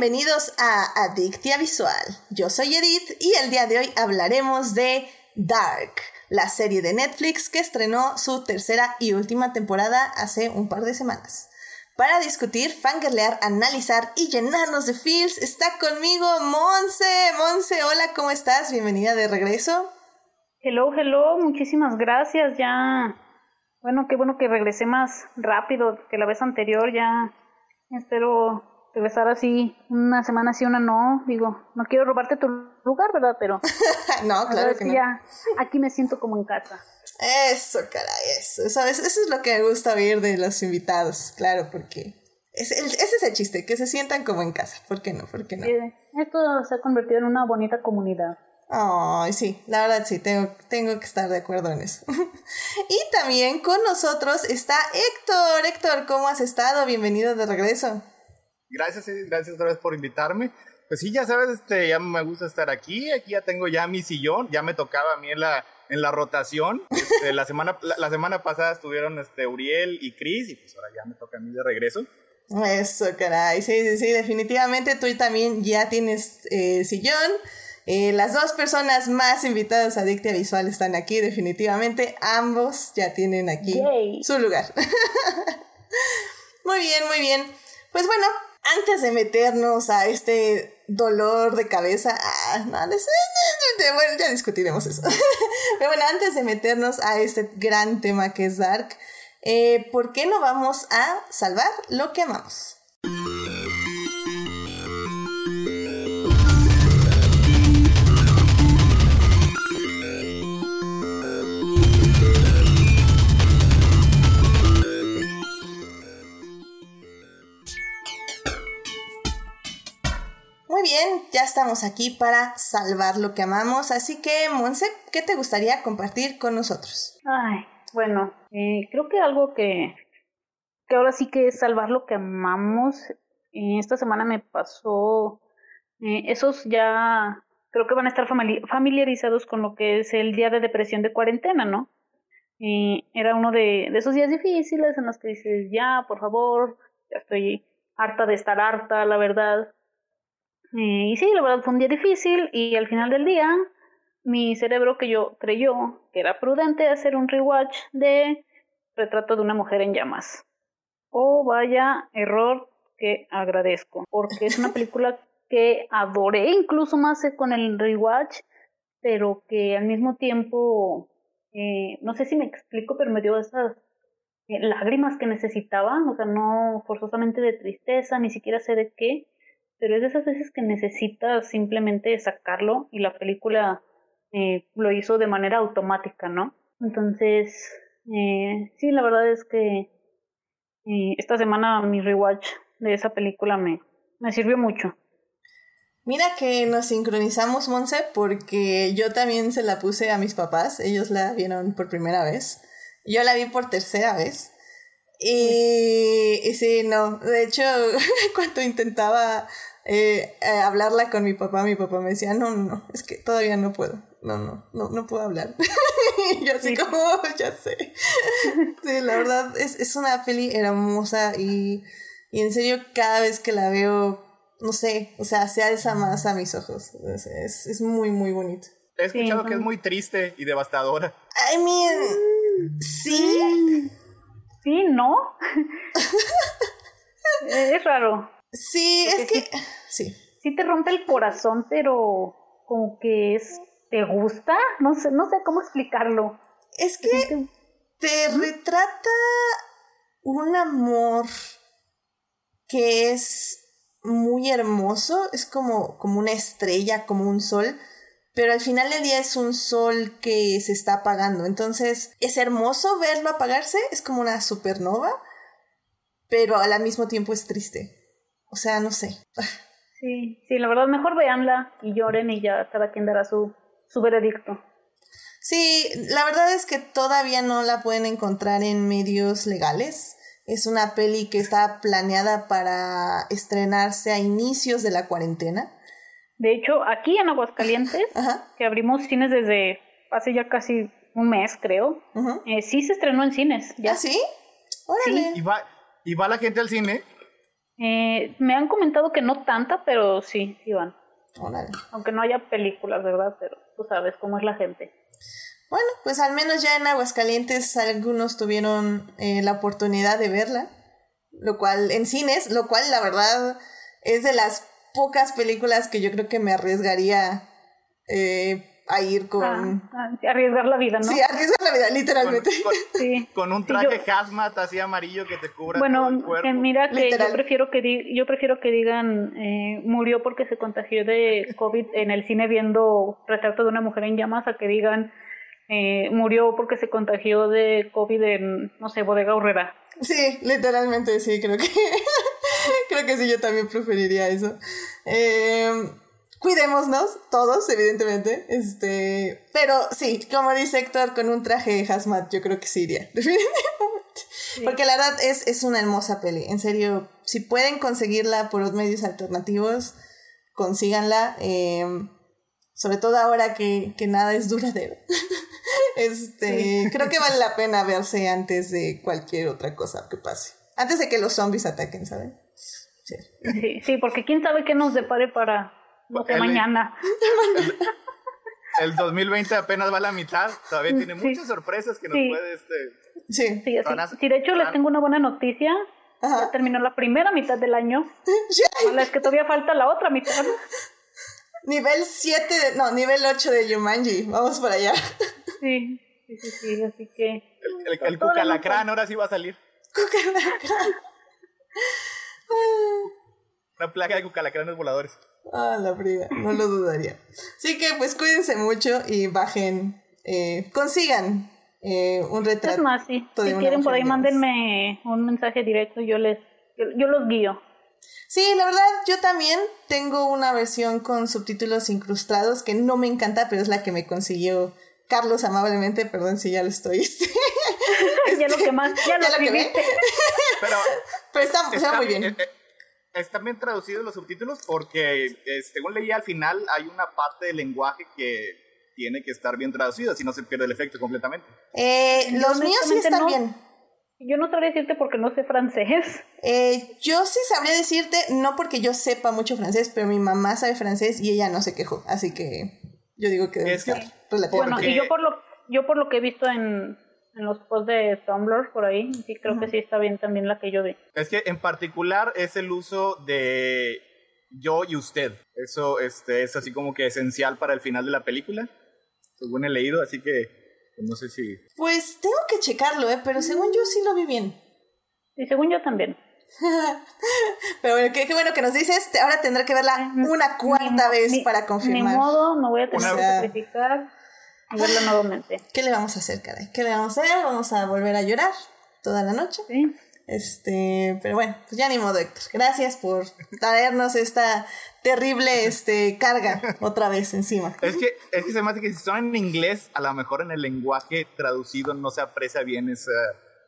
Bienvenidos a Adictia Visual. Yo soy Edith y el día de hoy hablaremos de Dark, la serie de Netflix que estrenó su tercera y última temporada hace un par de semanas. Para discutir, fangirlear, analizar y llenarnos de feels, está conmigo Monse. Monse, hola, ¿cómo estás? Bienvenida de regreso. Hello, hello, muchísimas gracias. Ya, bueno, qué bueno que regresé más rápido que la vez anterior. Ya espero regresar así una semana sí, una no. Digo, no quiero robarte tu lugar, ¿verdad? Pero no, claro que, no. ya aquí me siento como en casa. Eso, caray, eso. Eso, eso es lo que me gusta oír de los invitados, claro, porque es ese es el chiste, que se sientan como en casa. ¿Por qué no? ¿Por qué no? esto se ha convertido en una bonita comunidad. Ay, sí, la verdad sí, tengo, tengo que estar de acuerdo en eso. y también con nosotros está Héctor. Héctor, ¿cómo has estado? Bienvenido de regreso. Gracias, gracias otra vez por invitarme. Pues sí, ya sabes, este, ya me gusta estar aquí. Aquí ya tengo ya mi sillón. Ya me tocaba a mí en la, en la rotación. Este, la, semana, la, semana pasada estuvieron este, Uriel y Chris. Y pues ahora ya me toca a mí de regreso. Eso, caray. Sí, sí, sí, definitivamente tú también ya tienes eh, sillón. Eh, las dos personas más invitadas a Dictia Visual están aquí, definitivamente. Ambos ya tienen aquí su lugar. muy bien, muy bien. Pues bueno, antes de meternos a este dolor de cabeza, ah, no, bueno, ya discutiremos eso. Pero bueno, antes de meternos a este gran tema que es Dark, eh, ¿por qué no vamos a salvar lo que amamos? Muy bien, ya estamos aquí para salvar lo que amamos, así que Monse, ¿qué te gustaría compartir con nosotros? Ay, bueno, eh, creo que algo que, que ahora sí que es salvar lo que amamos. Eh, esta semana me pasó, eh, esos ya creo que van a estar familiarizados con lo que es el día de depresión de cuarentena, ¿no? era uno de, de esos días difíciles en los que dices, ya, por favor, ya estoy harta de estar harta, la verdad y sí, la verdad fue un día difícil y al final del día mi cerebro que yo creyó que era prudente hacer un rewatch de Retrato de una mujer en llamas. Oh, vaya error que agradezco, porque es una película que adoré incluso más con el rewatch, pero que al mismo tiempo, eh, no sé si me explico, pero me dio esas eh, lágrimas que necesitaba, o sea, no forzosamente de tristeza, ni siquiera sé de qué, pero es de esas veces que necesitas simplemente sacarlo y la película eh, lo hizo de manera automática, ¿no? Entonces, eh, sí, la verdad es que eh, esta semana mi rewatch de esa película me, me sirvió mucho. Mira que nos sincronizamos, Monse, porque yo también se la puse a mis papás, ellos la vieron por primera vez, yo la vi por tercera vez. Y, y sí, no, de hecho, cuando intentaba eh, eh, hablarla con mi papá, mi papá me decía, no, no, no, es que todavía no puedo, no, no, no, no puedo hablar. y yo así como, oh, ya sé. sí, la verdad, es, es una peli hermosa y, y en serio cada vez que la veo, no sé, o sea, se alza más a mis ojos. Es, es, muy, muy bonito. He escuchado que es muy triste y devastadora. I mean, sí. Sí, ¿no? es raro. Sí, es que sí. Sí te rompe el corazón, pero como que es te gusta, no sé, no sé cómo explicarlo. Es que te retrata un amor que es muy hermoso, es como, como una estrella, como un sol, pero al final del día es un sol que se está apagando. Entonces es hermoso verlo apagarse, es como una supernova, pero al mismo tiempo es triste. O sea, no sé. Sí, sí, la verdad, mejor veanla y lloren y ya cada quien dará su, su veredicto. Sí, la verdad es que todavía no la pueden encontrar en medios legales. Es una peli que está planeada para estrenarse a inicios de la cuarentena. De hecho, aquí en Aguascalientes, que abrimos cines desde hace ya casi un mes, creo, eh, sí se estrenó en cines. ¿Ya? ¿Ah, sí? Órale. ¿Y, va, ¿Y va la gente al cine? Eh, me han comentado que no tanta, pero sí, sí van. Órale. Aunque no haya películas, ¿verdad? Pero tú sabes cómo es la gente. Bueno, pues al menos ya en Aguascalientes algunos tuvieron eh, la oportunidad de verla, lo cual en cines, lo cual la verdad es de las pocas películas que yo creo que me arriesgaría eh, a ir con... Ah, ah, arriesgar la vida, ¿no? Sí, arriesgar la vida, literalmente. Con, Sí. con un Sí, traje yo- hazmat así amarillo que te cubra Bueno, todo el cuerpo. eh, mira que Literal. yo prefiero que di- yo prefiero que digan eh, murió porque se contagió de COVID en el cine viendo retrato de una mujer en llamas a que digan eh, murió porque se contagió de COVID en no sé bodega horrera. Sí, literalmente sí, creo que creo que sí, yo también preferiría eso. Eh, cuidémonos, todos, evidentemente. Este, pero sí, como dice Héctor, con un traje hazmat, yo creo que sí iría. Definitivamente. Porque la verdad es, es una hermosa peli. En serio, si pueden conseguirla por medios alternativos, consíganla. eh, sobre todo ahora que, que nada es duradero. Este, creo que vale la pena verse antes de cualquier otra cosa que pase. Antes de que los zombies ataquen, ¿saben? Sí. Sí, sí, porque quién sabe qué nos depare para no sé, El- mañana. El 2020 apenas va a la mitad, todavía tiene Sí. muchas sorpresas que nos Sí. puede este... Sí. Sí, sí, de hecho les tengo una buena noticia. Ajá. Ya terminó la primera mitad del año. Sí. Mala es que todavía falta la otra mitad. Nivel 7, de, no, nivel 8 de Yumanji. Vamos para allá. Sí, sí, sí, sí, así que El, el, el cucalacrán ahora sí va a salir. Una plaga de cucalacranes voladores. Ah, la briga, no lo dudaría. Así que pues cuídense mucho y bajen, eh, consigan eh, un retrato. es más, sí, si quieren por ahí mándenme un mensaje directo, yo les yo, yo los guío. Sí, la verdad, yo también tengo una versión con subtítulos incrustados que no me encanta, pero es la que me consiguió Carlos amablemente. Perdón si ya lo estoy. ya lo que más, ya, Ya lo que. Pero pero está, está está muy bien. eh, eh, Están bien traducidos los subtítulos porque, eh, según leí al final, hay una parte del lenguaje que tiene que estar bien traducida, si no se pierde el efecto completamente. Eh, los míos sí están no. bien. Yo no sabría decirte porque no sé francés. Eh, yo sí sabría decirte, no porque yo sepa mucho francés, pero mi mamá sabe francés y ella no se quejó, así que yo digo que debe Es que- estar relativamente Bueno, y yo por lo yo por lo que he visto en, en los posts de Tumblr por ahí, sí creo que sí está bien también la que yo vi. Es que en particular es el uso de yo y usted. Eso este, es así como que esencial para el final de la película, según he leído, así que no sé si... Pues tengo que checarlo, ¿eh? pero según yo sí lo vi bien. Y según yo también. Pero bueno, qué, qué bueno que nos dices. Ahora tendré que verla una cuarta Ni- vez ni- para confirmar. Ni modo, no voy a tener O que sacrificar y verla nuevamente. ¿Qué le vamos a hacer, caray? ¿Qué le vamos a hacer? Vamos a volver a llorar toda la noche. ¿sí? Este, pero bueno, pues ya ni modo, Héctor. Gracias por traernos esta terrible este, carga otra vez encima. Es que, es que se me hace que si son en inglés, a lo mejor en el lenguaje traducido no se aprecia bien esa,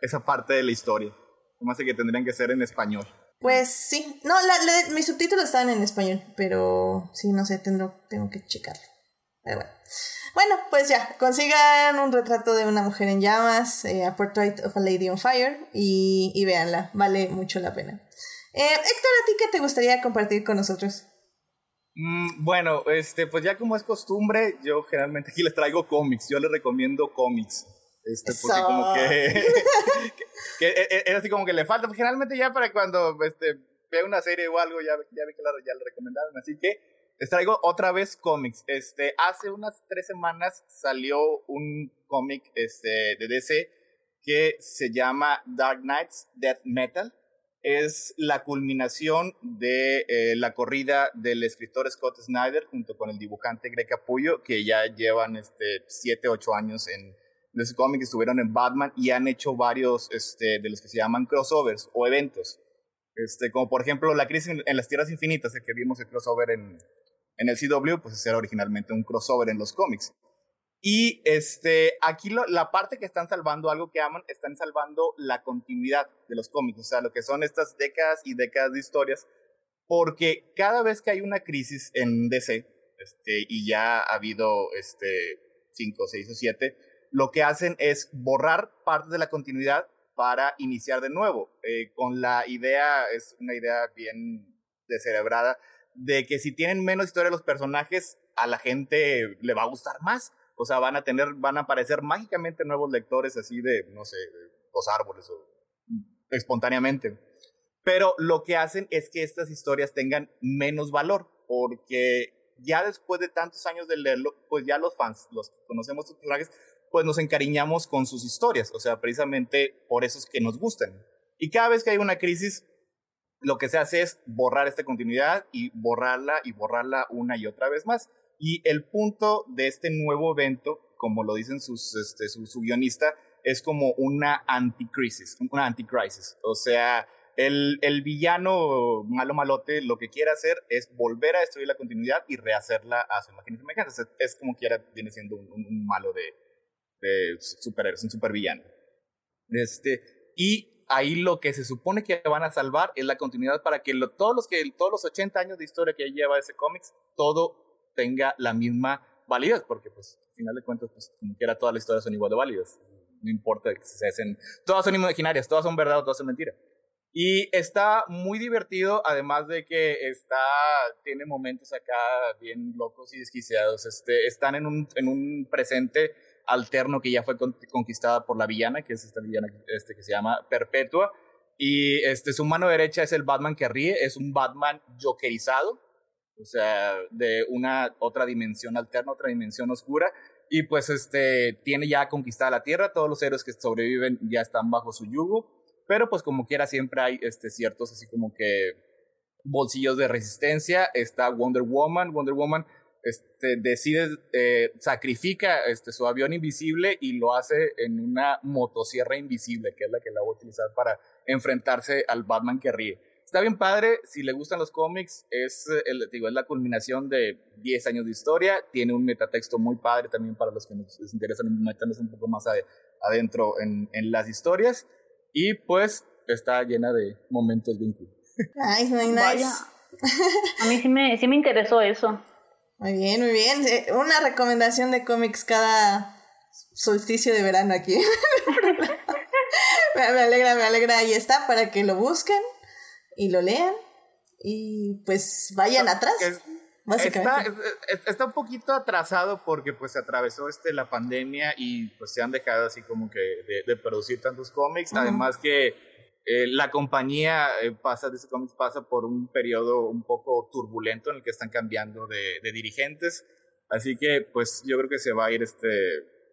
esa parte de la historia. Se me hace que tendrían que ser en español. Pues sí, no, la, la- mis subtítulos estaban en español, pero sí, no sé, tendré, tengo que checarlo. Pero bueno. Bueno, pues ya, consigan un retrato de una mujer en llamas, eh, A Portrait of a Lady on Fire, y, y véanla, vale mucho la pena. Eh, Héctor, ¿a ti qué te gustaría compartir con nosotros? Mm, bueno, este, pues ya como es costumbre, yo generalmente aquí les traigo cómics. Yo les recomiendo cómics. Este, porque Eso. como que, que, que e- e- es así como que le falta. Pues generalmente ya para cuando este, vea una serie o algo, ya, ya ve que la, ya le recomendaron. Así que les traigo otra vez cómics. Este, hace unas tres semanas salió un cómic este, de DC que se llama Dark Knights Death Metal es la culminación de eh, la corrida del escritor Scott Snyder junto con el dibujante Greg Capullo, que ya llevan este, 7, 8 años en de ese cómic, estuvieron en Batman y han hecho varios este, de los que se llaman crossovers o eventos. Este, como por ejemplo la crisis en, en las Tierras Infinitas, el que vimos el crossover en, en el CW, pues era originalmente un crossover en los cómics. Y este, aquí la parte que están salvando, algo que aman, están salvando la continuidad de los cómics, o sea, lo que son estas décadas y décadas de historias, porque cada vez que hay una crisis en DC, este, y ya ha habido este, cinco, seis o siete, lo que hacen es borrar partes de la continuidad para iniciar de nuevo, eh, con la idea, es una idea bien descerebrada, de que si tienen menos historia los personajes, a la gente le va a gustar más. O sea, van a tener, van a aparecer mágicamente nuevos lectores así de, no sé, los árboles o espontáneamente. Pero lo que hacen es que estas historias tengan menos valor, porque ya después de tantos años de leerlo, pues ya los fans, los que conocemos sus personajes, pues nos encariñamos con sus historias, o sea, precisamente por eso es que nos gustan. Y cada vez que hay una crisis, lo que se hace es borrar esta continuidad y borrarla y borrarla una y otra vez más. Y el punto de este nuevo evento, como lo dicen sus, este, su, su guionista, es como una anticrisis, una anticrisis. O sea, el, el, villano malo malote lo que quiere hacer es volver a destruir la continuidad y rehacerla a su imagen y semejanza. Es, como que ahora viene siendo un, un, malo de, de superhéroes, un supervillano. Este, y ahí lo que se supone que van a salvar es la continuidad para que lo, todos, los que todos los 80 años de historia que lleva ese cómics, todo tenga la misma validez, porque pues al final de cuentas, pues como quiera todas las historias son igual de válidas. No importa que se hacen, todas son imaginarias, todas son verdad o todas son mentira. Y está muy divertido, además de que está, tiene momentos acá bien locos y desquiciados. Este, están en un, en un presente alterno que ya fue conquistada por la villana, que es esta villana este, que se llama Perpetua. Y este, su mano derecha es el Batman que ríe, es un Batman jokerizado, o sea, de una otra dimensión alterna, otra dimensión oscura. Y pues este, tiene ya conquistada la Tierra, todos los héroes que sobreviven ya están bajo su yugo. Pero pues como quiera siempre hay este, ciertos así como que bolsillos de resistencia. Está Wonder Woman. Wonder Woman este, decide, eh, sacrifica este, su avión invisible y lo hace en una motosierra invisible, que es la que la va a utilizar para enfrentarse al Batman que ríe. Está bien padre, si le gustan los cómics, es, el, digo, es la culminación de 10 años de historia, tiene un metatexto muy padre también para los que nos les interesan meternos un poco más adentro en, en las historias. Y pues está llena de momentos bien cool. Nice, nice, nice. A mí sí me, sí me interesó eso. Muy bien, muy bien. Una recomendación de cómics cada solsticio de verano aquí. me alegra, me alegra. Ahí está para que lo busquen y lo lean y pues vayan atrás. Está, está, un poquito atrasado porque pues se atravesó este, la pandemia y pues se han dejado así como que de, de producir tantos cómics. Además que eh, la compañía eh, pasa, de ese cómics pasa por un periodo un poco turbulento en el que están cambiando de, dirigentes. Así que pues yo creo que se va a ir este,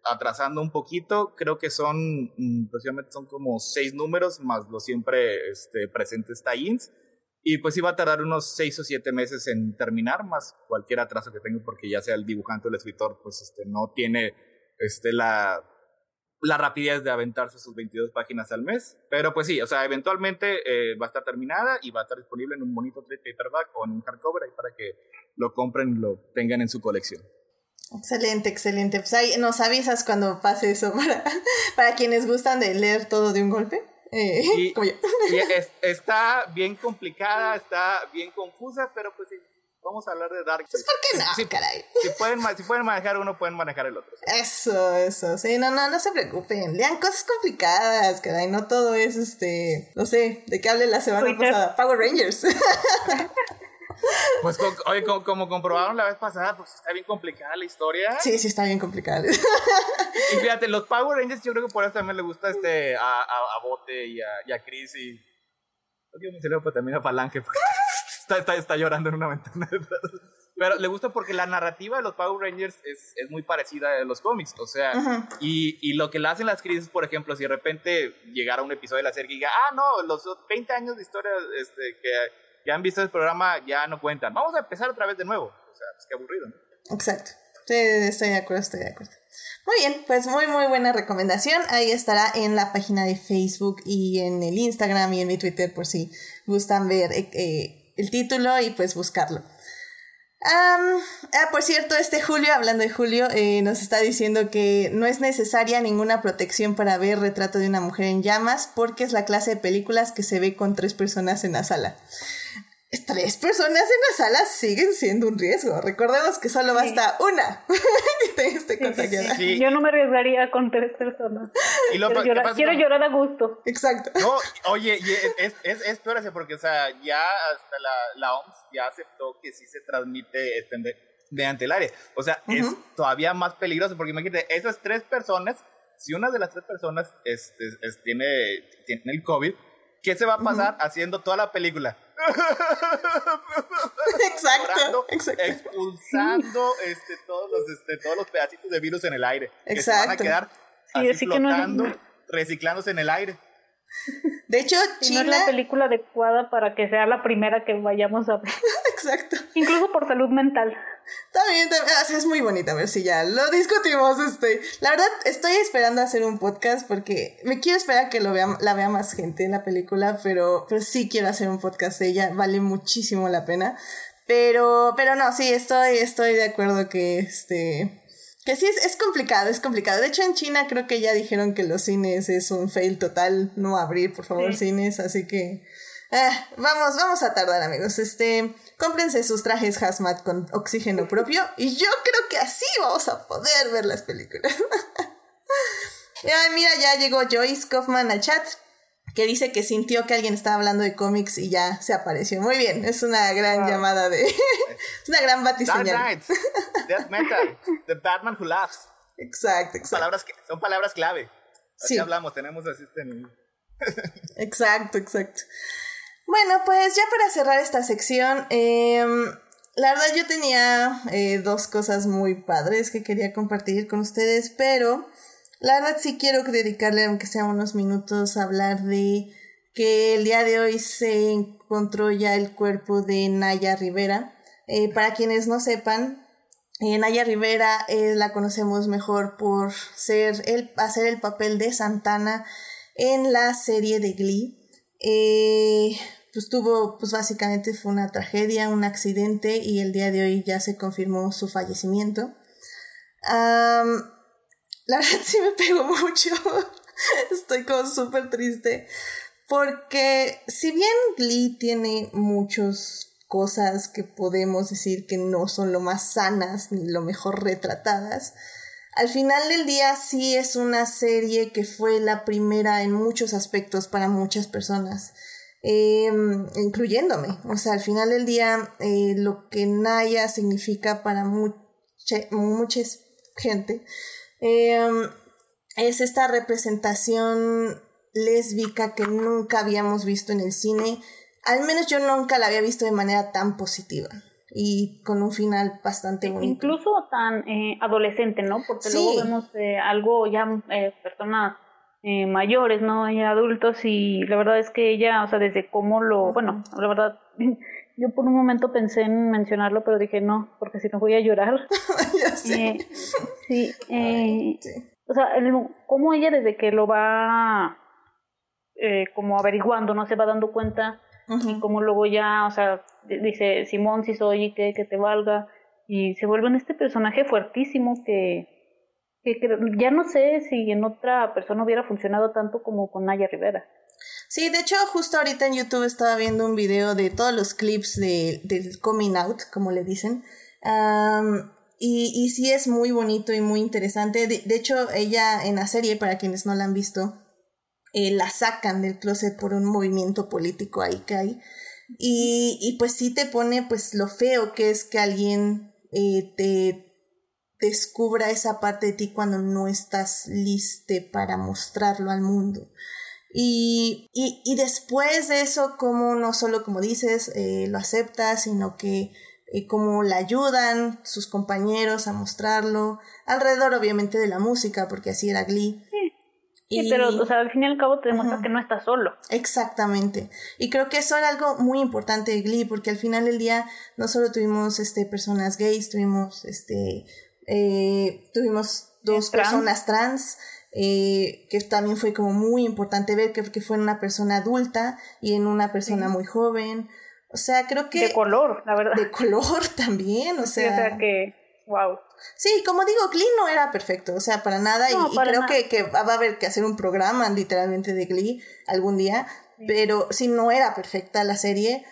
atrasando un poquito. Creo que son, mm, son como seis números más los siempre este, presentes tie-ins. Y pues iba a tardar unos seis o siete meses en terminar, más cualquier atraso que tenga, porque ya sea el dibujante o el escritor, pues este, no tiene este, la, la rapidez de aventarse sus 22 páginas al mes. Pero pues sí, o sea, eventualmente eh, va a estar terminada y va a estar disponible en un bonito trade paperback o en un hardcover ahí para que lo compren y lo tengan en su colección. Excelente, excelente. Pues ahí nos avisas cuando pase eso para, para quienes gustan de leer todo de un golpe. Eh, y, está bien complicada, está bien confusa, pero pues sí, vamos a hablar de Dark. Pues ¿por qué no, caray? Si pueden, si pueden manejar uno, pueden manejar el otro. Eso, eso, sí, no, no, no se preocupen, lean cosas complicadas, caray, no todo es, este, no sé, de qué hable la semana pasada, Power Rangers. Pues oye, como, comprobaron la vez pasada, pues está bien complicada la historia. Sí, sí, está bien complicada. Y fíjate, los Power Rangers yo creo que por eso también le gusta este a, a, Bote y a, y a Chris y... Yo me pero también a Falange porque está, está, está, llorando en una ventana. Pero le gusta porque la narrativa de los Power Rangers es, es muy parecida a los cómics. O sea, y, y, lo que le hacen las crisis, por ejemplo, si de repente llegara un episodio de la serie y diga, ah, no, los 20 años de historia este, que ya han visto el programa, ya no cuentan. Vamos a empezar otra vez de nuevo. O sea, pues qué aburrido, ¿no? Exacto. Sí, estoy de acuerdo, estoy de acuerdo. Muy bien, pues muy, muy buena recomendación. Ahí estará en la página de Facebook y en el Instagram y en mi Twitter por si gustan ver eh, eh, el título y pues buscarlo. ah, por cierto, este Julio, hablando de Julio, eh, nos está diciendo que no es necesaria ninguna protección para ver retrato de una mujer en llamas porque es la clase de películas que se ve con tres personas en la sala. Tres personas en la sala siguen siendo un riesgo. Recordemos que solo basta una que esté contagiada. Yo no me arriesgaría con tres personas. ¿Y lo, quiero, llorar, quiero llorar, a gusto. Exacto. No, oye, es, es, es, porque, o sea, ya hasta la, la OMS ya aceptó que sí se transmite este, mediante el aire. O sea, es todavía más peligroso porque imagínate, esas tres personas, si una de las tres personas este, tiene, tiene el COVID, ¿qué se va a pasar haciendo toda la película? exacto, exacto. Expulsando este, todos, los, este, todos los pedacitos de virus en el aire. Exacto. Que se van a quedar así, flotando, reciclándose en el aire. De hecho, China... No es la película adecuada para que sea la primera que vayamos a ver. Exacto. Incluso por salud mental. También, también es muy bonita, a ver si ya lo discutimos. Este. La verdad, estoy esperando hacer un podcast porque me quiero esperar que lo vea, la vea más gente en la película, pero, pero sí quiero hacer un podcast de ella, vale muchísimo la pena. Pero, pero no, sí, estoy, estoy de acuerdo que este que sí, es, es, complicado, es complicado. De hecho, en China creo que ya dijeron que los cines es un fail total, no abrir, por favor, cines, así que... Eh, vamos, vamos a tardar, amigos. Este, cómprense sus trajes hazmat con oxígeno propio y yo creo que así vamos a poder ver las películas. Ay, mira, ya llegó Joyce Kaufman al chat que dice que sintió que alguien estaba hablando de cómics y ya se apareció. Muy bien, es una gran llamada de... es una gran batiseñal. Dark Death Metal, The Batman Who Laughs. Exacto, exacto. Palabras, son palabras clave. Así sí. hablamos, tenemos así este... exacto, exacto. Bueno, pues ya para cerrar esta sección, em, la verdad yo tenía eh, dos cosas muy padres que quería compartir con ustedes, pero la verdad sí quiero dedicarle, aunque sea unos minutos, a hablar de que el día de hoy se encontró ya el cuerpo de Naya Rivera. Eh, para quienes no sepan, eh, Naya Rivera la conocemos mejor por ser el, hacer el papel de Santana en la serie de Glee. Pues tuvo, pues básicamente fue una tragedia, un accidente y el día de hoy ya se confirmó su fallecimiento. La verdad sí me pegó mucho. Estoy como súper triste. Porque si bien Glee tiene muchas cosas que podemos decir que no son lo más sanas ni lo mejor retratadas, al final del día sí es una serie que fue la primera en muchos aspectos para muchas personas, em, incluyéndome. O sea, al final del día eh, lo que Naya significa para mucha, mucha gente Em, es esta representación lésbica que nunca habíamos visto en el cine. Al menos yo nunca la había visto de manera tan positiva y con un final bastante bonito. Incluso tan eh, adolescente, ¿no? Porque luego vemos eh, algo ya eh, personas eh, mayores, ¿no? Y adultos y la verdad es que ella, o sea, desde cómo lo, bueno, la verdad Yo por un momento pensé en mencionarlo, pero dije no, porque si no voy a llorar. ya sé. Eh, sí, eh, O sea, cómo ella desde que lo va eh, como averiguando, no se va dando cuenta y cómo luego ya, o sea, dice Simón si soy que, que te valga y se vuelve en este personaje fuertísimo que, que, ya no sé si en otra persona hubiera funcionado tanto como con Naya Rivera. Sí, de hecho, justo ahorita en YouTube estaba viendo un video de todos los clips de, del coming out, como le dicen. y, y sí es muy bonito y muy interesante. De, hecho, ella en la serie, para quienes no la han visto, eh, la sacan del closet por un movimiento político ahí que hay. Y, y pues sí te pone pues lo feo que es que alguien eh, te descubra esa parte de ti cuando no estás liste para mostrarlo al mundo. Y, y, y, después de eso, como no solo como dices, eh, lo acepta, sino que eh, como le ayudan sus compañeros a mostrarlo, alrededor obviamente de la música, porque así era Glee. Sí, pero o sea, al fin y al cabo te demuestra que no estás solo. Exactamente. Y creo que eso era algo muy importante de Glee, porque al final del día no solo tuvimos este, personas gays, tuvimos, este, eh, tuvimos dos personas trans eh, que también fue como muy importante ver que, que, fue una persona adulta y en una persona muy joven. O sea, creo que... De color, la verdad. De color también, o sea... o sea que, wow. Sí, como digo, Glee no era perfecto, o sea, para nada, y, creo Que, que, va a haber que hacer un programa literalmente de Glee algún día, pero sí no era perfecta la serie,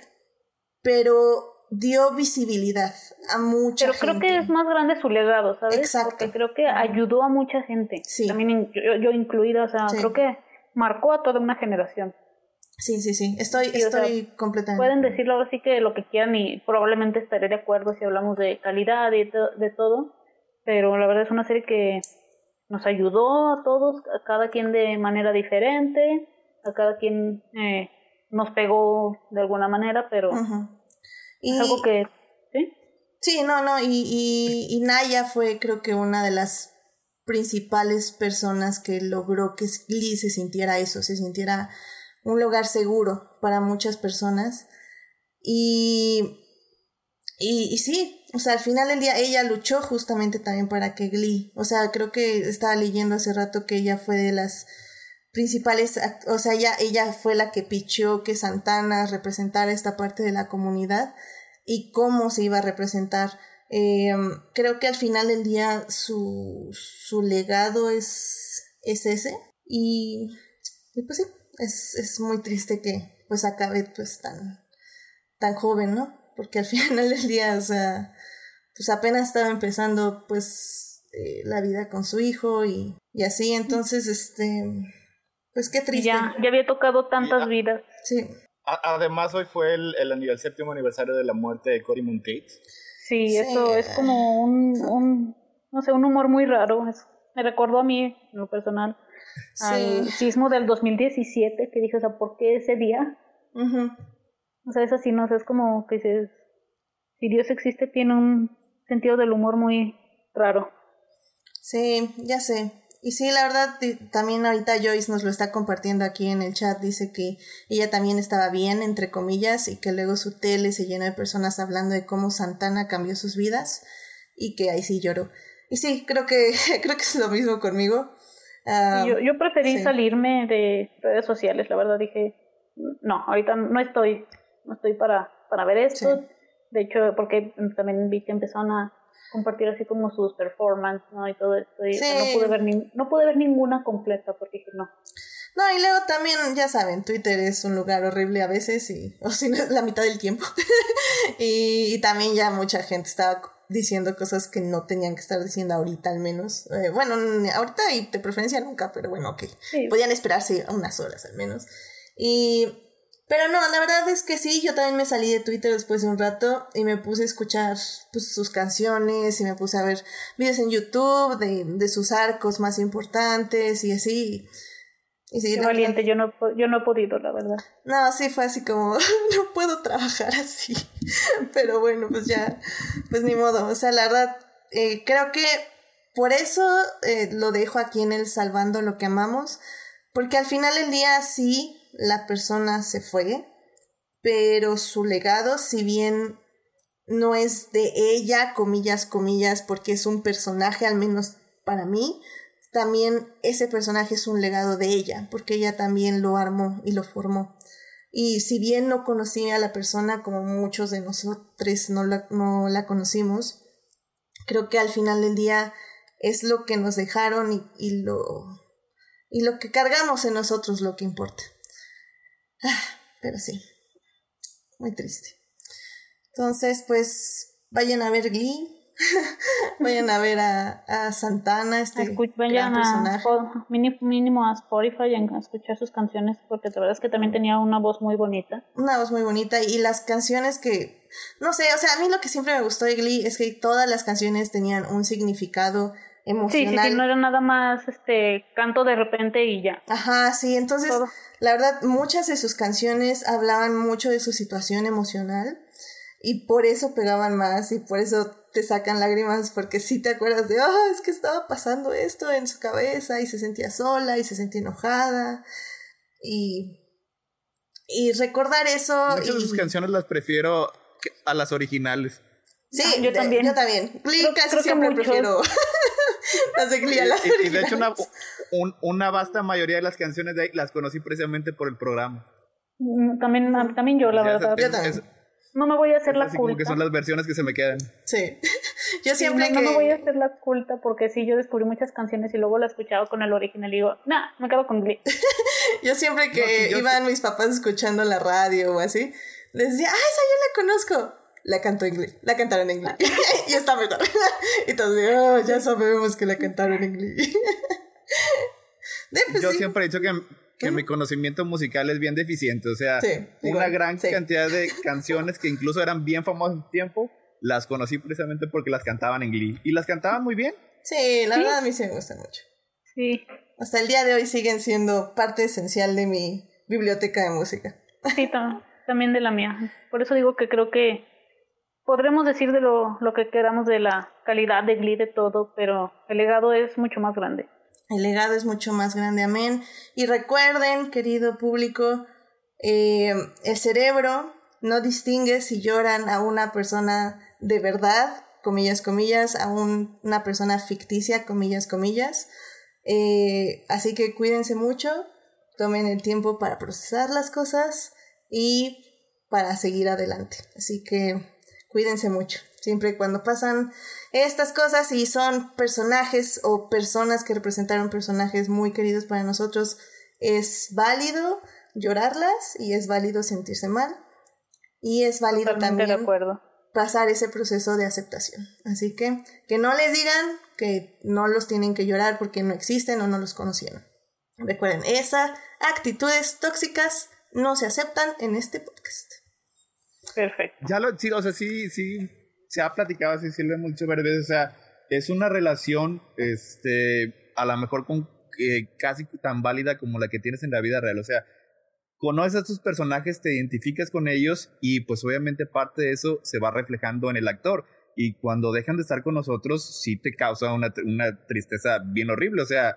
pero dio visibilidad a mucha Pero creo que es más grande su legado, ¿sabes? Exacto. Porque creo que ayudó a mucha gente. Sí. También yo, yo incluida, o sea, Sí. creo que marcó a toda una generación. Sí, sí, sí, estoy, Sí, o sea, estoy completamente. Pueden decirlo ahora sí que lo que quieran y probablemente estaré de acuerdo si hablamos de calidad y to- de todo, pero la verdad es una serie que nos ayudó a todos, a cada quien de manera diferente, a cada quien eh, nos pegó de alguna manera, pero. Y, es algo que, ¿sí? Sí, no, no, y, y, y Naya fue creo que una de las principales personas que logró que Glee se sintiera eso, se sintiera un lugar seguro para muchas personas. Y, y, y sí, o sea, al final del día ella luchó justamente también para que Glee, o sea, creo que estaba leyendo hace rato que ella fue de las principales, o sea, ella, ella fue la que pichó que Santana representara esta parte de la comunidad y cómo se iba a representar. Eh, creo que al final del día su, su legado es, es ese y, y pues sí, es, es muy triste que pues acabe pues tan, tan joven, ¿no? Porque al final del día, o sea, pues apenas estaba empezando pues eh, la vida con su hijo y, y así, entonces, este, pues qué Y triste. ya, ya había tocado tantas Ya. vidas. Sí, A- además, hoy fue el, el, anivel- séptimo aniversario de la muerte de Cory Monteith. Sí, Sí. eso es como un, un, no sé, un humor muy raro. Es- me recordó a mí, en lo personal, al sí. sismo del 2017, que dije, o sea, ¿por qué ese día? O sea, es así, no sé, es como que dices, si Dios existe, tiene un sentido del humor muy raro. Sí, ya sé. Y sí, la verdad, también ahorita Joyce nos lo está compartiendo aquí en el chat. Dice que ella también estaba bien, entre comillas, y que luego su tele se llenó de personas hablando de cómo Santana cambió sus vidas y que ahí sí lloró. Y sí, creo que, creo que es lo mismo conmigo. Ah, yo, yo preferí sí. salirme de redes sociales, la verdad dije, no, ahorita no estoy, no estoy para, para ver esto. Sí. De hecho, porque también vi que empezaron a compartir así como sus performances, ¿no? Y todo esto. Y Sí. no pude ver ni, no pude ver ninguna completa porque dije, no. No, y luego también, ya saben, Twitter es un lugar horrible a veces, y, o si no, la mitad del tiempo. y, y también ya mucha gente estaba diciendo cosas que no tenían que estar diciendo ahorita al menos. Eh, bueno, ahorita y de preferencia nunca, pero bueno, ok. Sí. Podían esperarse unas horas al menos. Y... Pero no, la verdad es que sí, yo también me salí de Twitter después de un rato y me puse a escuchar pues, sus canciones y me puse a ver videos en YouTube de, de sus arcos más importantes y así. Y sí, Qué la valiente, yo no, yo no he podido, la verdad. no, sí fue así como, no puedo trabajar así. Pero bueno, pues ya, pues ni modo. O sea, la verdad, eh, creo que por eso eh, lo dejo aquí en el Salvando lo que amamos. Porque al final del día sí, la persona se fue, pero su legado, si bien no es de ella, comillas, comillas, porque es un personaje, al menos para mí, también ese personaje es un legado de ella, porque ella también lo armó y lo formó. Y si bien no conocía a la persona como muchos de nosotros no la, no la conocimos, creo que al final del día es lo que nos dejaron y, y lo, y lo que cargamos en nosotros lo que importa. Ah, pero sí, muy triste. Entonces, pues vayan a ver Glee, vayan a ver a, a Santana, este gran vayan a, personaje. Mini- mínimo a Spotify y a escuchar sus canciones porque la verdad es que también tenía una voz muy bonita. Una voz muy bonita y las canciones que, no sé, o sea, a mí lo que siempre me gustó de Glee es que todas las canciones tenían un significado Sí, sí, emocional. sí, no era nada más este canto de repente y ya. Ajá, sí, entonces, Todo. La verdad, muchas de sus canciones hablaban mucho de su situación emocional y por eso pegaban más y por eso te sacan lágrimas porque sí te acuerdas de, ah, es que estaba pasando esto en su cabeza y se sentía sola y se sentía enojada y, y recordar eso. Muchas de sus canciones las prefiero a las originales. Sí, Ah, yo de- también. Yo también. Creo- casi creo que siempre muchos. prefiero las de Glee a las Y, y de hecho, una, un- una vasta mayoría de las canciones de ahí las conocí precisamente por el programa. Mm, También, también yo, la O sea, verdad. Yo también. es- No me voy a hacer es la así como culta. que son las versiones que se me quedan. Sí. Yo Sí, siempre no, que... no me voy a hacer la culta porque sí, yo descubrí muchas canciones y luego la escuchaba con el original y digo, nah, me quedo con Glee. Yo siempre que No, sí, yo iban mis papás escuchando la radio o así, les decía, ah, esa yo la conozco. La cantó en inglés, la cantaron en inglés. y está mejor. y entonces, oh, ya sabemos que la cantaron en inglés. Pues yo siempre he dicho que, que mi conocimiento musical es bien deficiente. O sea, una gran cantidad de canciones que incluso eran bien famosas en tiempo, las conocí precisamente porque las cantaban en Glee. Y las cantaban muy bien. Sí, la verdad a mí sí me gustan mucho. Sí. Hasta el día de hoy siguen siendo parte esencial de mi biblioteca de música. Sí, también de la mía. Por eso digo que creo que podremos decir de lo, que queramos de la calidad de Glee, de todo, pero el legado es mucho más grande. El legado es mucho más grande, amén. Y recuerden, querido público, eh, el cerebro no distingue si lloran a una persona de verdad, comillas, comillas, a una persona ficticia, comillas, comillas. Eh, así que cuídense mucho, tomen el tiempo para procesar las cosas y para seguir adelante. Así que cuídense mucho. Siempre cuando pasan estas cosas y son personajes o personas que representaron personajes muy queridos para nosotros, es válido llorarlas y es válido sentirse mal y es válido también pasar ese proceso de aceptación. Así que que no les digan que no los tienen que llorar porque no existen o no los conocieron. Recuerden, esas actitudes tóxicas no se aceptan en este podcast. Perfecto. Ya lo, sí, o sea, sí, sí, se ha platicado así, hemos dicho varias veces, o sea, es una relación, este, a lo mejor con eh, casi tan válida como la que tienes en la vida real, o sea, conoces a tus personajes, te identificas con ellos y pues obviamente parte de eso se va reflejando en el actor. Y cuando dejan de estar con nosotros, sí te causa una, una tristeza bien horrible. O sea,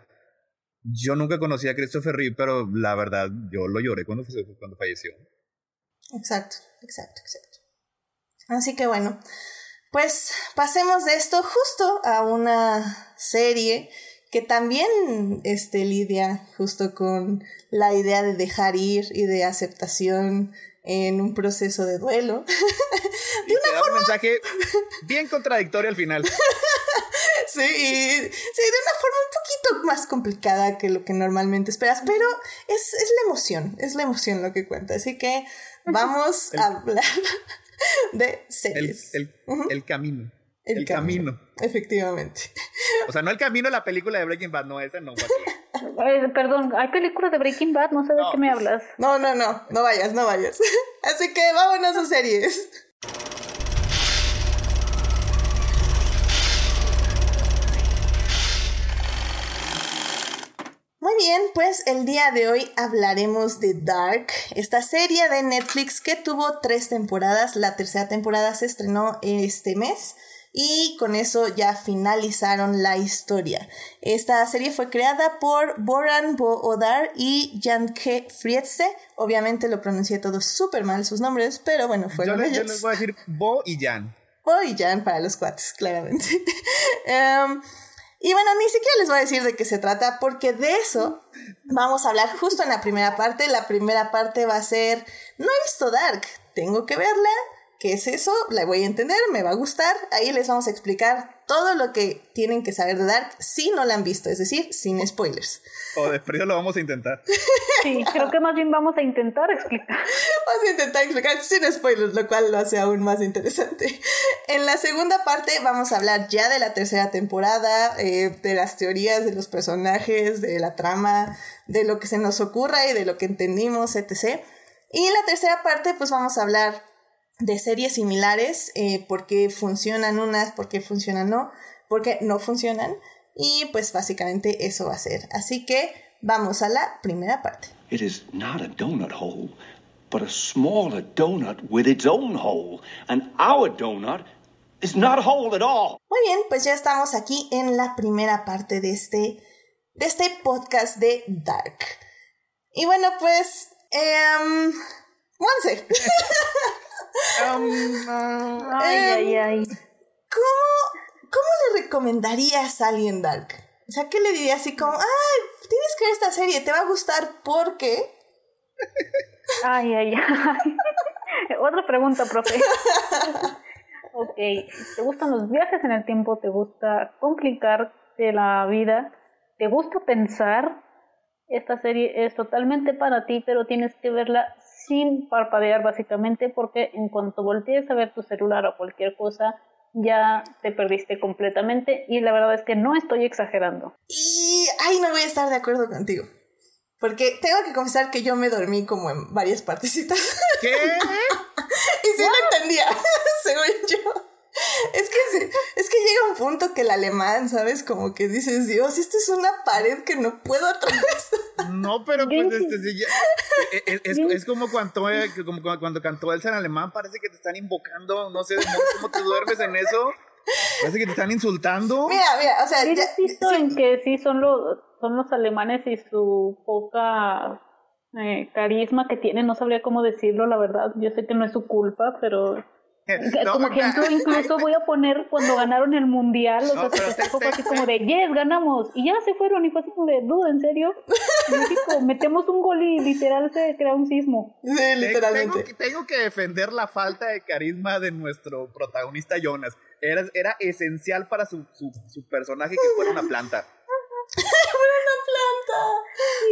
yo nunca conocí a Christopher Reeve, pero la verdad, yo lo lloré cuando, cuando falleció. Exacto, exacto, exacto. Así que bueno, pues pasemos de esto justo a una serie que también este, lidia justo con la idea de dejar ir y de aceptación en un proceso de duelo. de una forma... un mensaje bien contradictorio al final. sí, sí, de una forma un poquito más complicada que lo que normalmente esperas, pero es, es la emoción, es la emoción lo que cuenta. Así que vamos a hablar de series. El, el camino. El, camino. Efectivamente. O sea, no el camino de la película de Breaking Bad, no, esa no. perdón, hay películas de Breaking Bad, no sé de qué me hablas. No, no, no, no vayas, no vayas. Así que vámonos a series. Muy bien, pues el día de hoy hablaremos de Dark, esta serie de Netflix que tuvo tres temporadas. La tercera temporada se estrenó este mes y con eso ya finalizaron la historia. Esta serie fue creada por Boran Bo-Odar y Janke Frietse. Obviamente lo pronuncié todo súper mal sus nombres, pero bueno, fueron yo, Yo les voy a decir Bo y Jan. Bo y Jan para los cuates, claramente. um, y bueno, ni siquiera les voy a decir de qué se trata, porque de eso vamos a hablar justo en la primera parte. La primera parte va a ser, no he visto Dark, tengo que verla ¿Qué es eso? La voy a entender, me va a gustar. Ahí les vamos a explicar todo lo que tienen que saber de Dark si no la han visto, es decir, sin spoilers. O de frío lo vamos a intentar. Sí, creo que más bien vamos a intentar explicar. Vamos a intentar explicar sin spoilers, lo cual lo hace aún más interesante. En la segunda parte vamos a hablar ya de la tercera temporada, eh, de las teorías de los personajes, de la trama, de lo que se nos ocurra y de lo que entendimos, etc. Y en la tercera parte pues vamos a hablar de series similares, eh, por qué funcionan unas, por qué funcionan no, por qué no funcionan. Y pues básicamente eso va a ser. Así que vamos a la primera parte. It is not a donut hole, but a smaller donut with its own hole. And our donut is not a hole at all. Muy bien, pues ya estamos aquí en la primera parte de este, de este podcast de Dark. Y bueno, pues... Eh, Um, ay, ay, em, ay. ¿cómo, ¿Cómo le recomendarías a alguien Dark? O sea, ¿qué le dirías así como, ay, tienes que ver esta serie, te va a gustar porque... Ay, ay, ay. Otra pregunta, profe. ok, ¿te gustan los viajes en el tiempo? ¿Te gusta complicarte la vida? ¿Te gusta pensar? Esta serie es totalmente para ti, pero tienes que verla sin parpadear básicamente porque en cuanto voltees a ver tu celular o cualquier cosa, ya te perdiste completamente y la verdad es que no estoy exagerando. Y ay, no voy a estar de acuerdo contigo. Porque tengo que confesar que yo me dormí como en varias partecitas. ¿Qué? y sí lo entendía, según yo. Es que, es que llega un punto que el alemán, ¿sabes? Como que dices, Dios, esto es una pared que no puedo atravesar. No, pero pues este, sí, e, e, es, es, como, cuando, eh, como cuando cantó Elsa en alemán, parece que te están invocando, no sé cómo te duermes en eso. Parece que te están insultando. Mira, mira, o sea, ya, insisto en que sí son los, son los alemanes y su poca eh, carisma que tienen, no sabría cómo decirlo, la verdad. Yo sé que no es su culpa, pero como ejemplo, incluso voy a poner cuando ganaron el mundial, o sea, se fue así como de, yes, ganamos, y ya se fueron, y fue así como de, duda, ¿en serio? En México metemos un gol y literal se crea un sismo. Sí, literalmente. Tengo, tengo, que defender la falta de carisma de nuestro protagonista Jonas. Era, era esencial para su, su, su personaje que fuera una planta. fuera una planta.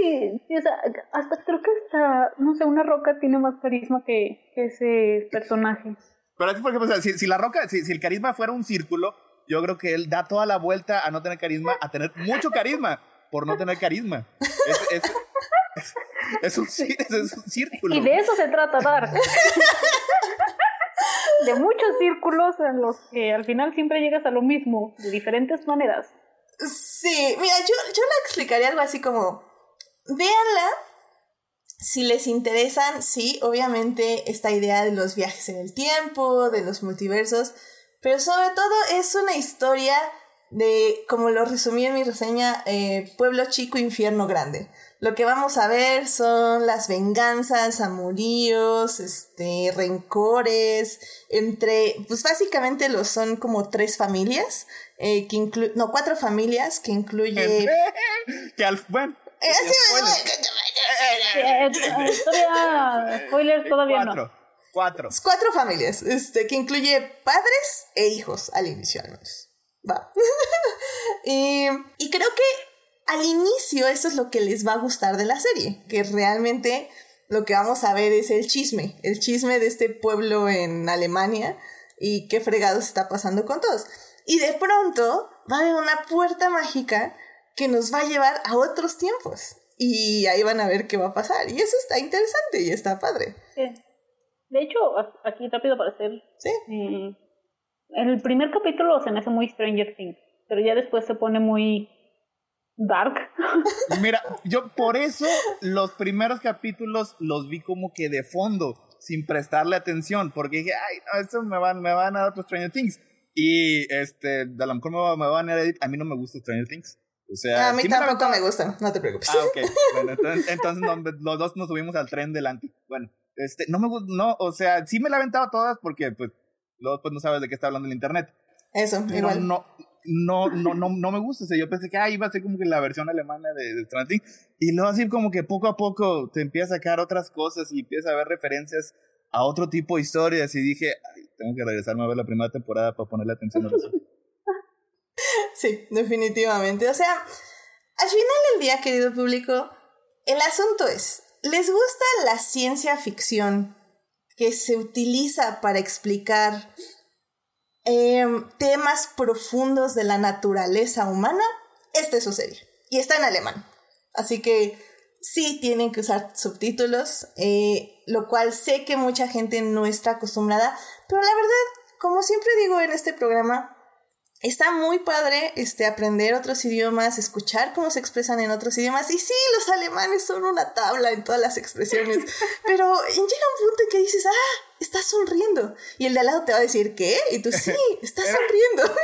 Sí, sí, o sea, hasta creo que hasta, no sé, una roca tiene más carisma que, que ese personaje. Pero así, por ejemplo, si, si la roca, si, si, el carisma fuera un círculo, yo creo que él da toda la vuelta a no tener carisma, a tener mucho carisma por no tener carisma. Es, es, es, es un, círculo. Y de eso se trata, Dark. de muchos círculos en los que al final siempre llegas a lo mismo, de diferentes maneras. Sí, mira, yo, yo la explicaría algo así como, véanla si les interesan, sí, obviamente esta idea de los viajes en el tiempo, de los multiversos, pero sobre todo es una historia de, como lo resumí en mi reseña, eh, pueblo chico, infierno grande. Lo que vamos a ver son las venganzas, amoríos, este, rencores, entre, pues básicamente los son como tres familias, eh, que incluyen, no, cuatro familias, que incluye... que al, bueno, eh, todavía, spoilers todavía cuatro, no. Cuatro. Cuatro familias, este, que incluye padres e hijos al inicio al menos. Va. y, y creo que al inicio eso es lo que les va a gustar de la serie, que realmente lo que vamos a ver es el chisme, el chisme de este pueblo en Alemania y qué fregados está pasando con todos. Y de pronto va a haber una puerta mágica que nos va a llevar a otros tiempos. Y ahí van a ver qué va a pasar. Y eso está interesante y está padre. Sí. De hecho, aquí rápido para hacer. Sí. Eh, en el primer capítulo se me hace muy Stranger Things, pero ya después se pone muy dark. Mira, yo por eso los primeros capítulos los vi como que de fondo, sin prestarle atención, porque dije, ay, no, eso me van, me van a dar otros Stranger Things. Y este, a lo mejor me, va, me van a a mí no me gusta Stranger Things. O sea, a mí tampoco me, gusta, no te preocupes. Ah, ok. Bueno, entonces, entonces los dos nos subimos al tren delante. Bueno, este, no me gusta, no, o sea, sí me la he aventado todas porque, pues, luego pues no sabes de qué está hablando el internet. Eso, Pero igual. no, no, no, no, no me gusta. O sea, yo pensé que ah, iba a ser como que la versión alemana de, de Stranger Y luego así como que poco a poco te empieza a sacar otras cosas y empieza a ver referencias a otro tipo de historias. Y dije, ay, tengo que regresarme a ver la primera temporada para ponerle atención a eso. Sí, definitivamente. O sea, al final del día, querido público, el asunto es, ¿les gusta la ciencia ficción que se utiliza para explicar eh, temas profundos de la naturaleza humana? Esta es su serie. Y está en alemán. Así que sí tienen que usar subtítulos, eh, lo cual sé que mucha gente no está acostumbrada, pero la verdad, como siempre digo en este programa, está muy padre este, aprender otros idiomas, escuchar cómo se expresan en otros idiomas. Y sí, los alemanes son una tabla en todas las expresiones, pero llega un punto en que dices, ah, estás sonriendo. Y el de al lado te va a decir, ¿qué? Y tú, sí, estás sonriendo.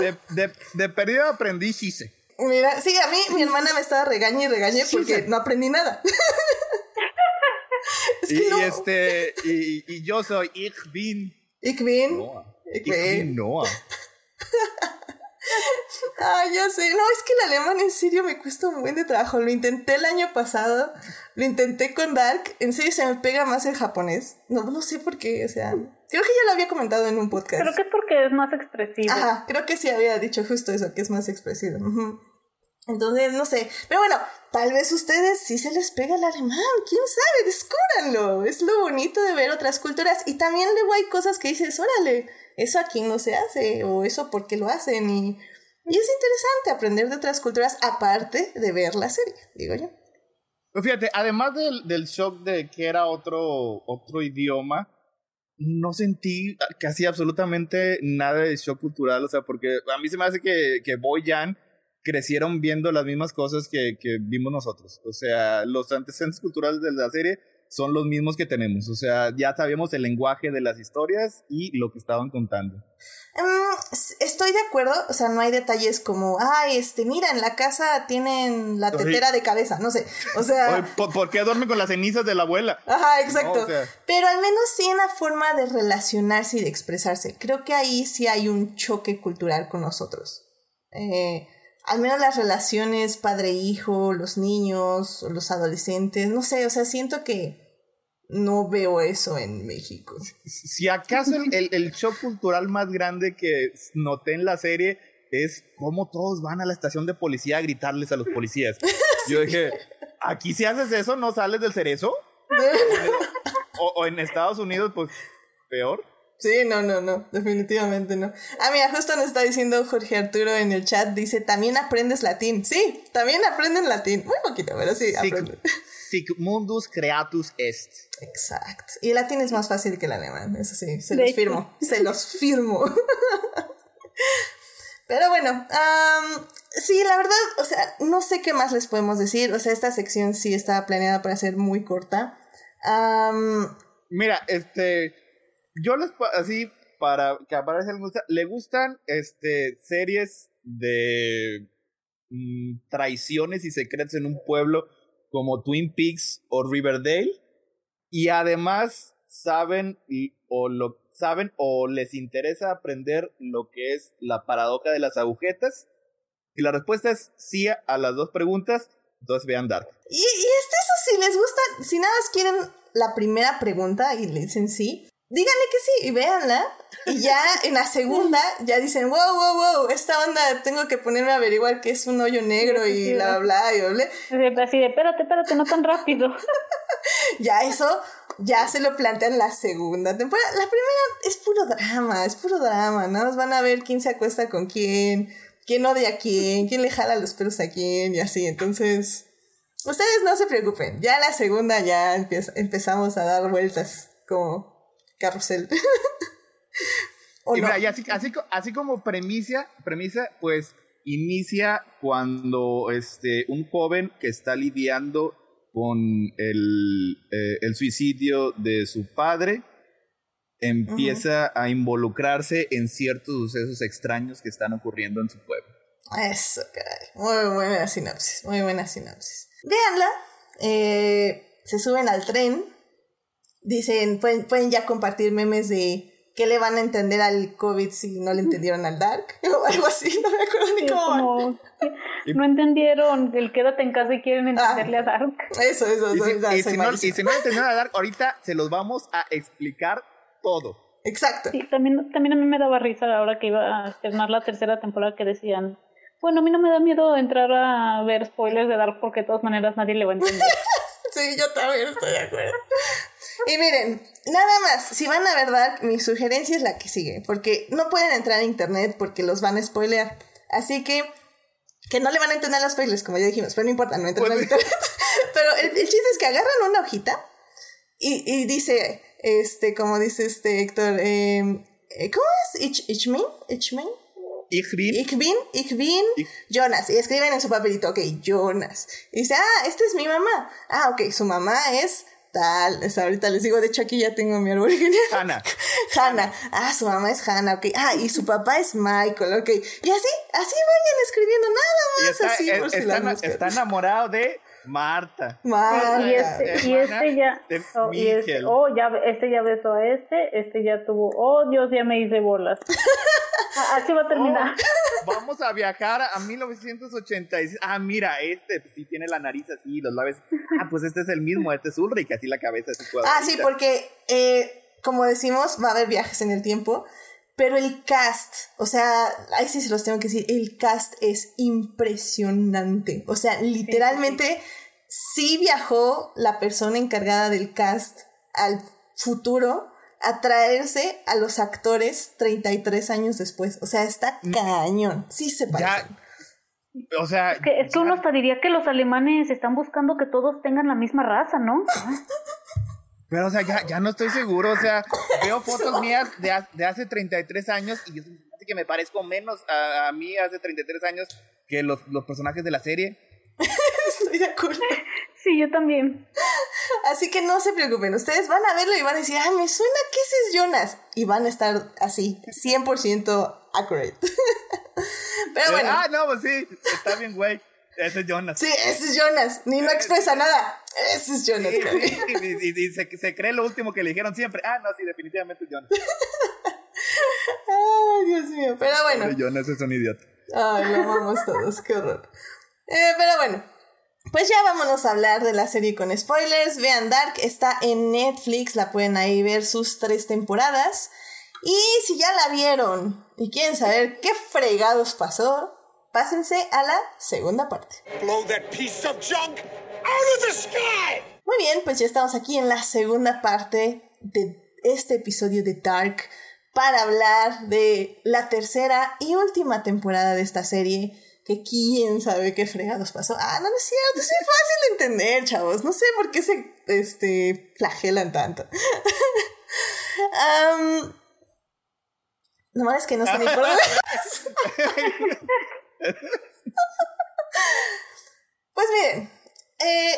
De, de, de perdido aprendí hice. Mira, sí, a mí mi hermana me estaba regañando y regañé porque no aprendí nada. es que y, no. este, y, y, yo soy Ich bin. Ich bin. Noah. Ich, ich bin Noah. Ah, ya sé. No, es que el alemán en serio me cuesta un buen de trabajo. Lo intenté el año pasado. Lo intenté con Dark. En serio se me pega más el japonés. No, no sé por qué. O sea, creo que ya lo había comentado en un podcast. Creo que es porque es más expresivo. Ajá, creo que sí había dicho justo eso, que es más expresivo. Uh -huh. Entonces, no sé. Pero bueno, tal vez ustedes sí se les pega el alemán. ¿Quién sabe? Descúbranlo. Es lo bonito de ver otras culturas. Y también luego hay cosas que dices, órale, eso aquí no se hace. O eso porque lo hacen. Y, y es interesante aprender de otras culturas aparte de ver la serie, digo yo. Fíjate, además del, del shock de que era otro, otro idioma, no sentí casi absolutamente nada de shock cultural, o sea, porque a mí se me hace que, que Boyan crecieron viendo las mismas cosas que, que vimos nosotros. O sea, los antecedentes culturales de la serie son los mismos que tenemos. O sea, ya sabíamos el lenguaje de las historias y lo que estaban contando. Mm, estoy de acuerdo, o sea, no hay detalles como, ay, este, mira, en la casa tienen la tetera de cabeza, no sé, o sea... ¿por, qué duerme con las cenizas de la abuela? Ajá, exacto. Pero al menos sí en la forma de relacionarse y de expresarse. Creo que ahí sí hay un choque cultural con nosotros. Eh, al menos las relaciones padre-hijo, los niños, los adolescentes, no sé, o sea, siento que no veo eso en México. Si acaso el, el, shock cultural más grande que noté en la serie es cómo todos van a la estación de policía a gritarles a los policías. Yo dije, aquí si haces eso no sales del cerezo. o, o en Estados Unidos, pues peor. Sí, no, no, no, definitivamente no. Ah, mira, justo nos está diciendo Jorge Arturo en el chat, dice, también aprendes latín. Sí, también aprenden latín. Muy poquito, pero sí, aprenden. Sic mundus creatus est. Exacto. Y el latín es más fácil que el alemán, eso sí, se los firmo, se los firmo. pero bueno, sí, la verdad, o sea, no sé qué más les podemos decir. O sea, esta sección sí estaba planeada para ser muy corta. Mira, este yo les así para que aparezca le gusta, le gustan este series de mm, traiciones y secretos en un pueblo como Twin Peaks o Riverdale y además saben o lo saben o les interesa aprender lo que es la paradoja de las agujetas y la respuesta es sí a las dos preguntas entonces vean Dark. Y, y eso si les gusta si nada más quieren la primera pregunta y le dicen sí díganle que sí y véanla. Y ya en la segunda ya dicen, wow, wow, wow, esta onda tengo que ponerme a averiguar qué es un hoyo negro y bla, bla, y bla. Así de, espérate, espérate, no tan rápido. ya eso, ya se lo plantean la segunda temporada. La primera es puro drama, es puro drama, ¿no? Nos van a ver quién se acuesta con quién, quién odia a quién, quién le jala los pelos a quién y así. Entonces, ustedes no se preocupen. Ya la segunda ya empezamos a dar vueltas como carrusel. y mira, y así, así, así, como premisa, premisa, pues inicia cuando este, un joven que está lidiando con el, eh, el suicidio de su padre empieza a involucrarse en ciertos sucesos extraños que están ocurriendo en su pueblo. Eso, caray. Muy buena sinopsis, muy buena sinopsis. Véanla, eh, se suben al tren Dicen, pueden, pueden ya compartir memes de qué le van a entender al COVID si no le entendieron al Dark o algo así, no me acuerdo ni cómo. no entendieron el quédate en casa y quieren ah, entenderle a Dark. Eso, eso, y si, y si no, y si no entendieron a Dark, ahorita se los vamos a explicar todo. Exacto. Sí, también, también a mí me daba risa ahora que iba a estrenar la tercera temporada que decían, bueno, a mí no me da miedo entrar a ver spoilers de Dark porque de todas maneras nadie le va a entender. sí, yo también estoy de acuerdo. Y miren, nada más, si van a ver mi sugerencia es la que sigue, porque no pueden entrar a internet porque los van a spoilear. Así que, que no le van a entender los spoilers, como ya dijimos, pero no importa, no entran a internet. pero el, chiste es que agarran una hojita y, y dice, este, como dice este Héctor, em, eh, ¿cómo es? Ich, ich bin, ich bin. Ich bin. Ich bin, ich Jonas. Y escriben en su papelito, ok, Jonas. Y dice, ah, esta es mi mamá. Ah, ok, su mamá es tal. Es ahorita les digo, de hecho aquí ya tengo mi árbol genial. Hannah. Hannah. Ah, su mamá es Hannah, ok. Ah, y su papá es Michael, ok. Y así, así vayan escribiendo nada más. así, por está, si está enamorado de Marta. Marta. Y este, y este ya. Oh, y este, oh, ya, este ya besó a este, este ya tuvo. Oh, Dios, ya me hice bolas. Ah, así va a terminar. Oh, vamos a viajar a 1986. Ah, mira, este sí tiene la nariz así, los labios. Ah, pues este es el mismo, este es Ulrich, así la cabeza así Ah, sí, porque, eh, como decimos, va a haber viajes en el tiempo. Pero el cast, o sea, ahí sí se los tengo que decir, el cast es impresionante. O sea, literalmente sí viajó la persona encargada del cast al futuro a traerse a los actores 33 años después. O sea, está Mm. cañón. Sí se parece. O sea. Es que, es que uno hasta diría que los alemanes están buscando que todos tengan la misma raza, ¿no? Pero, o sea, ya, ya no estoy seguro. O sea, veo fotos mías de, de hace 33 años y yo hace que me parezco menos a, a mí hace 33 años que los, los personajes de la serie. Estoy de acuerdo. Sí, yo también. Así que no se preocupen, ustedes van a verlo y van a decir, ah, me suena que ese es Jonas. Y van a estar así, 100% accurate. Pero bueno, Ah, no, pues sí, está bien, güey. Ese es Jonas. sí, ese es Jonas. Ni no expresa nada. Ese es Jonas. Y, caray. y- y- y se, se cree lo último que le dijeron siempre. Ah, no, sí, definitivamente es Jonas. Ay, Dios mío. Pero bueno. Jonas es un idiota. Ay, lo amamos todos, qué horror. Eh, pero bueno, pues ya vámonos a hablar de la serie con spoilers. Vean Dark, está en Netflix, la pueden ahí ver sus tres temporadas. Y si ya la vieron y quieren saber qué fregados pasó, pásense a la segunda parte. Blow that piece of junk out of the sky! Muy bien, pues ya estamos aquí en la segunda parte de este episodio de Dark para hablar de la tercera y última temporada de esta serie. Que quién sabe qué fregados pasó. Ah, no, no es cierto, es muy fácil de entender, chavos. No sé por qué se este, flagelan tanto. Am, nomás es que no sé ni por dónde. Pues miren, eh,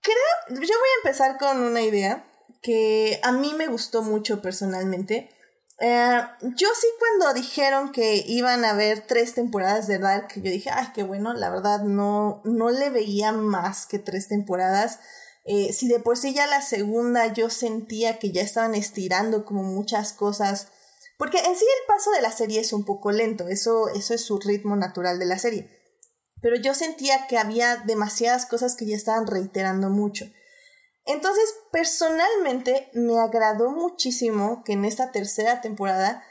creo, yo voy a empezar con una idea que a mí me gustó mucho personalmente. Eh, yo sí cuando dijeron que iban a haber tres temporadas de Dark, yo dije, ay, qué bueno, la verdad no, no le veía más que tres temporadas. Eh, si de por sí ya la segunda yo sentía que ya estaban estirando como muchas cosas, porque en sí el paso de la serie es un poco lento, eso, eso es su ritmo natural de la serie pero yo sentía que había demasiadas cosas que ya estaban reiterando mucho. Entonces, personalmente, me agradó muchísimo que en esta tercera temporada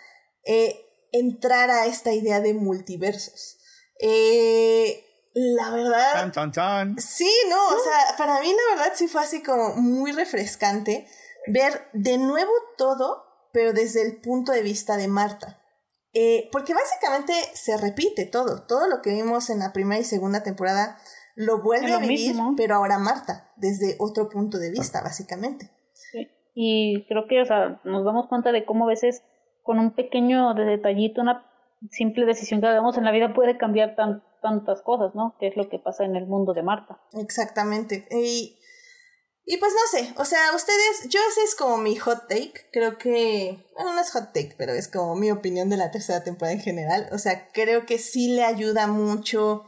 eh, entrara esta idea de multiversos. Eh, la verdad... Chan, chan, chan. Sí, no, o sea, para mí la verdad sí fue así como muy refrescante ver de nuevo todo, pero desde el punto de vista de Marta. Eh, porque básicamente se repite todo, todo lo que vimos en la primera y segunda temporada lo vuelve lo a vivir, mismo. pero ahora Marta, desde otro punto de vista, básicamente. Sí. Y creo que, o sea, nos damos cuenta de cómo a veces con un pequeño de detallito, una simple decisión que hagamos en la vida puede cambiar tan, tantas cosas, ¿no? Que es lo que pasa en el mundo de Marta. Exactamente. Y, y pues no sé, o sea, ustedes, yo ese es como mi hot take, creo que, bueno, no es hot take, pero es como mi opinión de la tercera temporada en general, o sea, creo que sí le ayuda mucho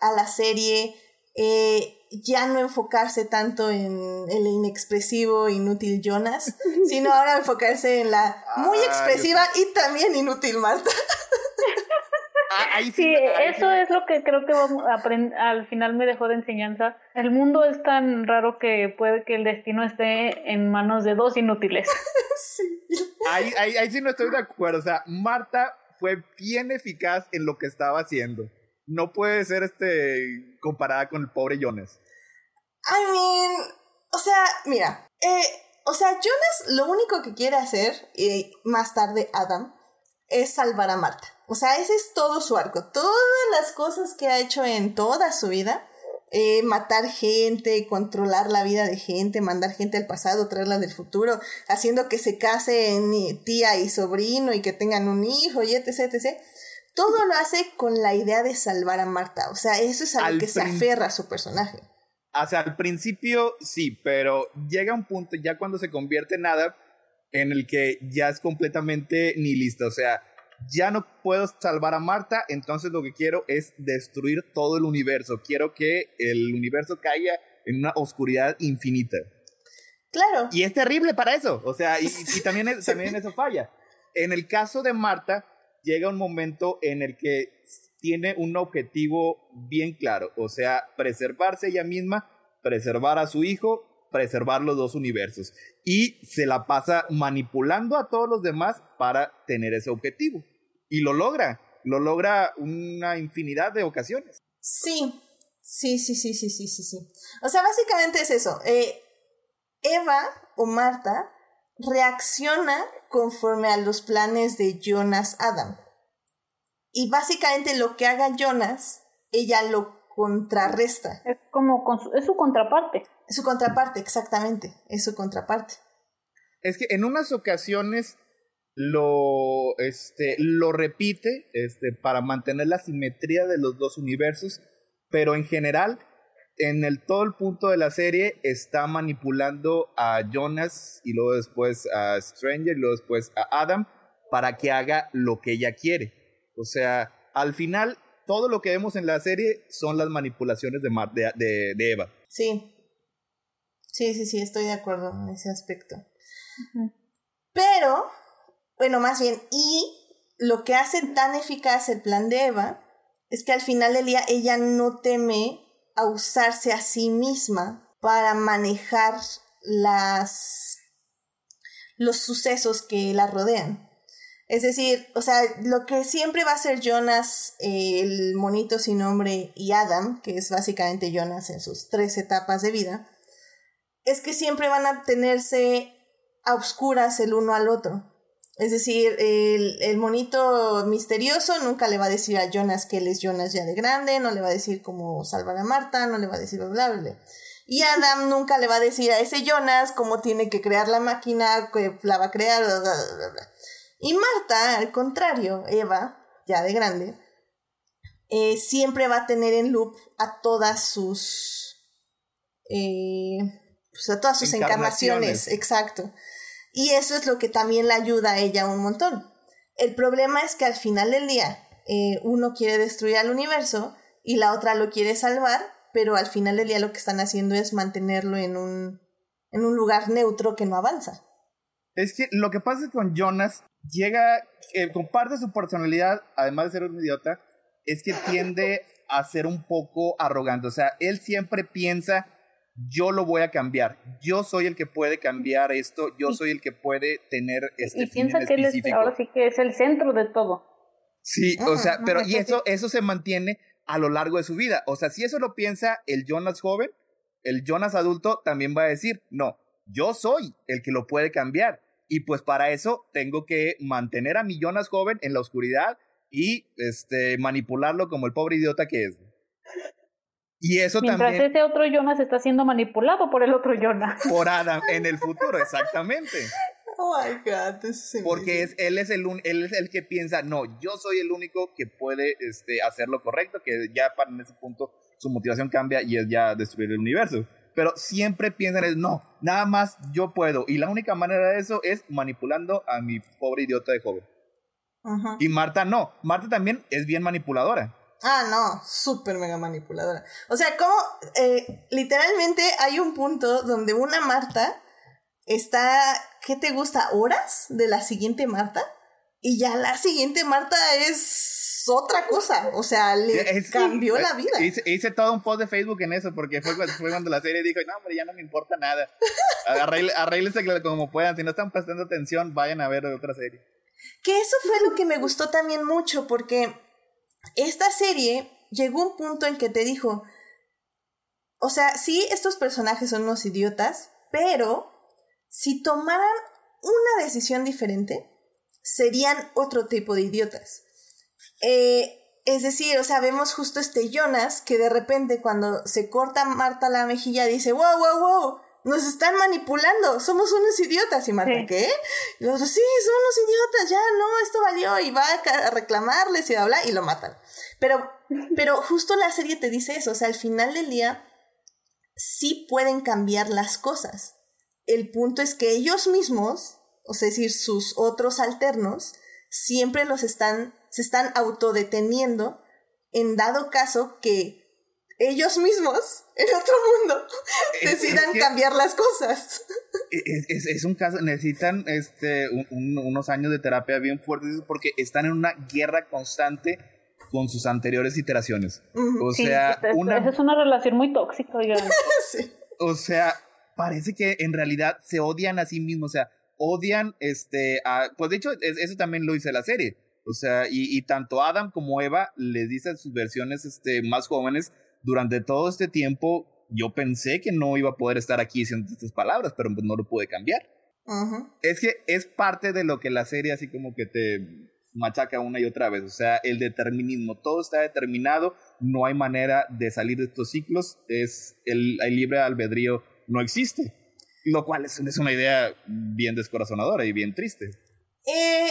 a la serie eh, ya no enfocarse tanto en el inexpresivo, inútil Jonas, sino ahora enfocarse en la muy Ah, expresiva y también inútil Marta. Ahí sí, Sí, ahí eso sí. es lo que creo que vamos a aprend- al final me dejó de enseñanza. El mundo es tan raro que puede que el destino esté en manos de dos inútiles. Ahí, ahí, ahí sí no estoy de acuerdo. O sea, Marta fue bien eficaz en lo que estaba haciendo. No puede ser este comparada con el pobre Jonas. I mean, o sea, mira, eh, o sea, Jonas lo único que quiere hacer, y más tarde Adam, es salvar a Marta. O sea, ese es todo su arco. Todas las cosas que ha hecho en toda su vida, eh, matar gente, controlar la vida de gente, mandar gente al pasado, traerla del futuro, haciendo que se casen eh, tía y sobrino y que tengan un hijo y etc, etc. Todo lo hace con la idea de salvar a Marta. O sea, eso es a lo que se aferra a su personaje. O sea, al principio sí, pero llega un punto ya cuando se convierte en nada en el que ya es completamente nihilista. O sea, ya no puedo salvar a Marta, entonces lo que quiero es destruir todo el universo. Quiero que el universo caiga en una oscuridad infinita. Claro. Y es terrible para eso. O sea, y, y también, es- también eso falla. En el caso de Marta, llega un momento en el que tiene un objetivo bien claro. O sea, preservarse ella misma, preservar a su hijo preservar los dos universos. Y se la pasa manipulando a todos los demás para tener ese objetivo. Y lo logra, lo logra una infinidad de ocasiones. Sí, sí, sí, sí, sí, sí, sí. O sea, básicamente es eso. Eh, Eva o Marta reacciona conforme a los planes de Jonas Adam. Y básicamente lo que haga Jonas, ella lo contrarresta. Es como su, es su contraparte. Es su contraparte, exactamente. Es su contraparte. Es que en unas ocasiones lo, este, lo repite este, para mantener la simetría de los dos universos, pero en general, en el, todo el punto de la serie está manipulando a Jonas y luego después a Stranger y luego después a Adam para que haga lo que ella quiere. O sea, al final, todo lo que vemos en la serie son las manipulaciones de, de, de, Eva. Sí. Sí, sí, sí, estoy de acuerdo en ese aspecto. Pero, bueno, más bien, y lo que hace tan eficaz el plan de Eva es que al final del día ella no teme a usarse a sí misma para manejar las los sucesos que la rodean. Es decir, o sea, lo que siempre va a ser Jonas, eh, el monito sin nombre, y Adam, que es básicamente Jonas en sus tres etapas de vida, es que siempre van a tenerse a oscuras el uno al otro. Es decir, el, el, monito misterioso nunca le va a decir a Jonas que él es Jonas ya de grande, no le va a decir cómo salvar a Marta, no le va a decir bla, bla, bla. Y Adam nunca le va a decir a ese Jonas cómo tiene que crear la máquina, que la va a crear, bla, bla, bla, bla. Y Marta, al contrario, Eva, ya de grande, eh, siempre va a tener en loop a todas sus. Eh, pues a todas sus encarnaciones. exacto. Y eso es lo que también le ayuda a ella un montón. El problema es que al final del día, eh, uno quiere destruir al universo y la otra lo quiere salvar, pero al final del día lo que están haciendo es mantenerlo en un, en un lugar neutro que no avanza. Es que lo que pasa con Jonas llega, eh, comparte su personalidad, además de ser un idiota, es que tiende a ser un poco arrogante. O sea, él siempre piensa, yo lo voy a cambiar. Yo soy el que puede cambiar esto. Yo soy el que puede tener este Y piensa que él es, ahora sí que es el centro de todo. Sí, o sea, pero y eso, eso se mantiene a lo largo de su vida. O sea, si eso lo piensa el Jonas joven, el Jonas adulto también va a decir, no, yo soy el que lo puede cambiar. Y pues para eso tengo que mantener a mi Jonas joven en la oscuridad y este, manipularlo como el pobre idiota que es. Y eso Mientras también. ese otro Jonas está siendo manipulado por el otro Jonas. Por Adam en el futuro, exactamente. Oh my god, Porque es, él, es el, él es el que piensa, no, yo soy el único que puede este, hacer lo correcto, que ya para en ese punto su motivación cambia y es ya destruir el universo pero siempre piensan en no, nada más yo puedo. Y la única manera de eso es manipulando a mi pobre idiota de joven. Y Marta no, Marta también es bien manipuladora. Ah, no, súper mega manipuladora. O sea, como eh, literalmente hay un punto donde una Marta está, ¿qué te gusta? ¿Horas de la siguiente Marta? Y ya la siguiente Marta es otra cosa. O sea, le cambió la vida. Hice, todo un post de Facebook en eso, porque fue, fue cuando la serie dijo, no, hombre, ya no me importa nada. Arréglese como puedan. Si no están prestando atención, vayan a ver otra serie. Que eso fue lo que me gustó también mucho, porque esta serie llegó a un punto en que te dijo, o sea, sí, estos personajes son unos idiotas, pero si tomaran una decisión diferente, serían otro tipo de idiotas. Eh, es decir, o sea, vemos justo este Jonas que de repente cuando se corta Marta la mejilla dice, wow, wow, wow, nos están manipulando, somos unos idiotas. Y Marta, ¿qué? Y los sí, son unos idiotas, ya no, esto valió. Y va a reclamarles y habla y lo matan. Pero, pero justo la serie te dice eso, o sea, al final del día sí pueden cambiar las cosas. El punto es que ellos mismos, o sea, es decir, sus otros alternos, siempre los están se están autodeteniendo en dado caso que ellos mismos en otro mundo decidan cambiar las cosas. Es, es, un caso, necesitan este, unos años de terapia bien fuertes porque están en una guerra constante con sus anteriores iteraciones. O sea, una... Esa es una relación muy tóxica, O sea, parece que en realidad se odian a sí mismos, o sea, odian, este, a, pues de hecho, eso también lo dice la serie. O sea, y, y, tanto Adam como Eva les dicen sus versiones este, más jóvenes, durante todo este tiempo yo pensé que no iba a poder estar aquí diciendo estas palabras, pero pues no lo pude cambiar. Es que es parte de lo que la serie así como que te machaca una y otra vez, o sea, el determinismo, todo está determinado, no hay manera de salir de estos ciclos, es el, el libre albedrío no existe, lo cual es, es, una idea bien descorazonadora y bien triste. Eh,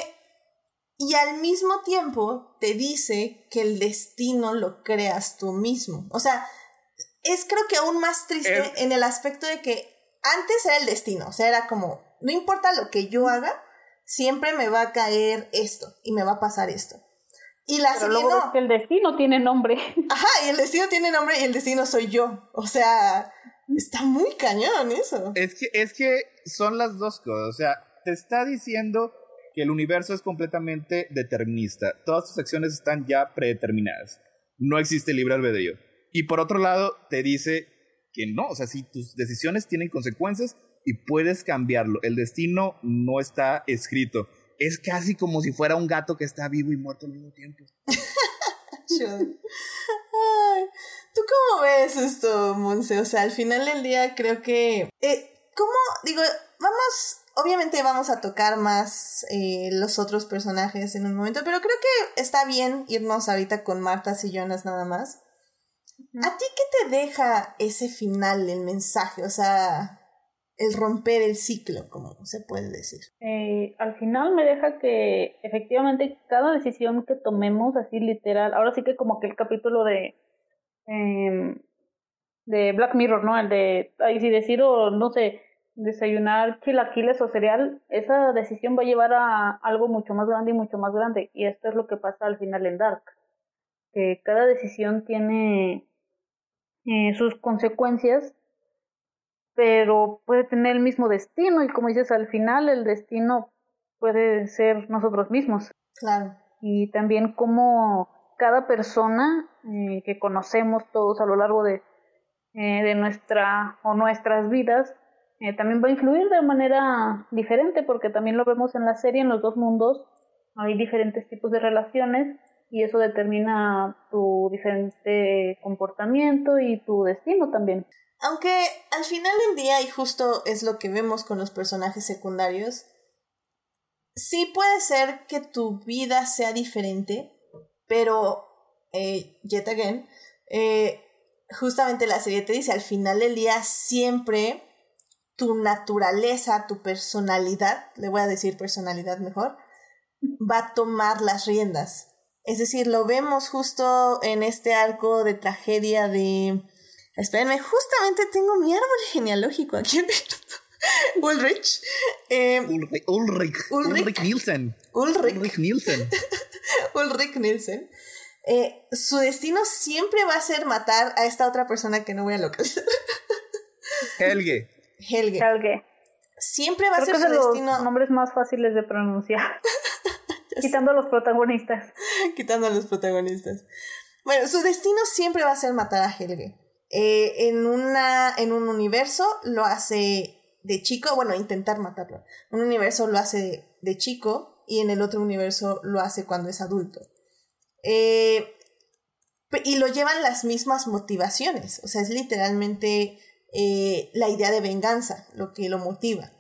y al mismo tiempo te dice que el destino lo creas tú mismo, o sea, es creo que aún más triste en el aspecto de que antes era el destino, o sea, era como, no importa lo que yo haga, siempre me va a caer esto y me va a pasar esto. Y la Pero luego no. que el destino tiene nombre. Ajá, y el destino tiene nombre y el destino soy yo. O sea, está muy cañón eso. Es que, es que son las dos cosas. O sea, te está diciendo que el universo es completamente determinista. Todas tus acciones están ya predeterminadas. No existe libre albedrío. Y por otro lado, te dice que no. O sea, si tus decisiones tienen consecuencias, y puedes cambiarlo. El destino no está escrito. Es casi como si fuera un gato que está vivo y muerto al mismo tiempo. ¿Tú cómo ves esto, Monse? O sea, al final del día creo que... Eh, ¿Cómo? Digo, vamos... Obviamente vamos a tocar más eh, los otros personajes en un momento, pero creo que está bien irnos ahorita con Marta y Jonas nada más. ¿A ti qué te deja ese final, el mensaje? O sea, el romper el ciclo, como se puede decir. Eh, al final me deja que efectivamente cada decisión que tomemos así literal, ahora sí que como que el capítulo de em, de Black Mirror, ¿no? El de, ahí si decido, no sé, desayunar chilaquiles o cereal, esa decisión va a llevar a algo mucho más grande y mucho más grande. Y esto es lo que pasa al final en Dark. Que cada decisión tiene eh, sus consecuencias pero puede tener el mismo destino y como dices, al final el destino puede ser nosotros mismos. Claro. Y también como cada persona eh, que conocemos todos a lo largo de, eh, de nuestra o nuestras vidas eh, también va a influir de manera diferente porque también lo vemos en la serie, en los dos mundos hay diferentes tipos de relaciones y eso determina tu diferente comportamiento y tu destino también. Aunque al final del día, y justo es lo que vemos con los personajes secundarios, sí puede ser que tu vida sea diferente, pero, eh, yet again, eh, justamente la serie te dice, al final del día siempre tu naturaleza, tu personalidad, le voy a decir personalidad mejor, va a tomar las riendas. Es decir, lo vemos justo en este arco de tragedia de Espérenme, justamente tengo mi árbol genealógico aquí abierto. Ulrich. Eh, Ulrich, Ulrich, Ulrich, Nielsen. Ulrich. Ulrich Nielsen. Ulrich Nielsen. Eh, su destino siempre va a ser matar a esta otra persona que no voy a localizar. Helge. Helge. Helge. Siempre va a ser su destino. Los nombres más fáciles de pronunciar. Quitando a los protagonistas. Quitando a los protagonistas. Bueno, su destino siempre va a ser matar a Helge. Eh, en, una, en un universo lo hace de chico, bueno, intentar matarlo. Un universo lo hace de, chico y en el otro universo lo hace cuando es adulto. Eh, y lo llevan las mismas motivaciones, o sea, es literalmente eh, la idea de venganza lo que lo motiva.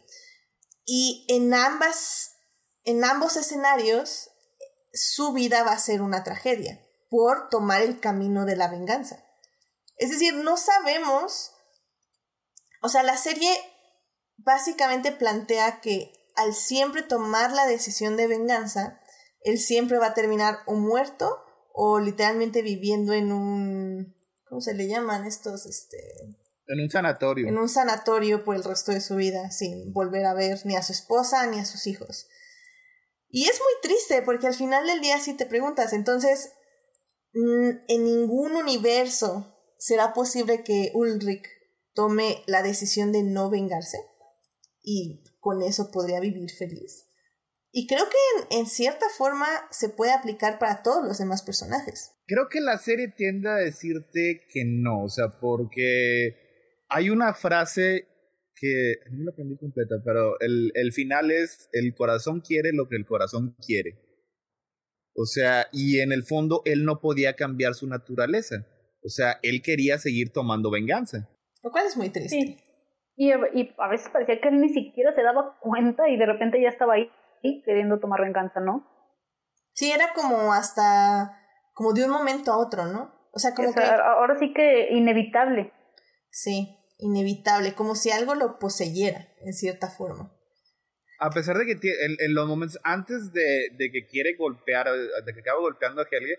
Y en ambas, en ambos escenarios, su vida va a ser una tragedia por tomar el camino de la venganza. Es decir, no sabemos, o sea, la serie básicamente plantea que al siempre tomar la decisión de venganza, él siempre va a terminar o muerto o literalmente viviendo en un, ¿cómo se le llaman estos? Este, en un sanatorio. En un sanatorio por el resto de su vida, sin volver a ver ni a su esposa ni a sus hijos. Y es muy triste porque al final del día si te preguntas, entonces, en ningún universo ¿será posible que Ulrich tome la decisión de no vengarse? Y con eso podría vivir feliz. Y creo que en, cierta forma se puede aplicar para todos los demás personajes. Creo que la serie tiende a decirte que no, o sea, porque hay una frase que no la aprendí completa, pero el, el final es el corazón quiere lo que el corazón quiere. O sea, y en el fondo él no podía cambiar su naturaleza. O sea, él quería seguir tomando venganza. Lo cual es muy triste. Sí. Y, y a veces parecía que él ni siquiera se daba cuenta y de repente ya estaba ahí queriendo tomar venganza, ¿no? Sí, era como hasta, como de un momento a otro, ¿no? O sea, como O sea, que... ahora sí que inevitable. Sí, inevitable, como si algo lo poseyera, en cierta forma. A pesar de que en, en los momentos antes de, de que quiere golpear, de que acaba golpeando a Helge,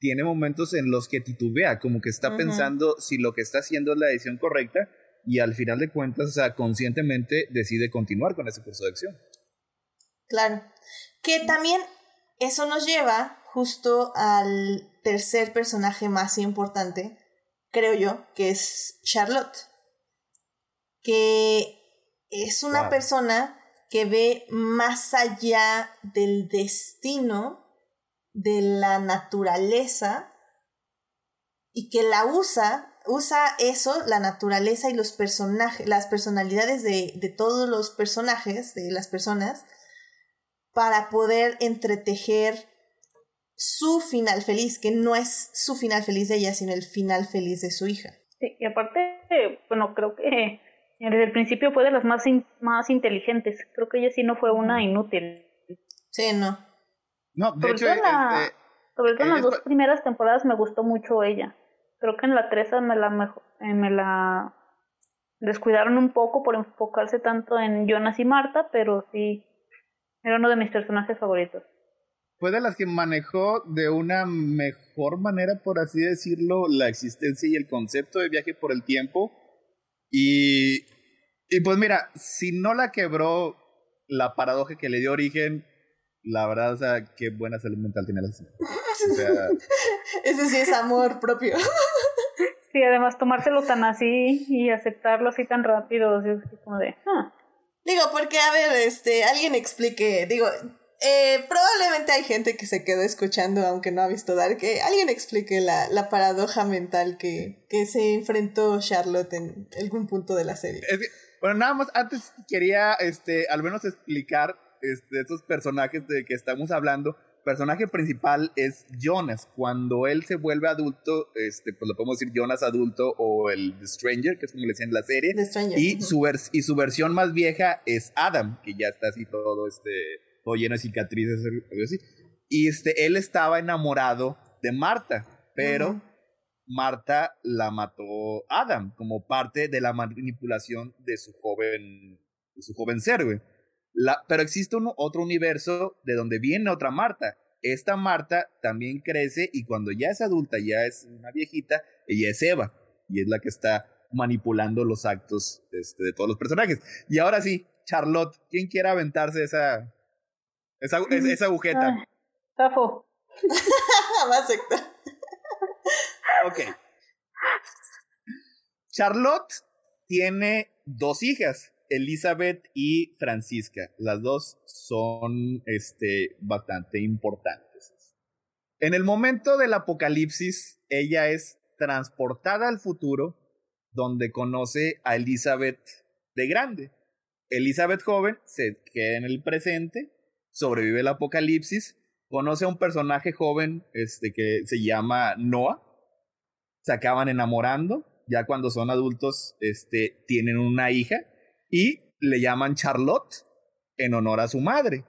tiene momentos en los que titubea, como que está pensando si lo que está haciendo es la decisión correcta y al final de cuentas, o sea, conscientemente decide continuar con ese curso de acción. Claro. Que también eso nos lleva justo al tercer personaje más importante, creo yo, que es Charlotte. Que es una Wow. persona que ve más allá del destino, de la naturaleza, y que la usa, usa eso, la naturaleza y los personajes, las personalidades de, de todos los personajes, de las personas, para poder entretejer su final feliz, que no es su final feliz de ella, sino el final feliz de su hija. Sí, y aparte, bueno, creo que desde el principio fue de las más, in- más inteligentes. Creo que ella sí no fue una inútil. Sí, no. No, de Sobre hecho, todo en la- este, Sobre todo en ella las dos primeras temporadas me gustó mucho ella. Creo que en la 3 me la, mejo- eh, me la descuidaron un poco por enfocarse tanto en Jonas y Marta, pero sí, era uno de mis personajes favoritos. fue de las que manejó de una mejor manera, por así decirlo, la existencia y el concepto de viaje por el tiempo. Y, y pues mira, si no la quebró la paradoja que le dio origen, la verdad, o sea, qué buena salud mental tiene la señora. O sea, Ese sí es amor propio. Sí, además tomárselo tan así y aceptarlo así tan rápido, así como de, ah, Digo, porque, a ver, este, alguien explique, digo, eh, probablemente hay gente que se quedó escuchando aunque no ha visto Dark, que alguien explique la, la paradoja mental que, que se enfrentó Charlotte en algún punto de la serie. es que, bueno, nada más, antes quería, este, al menos explicar, este, estos personajes de que estamos hablando. Personaje principal es Jonas. Cuando él se vuelve adulto, este, pues lo podemos decir Jonas adulto o el The Stranger, que es como le decían en la serie. The Stranger. Y su, y su versión más vieja es Adam, que ya está así todo, este, todo lleno de cicatrices, algo así. Y este, él estaba enamorado de Marta, pero Ujú. Marta la mató Adam como parte de la manipulación de su joven, de su joven ser, güey. La, pero existe un, otro universo de donde viene otra Marta. Esta Marta también crece y cuando ya es adulta, ya es una viejita, ella es Eva y es la que está manipulando los actos este, de todos los personajes. Y ahora sí, Charlotte, ¿quién quiere aventarse esa, esa, agujeta? ay, zafo. Más Héctor. Ok. Charlotte tiene dos hijas, Elizabeth y Francisca. Las dos son este, bastante importantes. En el momento del apocalipsis, ella es transportada al futuro, donde conoce a Elizabeth de grande. Elizabeth joven se queda en el presente, sobrevive el apocalipsis, conoce a un personaje joven este, que se llama Noah, se acaban enamorando, ya cuando son adultos este, tienen una hija y le llaman Charlotte en honor a su madre.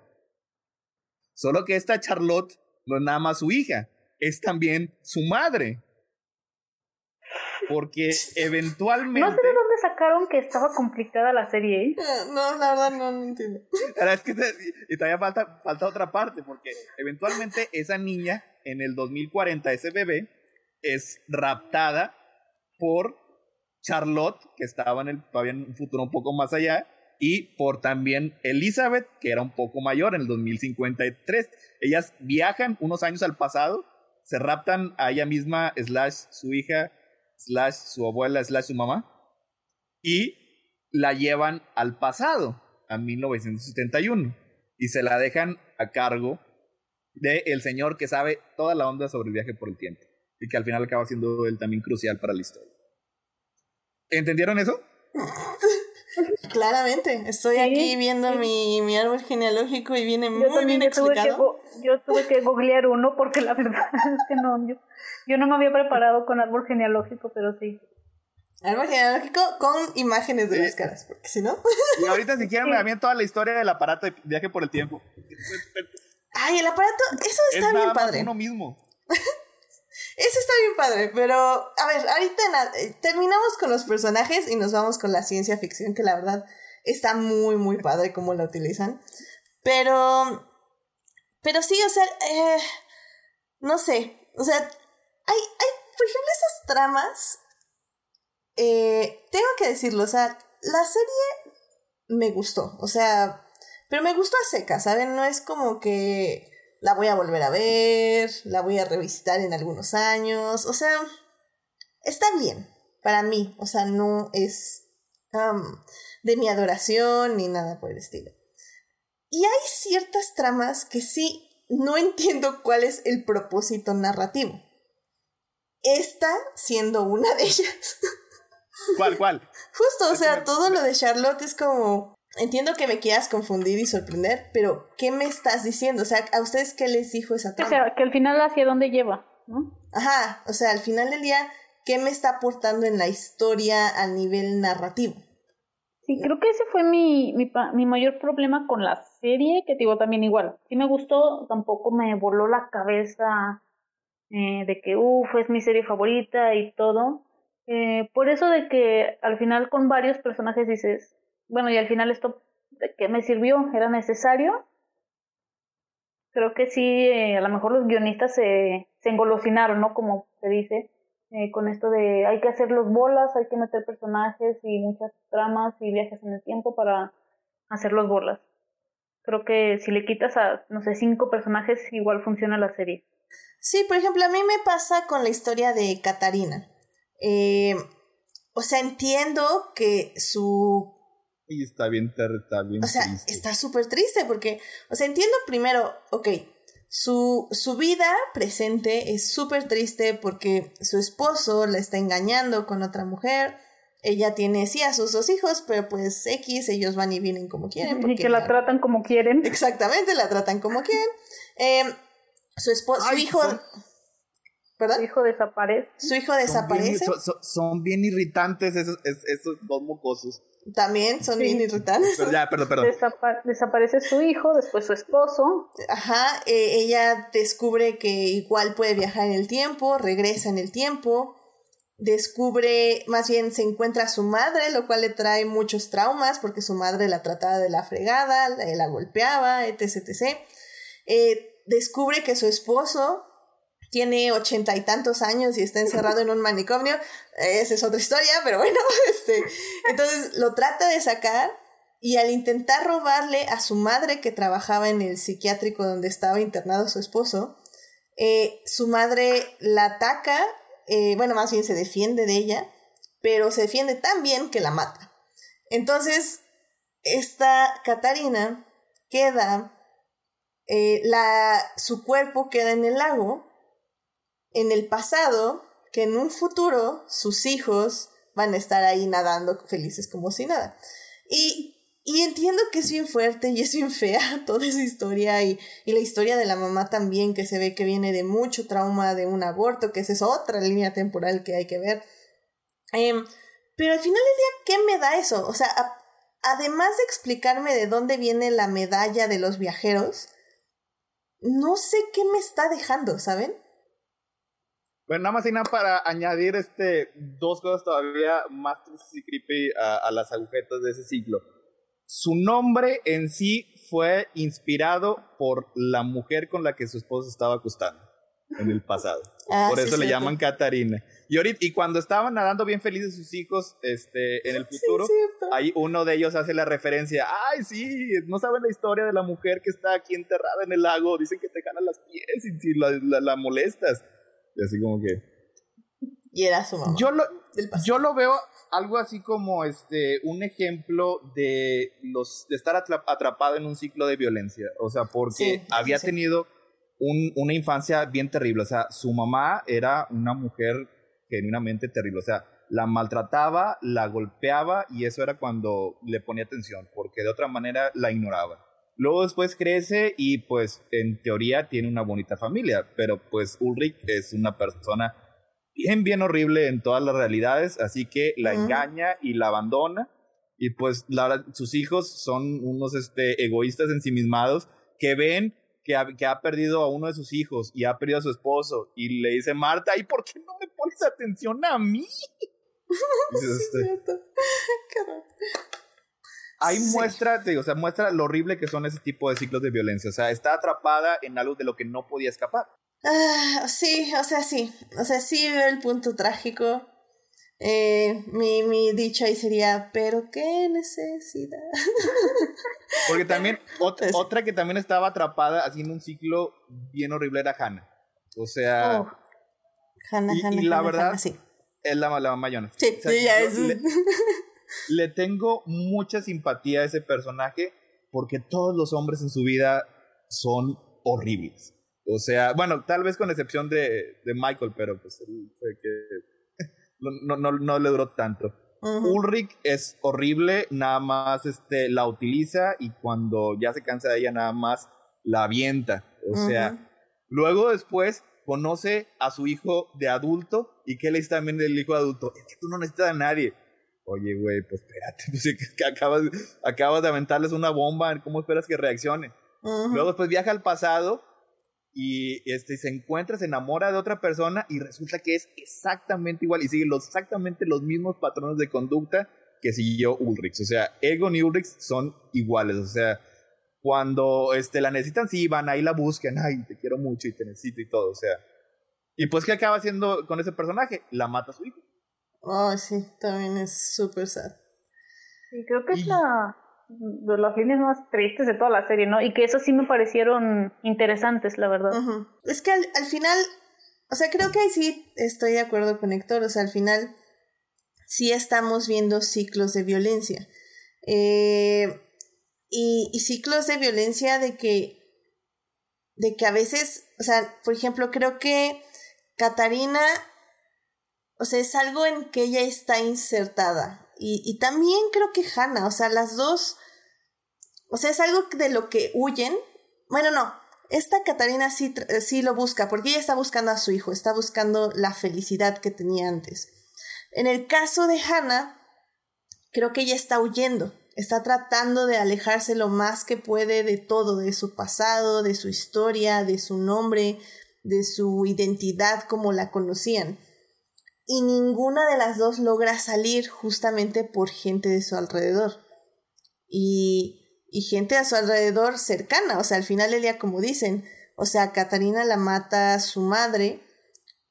Solo que esta Charlotte no es nada más su hija, es también su madre. Porque eventualmente... No sacaron que estaba complicada la serie, ¿eh? Eh, No, la verdad no, no entiendo. Ahora es que te- y todavía falta, falta otra parte, porque eventualmente esa niña, en el 2040, ese bebé, es raptada por Charlotte, que estaba en el, todavía en un futuro un poco más allá, y por también Elizabeth, que era un poco mayor, en el 2053. Ellas viajan unos años al pasado, se raptan a ella misma, slash su hija, slash su abuela, slash su mamá, y la llevan al pasado, a 1971, y se la dejan a cargo de el señor que sabe toda la onda sobre el viaje por el tiempo, y que al final acaba siendo él también crucial para la historia. ¿Entendieron eso? Claramente, estoy Sí, aquí viendo sí. mi, mi árbol genealógico y viene Yo muy bien yo tuve, que, explicado. yo tuve que googlear uno porque la verdad es que no, yo, yo no me había preparado con árbol genealógico, pero sí. Árbol genealógico con imágenes de las caras, porque si no... Y ahorita si quieren me aviento toda la historia del aparato de viaje por el tiempo. Ay, el aparato, eso Es está nada bien más padre. uno mismo. Eso está bien padre, pero a ver, ahorita eh, terminamos con los personajes y nos vamos con la ciencia ficción, que la verdad está muy, muy padre cómo la utilizan. Pero, pero sí, o sea, eh, no sé, o sea, hay, hay, por ejemplo, esas tramas, eh, tengo que decirlo, o sea, la serie me gustó, o sea, pero me gustó a seca, ¿saben? No es como que la voy a volver a ver, la voy a revisitar en algunos años, o sea, está bien para mí, o sea, no es de mi adoración ni nada por el estilo. Y hay ciertas tramas que sí no entiendo cuál es el propósito narrativo. Esta siendo una de ellas. ¿Cuál, cuál? Justo, o sea, todo lo de Charlotte es como, entiendo que me quieras confundir y sorprender, pero ¿qué me estás diciendo? O sea, ¿a ustedes qué les dijo esa O trama? sea, que al final hacia dónde lleva, ¿no? Ajá, o sea, al final del día, ¿qué me está aportando en la historia a nivel narrativo? Sí, creo que ese fue mi, mi, pa- mi mayor problema con la serie, que te digo también igual. Sí me gustó, tampoco me voló la cabeza eh, de que, uff, es mi serie favorita y todo. Eh, por eso de que al final con varios personajes dices, bueno, y al final esto, ¿de qué me sirvió? ¿Era necesario? Creo que sí, eh, a lo mejor los guionistas se, se engolosinaron, ¿no? Como se dice, eh, con esto de hay que hacer los bolas, hay que meter personajes y muchas tramas y viajes en el tiempo para hacer los bolas. Creo que si le quitas a, no sé, cinco personajes, igual funciona la serie. Sí, por ejemplo, a mí me pasa con la historia de Katarina. Eh, o sea, entiendo que su Y está bien, está bien O sea, triste. está súper triste porque, o sea, entiendo primero, ok, su, su vida presente es súper triste porque su esposo la está engañando con otra mujer. Ella tiene, sí, a sus dos hijos, pero pues X, ellos van y vienen como quieren. Y que la tratan como quieren. Exactamente, la tratan como quieren. Eh, su esposo, su hijo, son- ¿verdad? Su hijo desaparece. Su hijo Son bien, desaparece. son, son- son bien irritantes esos, es- esos dos mocosos. También son Sí. bien irritantes. Pero ya, perdón, perdón. Desapa- desaparece su hijo, después su esposo. Ajá, eh, ella descubre que igual puede viajar en el tiempo, regresa en el tiempo, descubre, más bien se encuentra a su madre, lo cual le trae muchos traumas porque su madre la trataba de la fregada, la, la golpeaba, etc. etc. Eh, descubre que su esposo tiene ochenta y tantos años y está encerrado en un manicomio. Esa es otra historia, pero bueno, este, entonces lo trata de sacar y al intentar robarle a su madre que trabajaba en el psiquiátrico donde estaba internado su esposo, eh, su madre la ataca, eh, bueno, más bien se defiende de ella, pero se defiende tan bien que la mata. Entonces, esta Catarina queda, eh, la, su cuerpo queda en el lago, en el pasado, que en un futuro sus hijos van a estar ahí nadando felices como si nada. Y, y entiendo que es bien fuerte y es bien fea toda esa historia y, y la historia de la mamá también, que se ve que viene de mucho trauma de un aborto, que esa es otra línea temporal que hay que ver. Em, pero al final del día, ¿qué me da eso? O sea, a- además de explicarme de dónde viene la medalla de los viajeros, no sé qué me está dejando, ¿saben? Bueno, nada más y nada para añadir este, dos cosas todavía más tristes y creepy a, a las agujetas de ese ciclo. Su nombre en sí fue inspirado por la mujer con la que su esposo estaba acostando en el pasado. Ah, por sí, eso le cierto. llaman Catarina. Y, ahorita, y cuando estaban nadando bien felices sus hijos este, en el futuro, Sí, ahí uno de ellos hace la referencia, ay, sí, no saben la historia de la mujer que está aquí enterrada en el lago, dicen que te jalan las pies y si la, la- la molestas. Y así como que... Y era su mamá. Yo lo, yo lo veo algo así como este un ejemplo de los de estar atra- atrapado en un ciclo de violencia. O sea, porque Sí, había sí, sí. tenido un- una infancia bien terrible. O sea, su mamá era una mujer genuinamente terrible. O sea, la maltrataba, la golpeaba y eso era cuando le ponía atención, porque de otra manera la ignoraba. Luego después crece y pues en teoría tiene una bonita familia, pero pues Ulrich es una persona bien, bien horrible en todas las realidades, así que la engaña y la abandona. Y pues la, sus hijos son unos este, egoístas ensimismados que ven que ha, que ha perdido a uno de sus hijos y ha perdido a su esposo y le dice Marta, ¿y por qué no me pones atención a mí? Este, Ahí muestra, o sea, muestra lo horrible que son ese tipo de ciclos de violencia. O sea, está atrapada en algo de lo que no podía escapar. Ah, sí, o sea, sí. O sea, sí veo el punto trágico. Eh, mi, mi dicho ahí sería, pero qué necesidad. Porque también, otra, que también estaba atrapada haciendo un ciclo bien horrible era Hannah. O sea. Oh. Hannah, y, Hannah, y la Hannah, verdad, Hannah, sí. es la, la mamá Jonas. Sí, sí, ya es. Le, le tengo mucha simpatía a ese personaje porque todos los hombres en su vida son horribles. O sea, bueno, tal vez con excepción de, de Michael, pero pues fue que no, no, no le duró tanto. Ulrich es horrible, nada más este, la utiliza y cuando ya se cansa de ella, nada más la avienta. O sea, luego después conoce a su hijo de adulto y que le dice también del hijo de adulto, es que tú no necesitas a nadie. Oye, güey, pues espérate, pues que acabas, acabas de aventarles una bomba, ¿cómo esperas que reaccione? Luego después viaja al pasado y este, se encuentra, se enamora de otra persona y resulta que es exactamente igual y sigue los, exactamente los mismos patrones de conducta que siguió Ulrich. O sea, Egon y Ulrich son iguales. O sea, cuando este, la necesitan, sí, van ahí la buscan. Ay, te quiero mucho y te necesito y todo. O sea, y pues, ¿qué acaba haciendo con ese personaje? La mata a su hijo. Oh, sí, también es súper sad. Sí, creo que es la de las líneas más tristes de toda la serie, ¿no? Y que esas sí me parecieron interesantes, la verdad. Es que al, al, final, o sea, creo que ahí sí estoy de acuerdo con Héctor, o sea, al final sí estamos viendo ciclos de violencia. Eh, y, y ciclos de violencia de que, de que a veces, o sea, por ejemplo, creo que Catarina, o sea, es algo en que ella está insertada. Y, y también creo que Hannah, o sea, las dos, o sea, es algo de lo que huyen. Bueno, no, esta Catarina sí, sí lo busca, porque ella está buscando a su hijo, está buscando la felicidad que tenía antes. En el caso de Hannah, creo que ella está huyendo, está tratando de alejarse lo más que puede de todo, de su pasado, de su historia, de su nombre, de su identidad como la conocían y ninguna de las dos logra salir justamente por gente de su alrededor. Y, y gente a su alrededor cercana, o sea, al final del día, como dicen, o sea, a Catarina la mata a su madre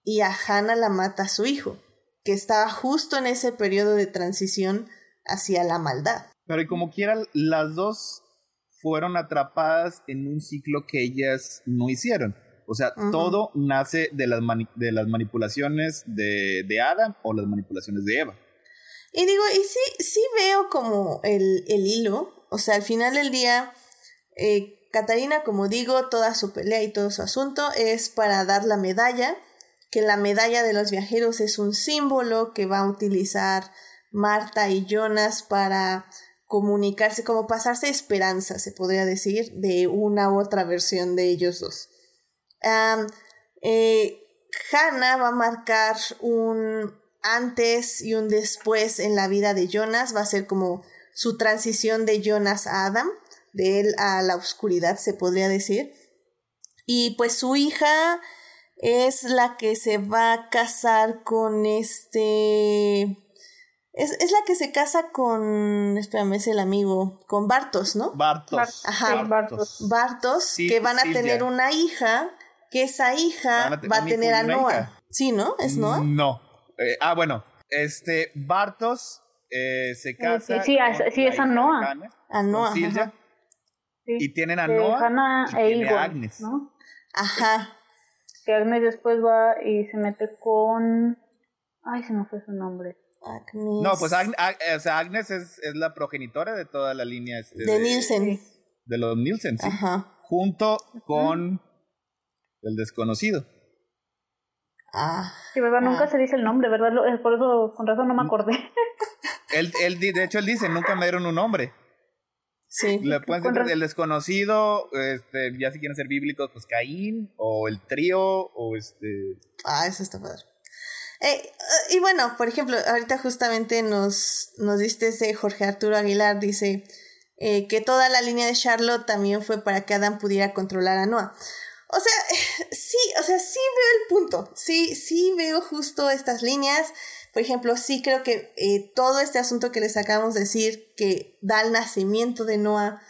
y a Hannah la mata a su hijo, que estaba justo en ese periodo de transición hacia la maldad. Pero y como quiera, las dos fueron atrapadas en un ciclo que ellas no hicieron. O sea, todo nace de las, de las manipulaciones de, de, Adam o las manipulaciones de Eva. Y digo, y sí, sí veo como el, el hilo. O sea, al final del día, eh, Catarina, como digo, toda su pelea y todo su asunto es para dar la medalla, que la medalla de los viajeros es un símbolo que va a utilizar Marta y Jonas para comunicarse, como pasarse esperanza, se podría decir, de una u otra versión de ellos dos. Eh, Hannah va a marcar un antes y un después en la vida de Jonas, va a ser como su transición de Jonas a Adam, de él a la oscuridad, se podría decir. Y pues su hija es la que se va a casar con este... Es, es la que se casa con, espérame, es el amigo, con Bartos, ¿no? Bartos. Ajá, Bartos. Bartos, que van a tener una hija que esa hija va a tener a Noah. Sí, ¿no? ¿Es Noah? No. Eh, ah, bueno. Este, Bartos eh, se casa. Sí, sí, es a Noah. a Noah. Y tienen a Noah y e a Agnes. ¿no? Ajá. Que Agnes después va y se mete con. Ay, se me fue su nombre. Agnes. No, pues Agnes, o sea, Agnes es, es, la progenitora de toda la línea. Este, de, Nielsen. De los Nielsen, sí. Ajá. Junto con el desconocido. Ah. Sí, ¿verdad? Nunca Ah. se dice el nombre, ¿verdad? Eh, Por eso, con razón no me acordé. Él, él, di- de hecho, él dice, nunca me dieron un nombre. Sí. Le pueden el desconocido, este, ya si quieren ser bíblicos, pues Caín, o el trío, o este... Ah, eso está padre. Eh, y bueno, por ejemplo, ahorita justamente nos, nos diste ese Jorge Arturo Aguilar, dice eh, que toda la línea de Charlotte también fue para que Adam pudiera controlar a Noah. O sea, sí, o sea, sí veo el punto. Sí, sí veo justo estas líneas. Por ejemplo, sí creo que eh, todo este asunto que les acabamos de decir, que da el nacimiento de Noah,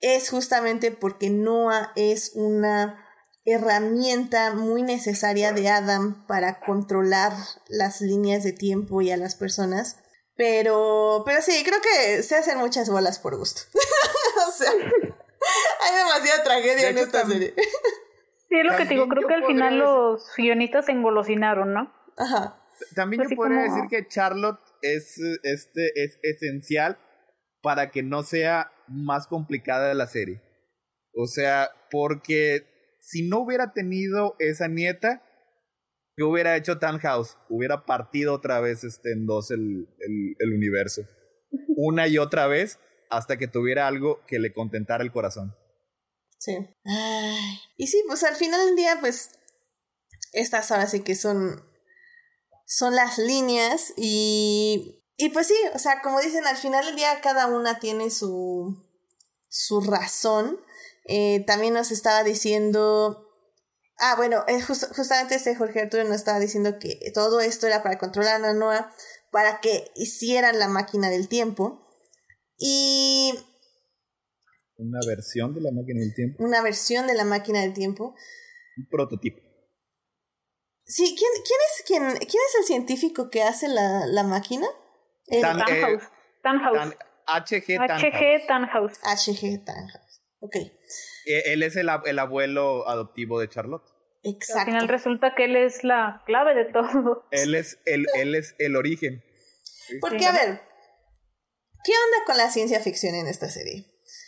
es justamente porque Noah es una herramienta muy necesaria de Adam para controlar las líneas de tiempo y a las personas. Pero, pero sí, creo que se hacen muchas bolas por gusto. o sea, hay demasiada tragedia De en esta serie. Sí, es lo que te digo. Creo que al podría final decir- los guionistas se engolosinaron, ¿no? Ajá. También Así yo podría como- decir que Charlotte es, este, es esencial para que no sea más complicada la serie. O sea, porque si no hubiera tenido esa nieta, ¿qué hubiera hecho House? Hubiera partido otra vez este, en dos el, el, el universo. Una y otra vez hasta que tuviera algo que le contentara el corazón. Sí. Ay. Y sí, pues al final del día, pues, estas ahora sí que son, son las líneas y, y pues sí, o sea, como dicen, al final del día cada una tiene su, su razón. Eh, también nos estaba diciendo... Ah, bueno, eh, jus- justamente este Jorge Arturo nos estaba diciendo que todo esto era para controlar a Noah, para que hicieran la máquina del tiempo. Y Una versión de la máquina del tiempo. una versión de la máquina del tiempo. Un prototipo. Sí, ¿quién, quién, es, quién, quién es el científico que hace la, la máquina? El Tan- eh, Tannhaus. Tannhaus. Tan- HG Tannhaus. HG. Tannhaus. Ok, Eh, Él es el, el abuelo adoptivo de Charlotte. Al exacto. final resulta que él es la clave de todo. Él es el, él es el origen. Porque, Sí. a ver, ¿qué onda con la ciencia ficción en esta serie?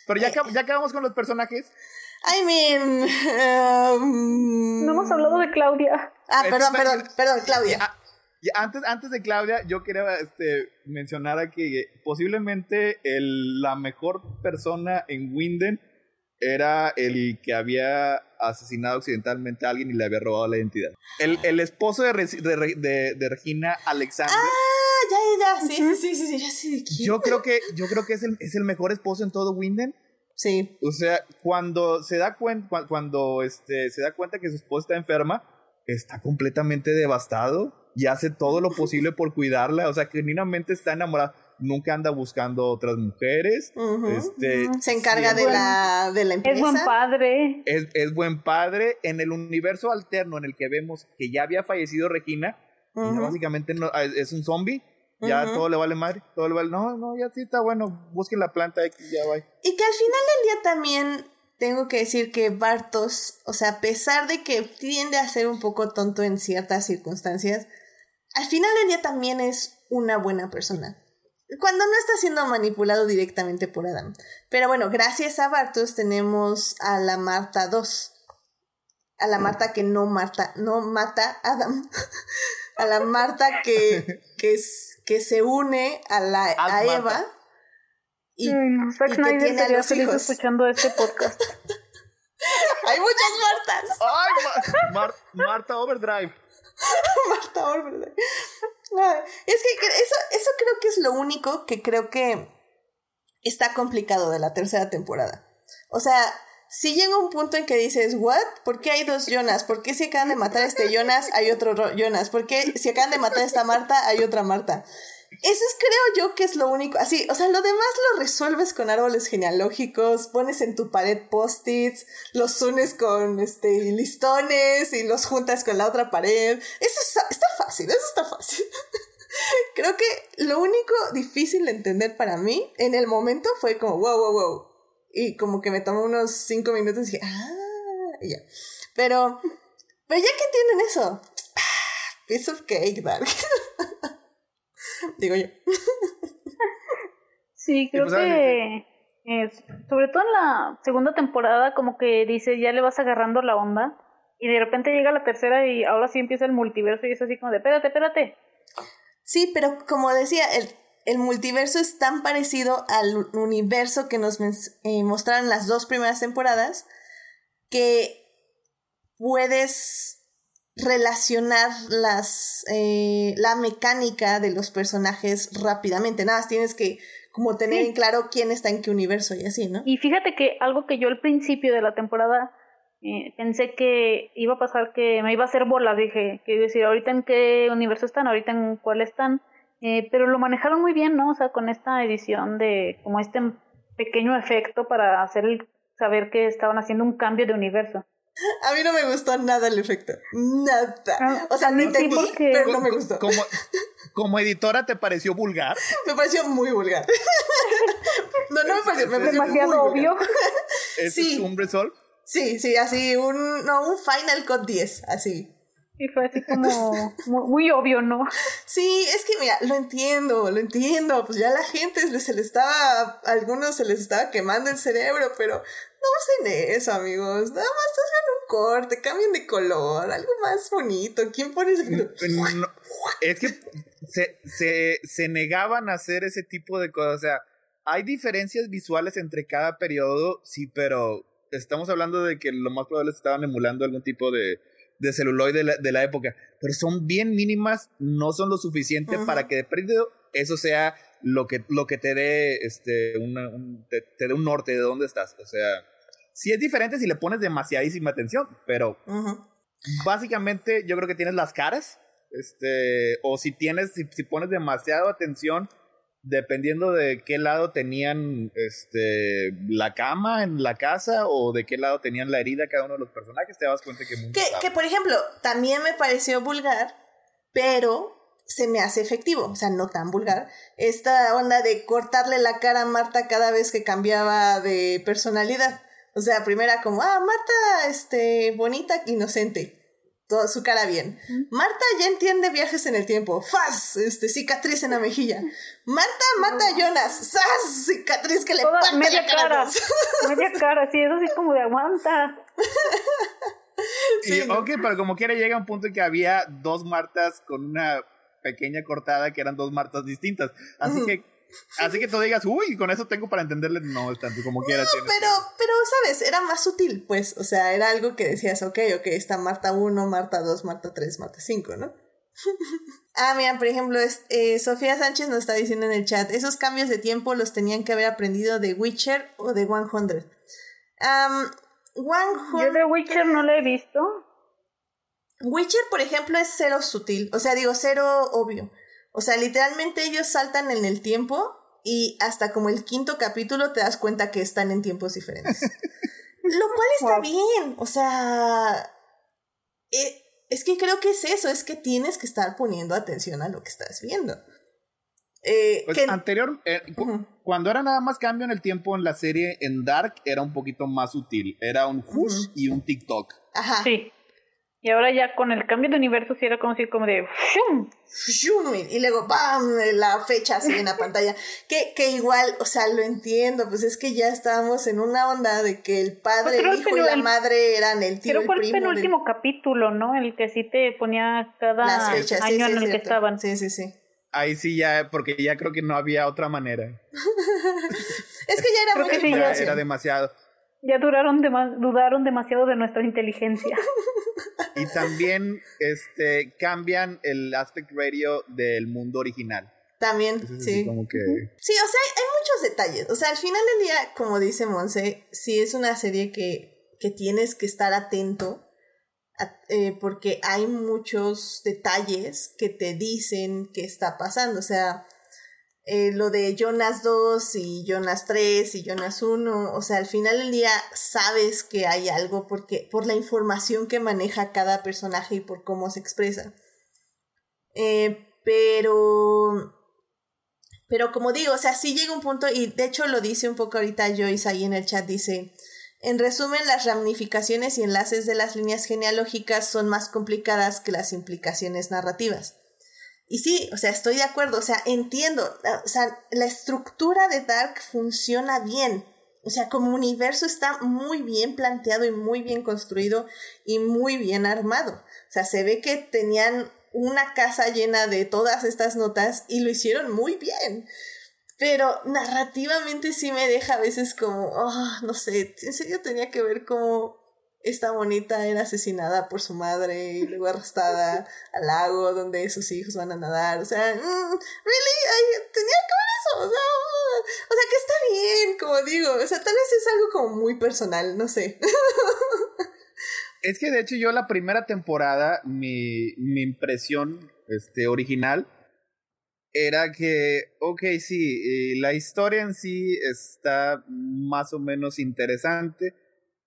Pero Eh. ya, acab- ya acabamos con los personajes. I mean... um, No hemos hablado de Claudia. Ah, Eh, perdón, perdón, perdón, Claudia. Y antes, antes de Claudia, yo quería este, mencionar a que posiblemente el- la mejor persona en Winden era el que había asesinado accidentalmente a alguien y le había robado la identidad. El, el esposo de, de, de- de Regina Alexander. Ah, ya, ya, ya, sí, sí, sí, sí, sí, ya sé de quién. Yo creo que, yo creo que es, el, es el mejor esposo en todo Winden. Sí, O sea, cuando se da cuenta, cuando este, se da cuenta que su esposa está enferma, está completamente devastado y hace todo lo posible por cuidarla. O sea, genuinamente está enamorado. Nunca anda buscando otras mujeres. ujú. Este, se encarga de la, de la empresa. Es buen padre. Es, es buen padre. En el universo alterno en el que vemos que ya había fallecido Regina, ya Ujú. básicamente no- es es un zombie. Ya todo le vale madre. Todo le vale. No, no, ya sí está bueno. Busquen la planta X, ya va. Y que al final del día también tengo que decir que Bartos, o sea, a pesar de que tiende a ser un poco tonto en ciertas circunstancias, al final del día también es una buena persona. Cuando no está siendo manipulado directamente por Adam. Pero bueno, gracias a Bartos tenemos a la Marta 2. A la Marta que no, Marta, no mata a Adam. a la Marta que, que, es- que se une a, la, a Ad Marta. Eva. Y Ay, no, Zack y que Snyder a sería feliz escuchando este podcast. Hay muchas Martas. ¡Ay, Ma- Mar- Marta Overdrive! Marta. Ay, Es que eso, eso creo que es lo único que creo que está complicado de la tercera temporada. O sea, si llega un punto en que dices, ¿what? ¿Por qué hay dos Jonas? ¿Por qué si acaban de matar este Jonas hay otro Ro- Jonas? ¿Por qué si acaban de matar esta Marta hay otra Marta? Eso es, creo yo, que es lo único. Así, o sea, lo demás lo resuelves con árboles genealógicos, pones en tu pared post-its, los unes con este, listones y los juntas con la otra pared. Eso está fácil, eso está fácil. creo que lo único difícil de entender para mí en el momento fue como, wow, wow, wow. Y como que me tomó unos cinco minutos y dije, ah, y ya. Pero, pero ya que entienden eso, ah, piece of cake, Dark. Digo yo. Sí, creo pues, que es, sobre todo en la segunda temporada como que dice ya le vas agarrando la onda y de repente llega la tercera y ahora sí empieza el multiverso y es así como de, espérate, espérate. Sí, pero como decía, el, el multiverso es tan parecido al universo que nos eh, mostraron las dos primeras temporadas que puedes relacionar las eh, la mecánica de los personajes rápidamente. Nada más tienes que como tener en claro quién está en qué universo y así, ¿no? Y fíjate que algo que yo al principio de la temporada eh, pensé que iba a pasar que me iba a hacer bola, dije, que decir, ahorita en qué universo están, ahorita en cuál están, eh, pero lo manejaron muy bien, ¿no? O sea, con esta edición de como este pequeño efecto para hacer el, saber que estaban haciendo un cambio de universo. A mí no me gustó nada el efecto. Nada. Ah, o sea, no entendí, pero no me gustó. Como, como editora, ¿te pareció vulgar? Me pareció muy vulgar. No, no me pareció, me pareció demasiado obvio. ¿Es sí. un resol? Sí, sí, así, un, no, un Final Cut 10, así. Y fue así como muy, obvio, ¿no? Sí, es que mira, lo entiendo, lo entiendo. Pues ya la gente se le estaba, a algunos se les estaba quemando el cerebro, pero no usen eso, amigos. Nada más hagan un corte, cambien de color, algo más bonito. ¿Quién pone ese Es que se, se, se negaban a hacer ese tipo de cosas. O sea, hay diferencias visuales entre cada periodo, sí, pero estamos hablando de que lo más probable es que estaban emulando algún tipo de de celuloide de la, de la, época, pero son bien mínimas, no son lo suficiente para que de perdido eso sea lo que, lo que te dé este, una, un, te, dé un norte de dónde estás. O sea, sí es diferente si le pones demasiadísima atención, pero básicamente yo creo que tienes las caras, este, o si tienes, si, si pones demasiada atención dependiendo de qué lado tenían este la cama en la casa o de qué lado tenían la herida cada uno de los personajes, te das cuenta que que, que por ejemplo, también me pareció vulgar, pero se me hace efectivo, o sea, no tan vulgar, esta onda de cortarle la cara a Marta cada vez que cambiaba de personalidad. O sea, primera como, ah, Marta, este, bonita, inocente toda su cara bien. Marta ya entiende viajes en el tiempo. ¡Faz! Este, cicatriz en la mejilla. Marta mata a Jonas. ¡Sas! Cicatriz que le parte media la cara. media cara, sí, eso sí como de aguanta. Sí, ok, pero como quiera llega un punto en que había dos Martas con una pequeña cortada que eran dos Martas distintas. Así que Así que tú digas, uy, con eso tengo para entenderle, no es tanto como quiera. No, pero, pero, ¿sabes? Era más sutil, pues. O sea, era algo que decías, ok, ok, está Marta 1, Marta 2, Marta 3, Marta 5, ¿no? ah, mira, por ejemplo, eh, Sofía Sánchez nos está diciendo en el chat, esos cambios de tiempo los tenían que haber aprendido de Witcher o de 100. Um, 100... Yo de Witcher no lo he visto. Witcher, por ejemplo, es cero sutil, o sea, digo, cero obvio. O sea, literalmente ellos saltan en el tiempo y hasta como el quinto capítulo te das cuenta que están en tiempos diferentes. Lo cual está bien, o sea, eh, es que creo que es eso, es que tienes que estar poniendo atención a lo que estás viendo. Eh, pues anterior, eh, cuando era nada más cambio en el tiempo en la serie, en Dark era un poquito más sutil, era un hush y un TikTok. Ajá. Sí. Y ahora ya con el cambio de universo sí era como si como de ¡shum! ¡shum! Y luego ¡bam! La fecha así en la pantalla. Que, que igual, o sea, lo entiendo, pues es que ya estábamos en una onda de que el padre, el hijo y la madre eran el tío, Pero fue el, penúltimo capítulo, ¿no? El que sí te ponía cada año en el que estaban. Sí, sí, sí. Ahí sí ya, porque ya creo que no había otra manera. es que ya era muy Era demasiado. Ya duraron dudaron demasiado de nuestra inteligencia. Y también este, cambian el aspect radio del mundo original. También, sí. Como que... Sí, o sea, hay, muchos detalles. O sea, al final del día, como dice Monse, sí es una serie que, que tienes que estar atento eh, porque hay muchos detalles que te dicen qué está pasando. O sea, eh, lo de Jonas 2 y Jonas 3 y Jonas 1, o sea, al final del día sabes que hay algo porque por la información que maneja cada personaje y por cómo se expresa. Eh, pero pero como digo, o sea, sí llega un punto y de hecho lo dice un poco ahorita Joyce ahí en el chat dice, en resumen, las ramificaciones y enlaces de las líneas genealógicas son más complicadas que las implicaciones narrativas. Y sí, o sea, estoy de acuerdo, o sea, entiendo, o sea, la estructura de Dark funciona bien. o sea, como universo está muy bien planteado y muy bien construido y muy bien armado. O sea, se ve que tenían una casa llena de todas estas notas y lo hicieron muy bien. Pero narrativamente sí me deja a veces como, oh, no sé, en serio tenía que ver cómo esta bonita era asesinada por su madre y luego arrastrada al lago donde sus hijos van a nadar. O sea, mm, really, tenía que ver eso. O sea, o sea, que está bien, como digo. O sea, tal vez es algo como muy personal, no sé. Es que de hecho yo la primera temporada, mi, mi impresión este, original era que, ok, sí, la historia en sí está más o menos interesante,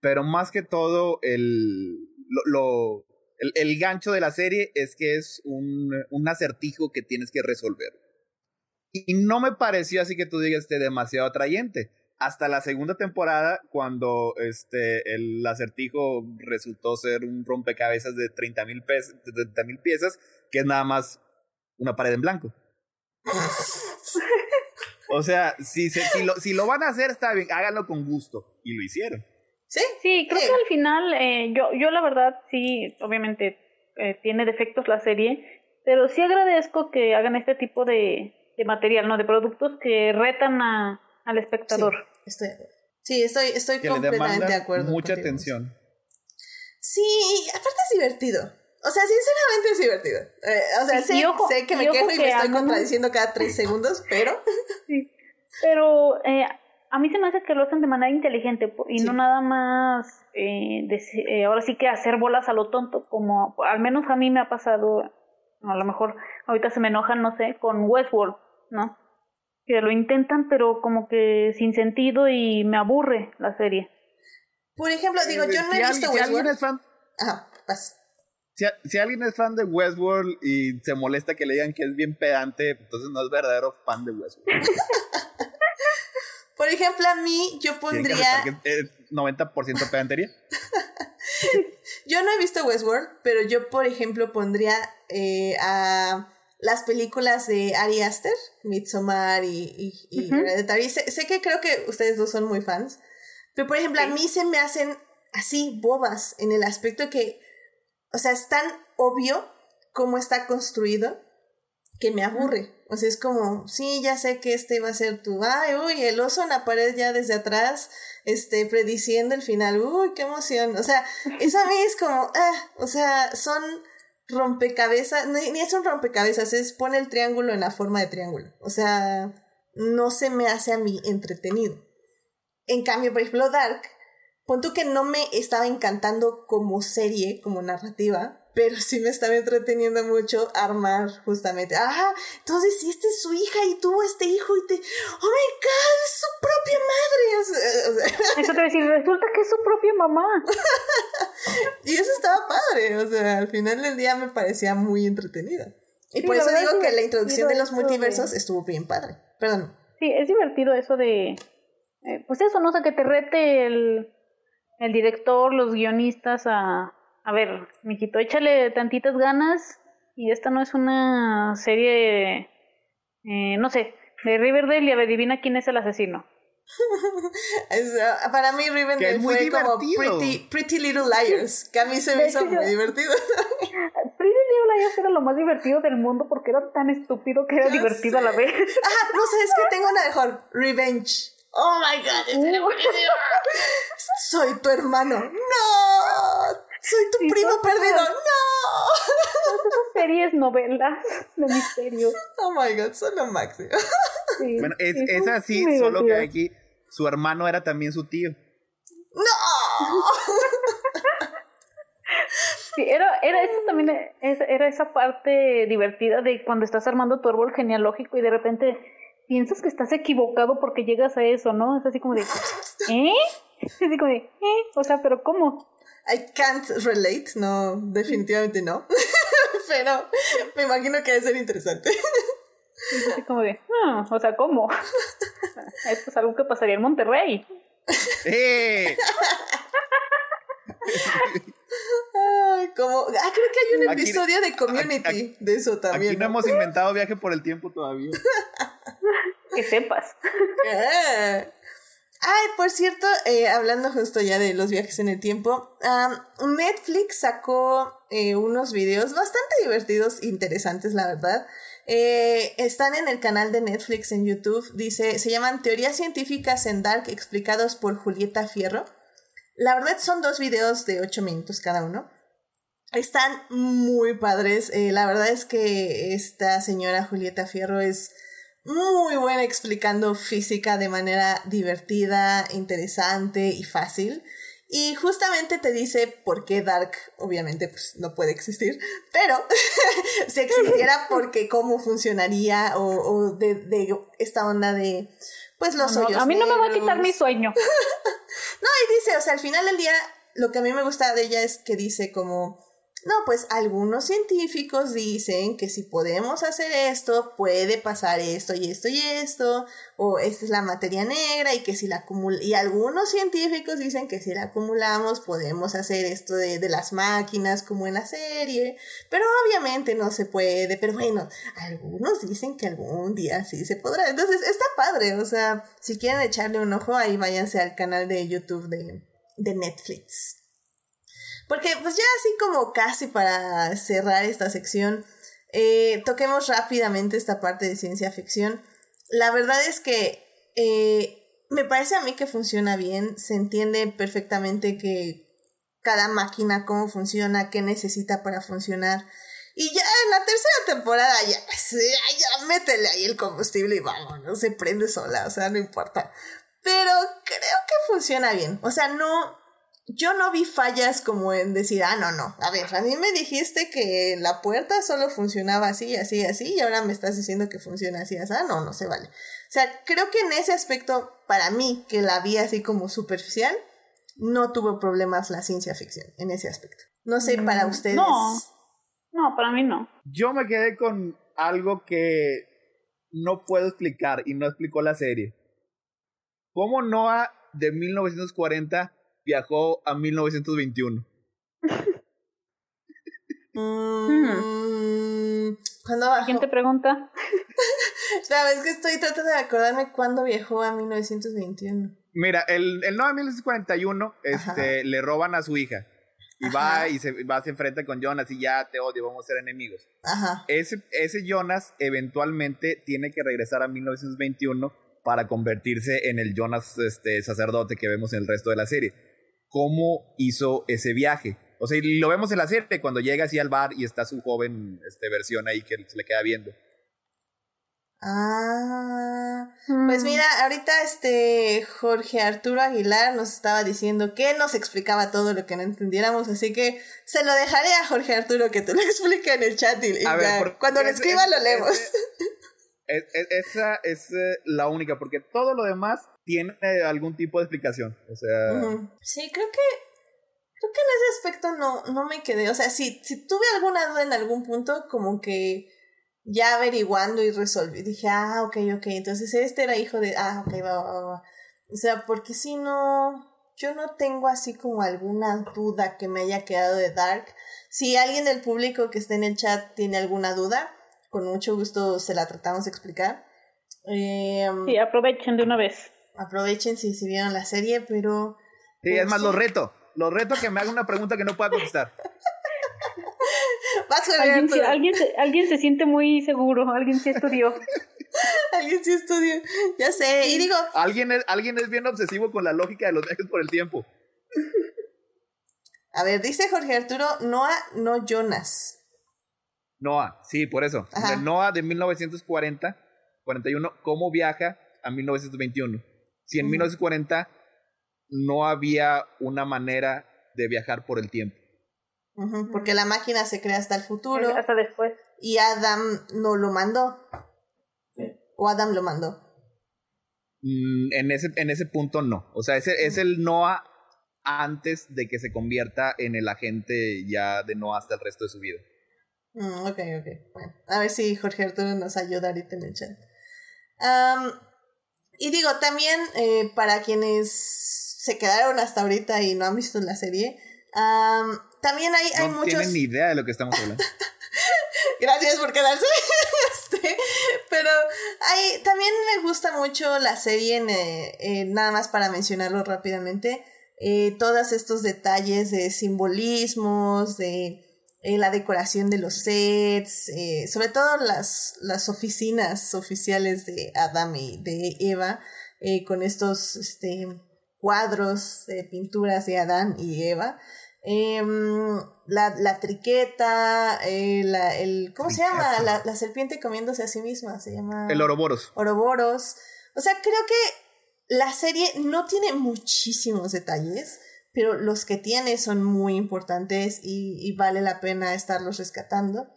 pero más que todo el, lo, el, el, gancho de la serie es que es un, un acertijo que tienes que resolver. Y no me pareció así que tú digas este demasiado atrayente hasta la segunda temporada, cuando este, el acertijo resultó ser un rompecabezas de 30 mil piezas, que es nada más una pared en blanco. o sea, si, si, lo, si lo van a hacer, está bien, háganlo con gusto. Y lo hicieron. Sí, sí, creo que al final, eh, yo, yo la verdad, sí, obviamente eh, tiene defectos la serie, pero sí agradezco que hagan este tipo de, de material, ¿no? De productos que retan a, al espectador. Estoy, sí, estoy, estoy completamente de acuerdo. Mucha atención. Sí, aparte es divertido. O sea, sinceramente es divertido. Eh, o sea, sé, que me quejo y me estoy contradiciendo cada tres segundos, pero. Sí. Pero eh, a mí se me hace que lo hacen de manera inteligente y no nada más. Eh, eh, ahora sí que hacer bolas a lo tonto, como al menos a mí me ha pasado. A lo mejor ahorita se me enojan, no sé, con Westworld, ¿no? que lo intentan, pero como que sin sentido y me aburre la serie. Por ejemplo, digo, yo no he visto Westworld. Si alguien es fan, Ajá, Si, si, alguien es fan de Westworld y se molesta que le digan que es bien pedante, entonces no es verdadero fan de Westworld. Por ejemplo, a mí yo pondría... ¿Es 90% pedantería? yo no he visto Westworld, pero yo, por ejemplo, pondría eh, a las películas de Ari Aster, Midsommar y, y, Hereditary. Sé, que creo que ustedes dos son muy fans, pero por ejemplo, a mí se me hacen así bobas en el aspecto que, o sea, es tan obvio cómo está construido que me aburre. O sea, es como, sí, ya sé que este va a ser tu, ay, uy, el oso en la pared ya desde atrás, este, prediciendo el final, uy, qué emoción. O sea, eso a mí es como, ah, o sea, son rompecabezas, ni, es un rompecabezas, es pone el triángulo en la forma de triángulo. O sea, no se me hace a mí entretenido. En cambio, por ejemplo, Dark, punto que no me estaba encantando como serie, como narrativa, pero sí me estaba entreteniendo mucho armar justamente. Ajá, entonces si esta es su hija y tuvo este hijo y te. ¡Oh my god! ¡Es su propia madre! eso te voy a decir, resulta que es su propia mamá. y eso estaba padre, o sea, al final del día me parecía muy entretenida. Y por eso digo que la introducción de los multiversos estuvo bien padre. Perdón. Sí, es divertido eso de. Eh, pues eso, no sé, que te rete el, el director, los guionistas a a ver, mijito, échale tantitas ganas y esta no es una serie, eh, no sé, de Riverdale y adivina quién es el asesino. Ah, para mí Riverdale fue como pretty, pretty, Little Liars, que a mí se me hizo muy divertido. Pretty Little Liars era lo más divertido del mundo porque era tan estúpido que era divertido a la vez. Ah, no sé, es que tengo una mejor, Revenge. Oh my god, es Soy tu hermano. No. Soy tu primo perdido. ¡No! Todas esas series novelas de misterio. Oh my god, son lo máximo. bueno, es, es así, solo que aquí su hermano era también su tío. ¡No! Sí, era, era eso también, era esa parte divertida de cuando estás armando tu árbol genealógico y de repente piensas que estás equivocado porque llegas a eso, ¿no? Es así como de, ¿eh? Es así como de, ¿eh? O sea, pero ¿cómo? I can't relate, no, definitivamente no. Pero me imagino que debe ser interesante. Así como de, ah, o sea, ¿cómo? Esto es algo que pasaría en Monterrey. ¡Eh! Ay, como, ah, creo que hay un episodio de Community de eso también. Aquí no, hemos inventado viaje por el tiempo todavía. que sepas. Eh. Ay, por cierto, eh, hablando justo ya de los viajes en el tiempo, Netflix sacó eh, unos videos bastante divertidos, interesantes, la verdad. Eh, están en el canal de Netflix en YouTube. Dice, se llaman Teorías científicas en Dark explicados por Julieta Fierro. La verdad son dos videos de ocho minutos cada uno. Están muy padres. la verdad es que esta señora Julieta Fierro es muy buena explicando física de manera divertida, interesante y fácil. Y justamente te dice por qué Dark, obviamente, pues no puede existir, pero si existiera, porque cómo funcionaría o, o de, de, esta onda de, pues los no, hoyos A mí no me va a quitar mi sueño. no, y dice, o sea, al final del día, lo que a mí me gusta de ella es que dice como, no, pues algunos científicos dicen que si podemos hacer esto, puede pasar esto y esto y esto, o esta es la materia negra y que si la acumulamos, y algunos científicos dicen que si la acumulamos podemos hacer esto de, de las máquinas como en la serie, pero obviamente no se puede, pero bueno, algunos dicen que algún día sí se podrá, entonces está padre, o sea, si quieren echarle un ojo ahí váyanse al canal de YouTube de, de Netflix. Porque pues ya así como casi para cerrar esta sección, eh, toquemos rápidamente esta parte de ciencia ficción. La verdad es que eh, me parece a mí que funciona bien, se entiende perfectamente que cada máquina, cómo funciona, qué necesita para funcionar. Y ya en la tercera temporada ya, ya, ya métele ahí el combustible y vamos, no se prende sola, o sea, no importa. Pero creo que funciona bien. O sea, no, yo no vi fallas como en decir, ah, no, no, a ver, a mí me dijiste que la puerta solo funcionaba así, así, así, y ahora me estás diciendo que funciona así, así, ah, no, no se vale. O sea, creo que en ese aspecto, para mí, que la vi así como superficial, no tuvo problemas la ciencia ficción, en ese aspecto. No sé, para ustedes. No, no, para mí no. Yo me quedé con algo que no puedo explicar y no explicó la serie. ¿Cómo Noah de 1940 viajó a 1921. Mm, ¿Cuándo bajó? Siguiente pregunta. Espera, es que estoy tratando de acordarme cuándo viajó a 1921. Mira, el, el 9 de 1941 este, le roban a su hija. Y va y se, va, se enfrenta con Jonas y ya te odio, vamos a ser enemigos. Ajá. Ese, ese Jonas eventualmente tiene que regresar a 1921 para convertirse en el Jonas este, sacerdote que vemos en el resto de la serie. ¿Cómo hizo ese viaje? O sea, y lo vemos en la serie cuando llega así al bar y está su joven este, versión ahí que se le queda viendo. Ah, pues mira, ahorita este Jorge Arturo Aguilar nos estaba diciendo que nos explicaba todo lo que no entendiéramos, así que se lo dejaré a Jorge Arturo que te lo explique en el chat y, y A ver, ya, porque cuando lo escriba lo leemos. es- es- esa es eh, la única, porque todo lo demás tiene algún tipo de explicación. O sea. Sí, creo que creo que en ese aspecto no, no me quedé. O sea, si, si tuve alguna duda en algún punto, como que ya averiguando y resolví, dije, ah, ok, ok, entonces este era hijo de, ah, ok, va, va, va. O sea, porque si no, yo no tengo así como alguna duda que me haya quedado de Dark. Si alguien del público que esté en el chat tiene alguna duda, con mucho gusto se la tratamos de explicar. Eh, Sí, aprovechen de una vez. aprovechen si, si vieron la serie, pero... sí, es más, sí. los reto. Los reto a que me haga una pregunta que no pueda contestar. Vas, Jorge Alguien, se- alguien, se, alguien se siente muy seguro, alguien sí estudió. Alguien sí estudia. Ya sé. Y digo, Alguien es, alguien es bien obsesivo con la lógica de los viajes por el tiempo. a ver, dice Jorge Arturo, Noah, no Jonas. Noah, sí, por eso. Ajá. De Noah de 1940, 41, ¿cómo viaja a 1921? Si en Ujú. 1940 no había una manera de viajar por el tiempo. Porque la máquina se crea hasta el futuro Hasta después. y Adam no lo mandó. O Adam lo mandó. Mm, en, ese, en ese punto no. O sea, ese, es el Noah antes de que se convierta en el agente ya de Noah hasta el resto de su vida. Mm, ok, ok. Bueno, a ver si Jorge Arturo nos ayuda ahorita en el chat. Am, y digo, también eh, para quienes se quedaron hasta ahorita y no han visto la serie, am, también hay, hay No muchos... tienen ni idea de lo que estamos hablando. Gracias por quedarse. Este, pero hay, también me gusta mucho la serie, en, eh, eh, nada más para mencionarlo rápidamente, eh, todos estos detalles de simbolismos, de eh, la decoración de los sets, eh, sobre todo las, las oficinas oficiales de Adam y de Eva, eh, con estos este, cuadros de pinturas de Adán y Eva. Em, la, la triqueta, la, el, ¿cómo se llama? La, la serpiente comiéndose a sí misma, se llama... El Oroboros. Oroboros. O sea, creo que la serie no tiene muchísimos detalles, pero los que tiene son muy importantes y, y vale la pena estarlos rescatando.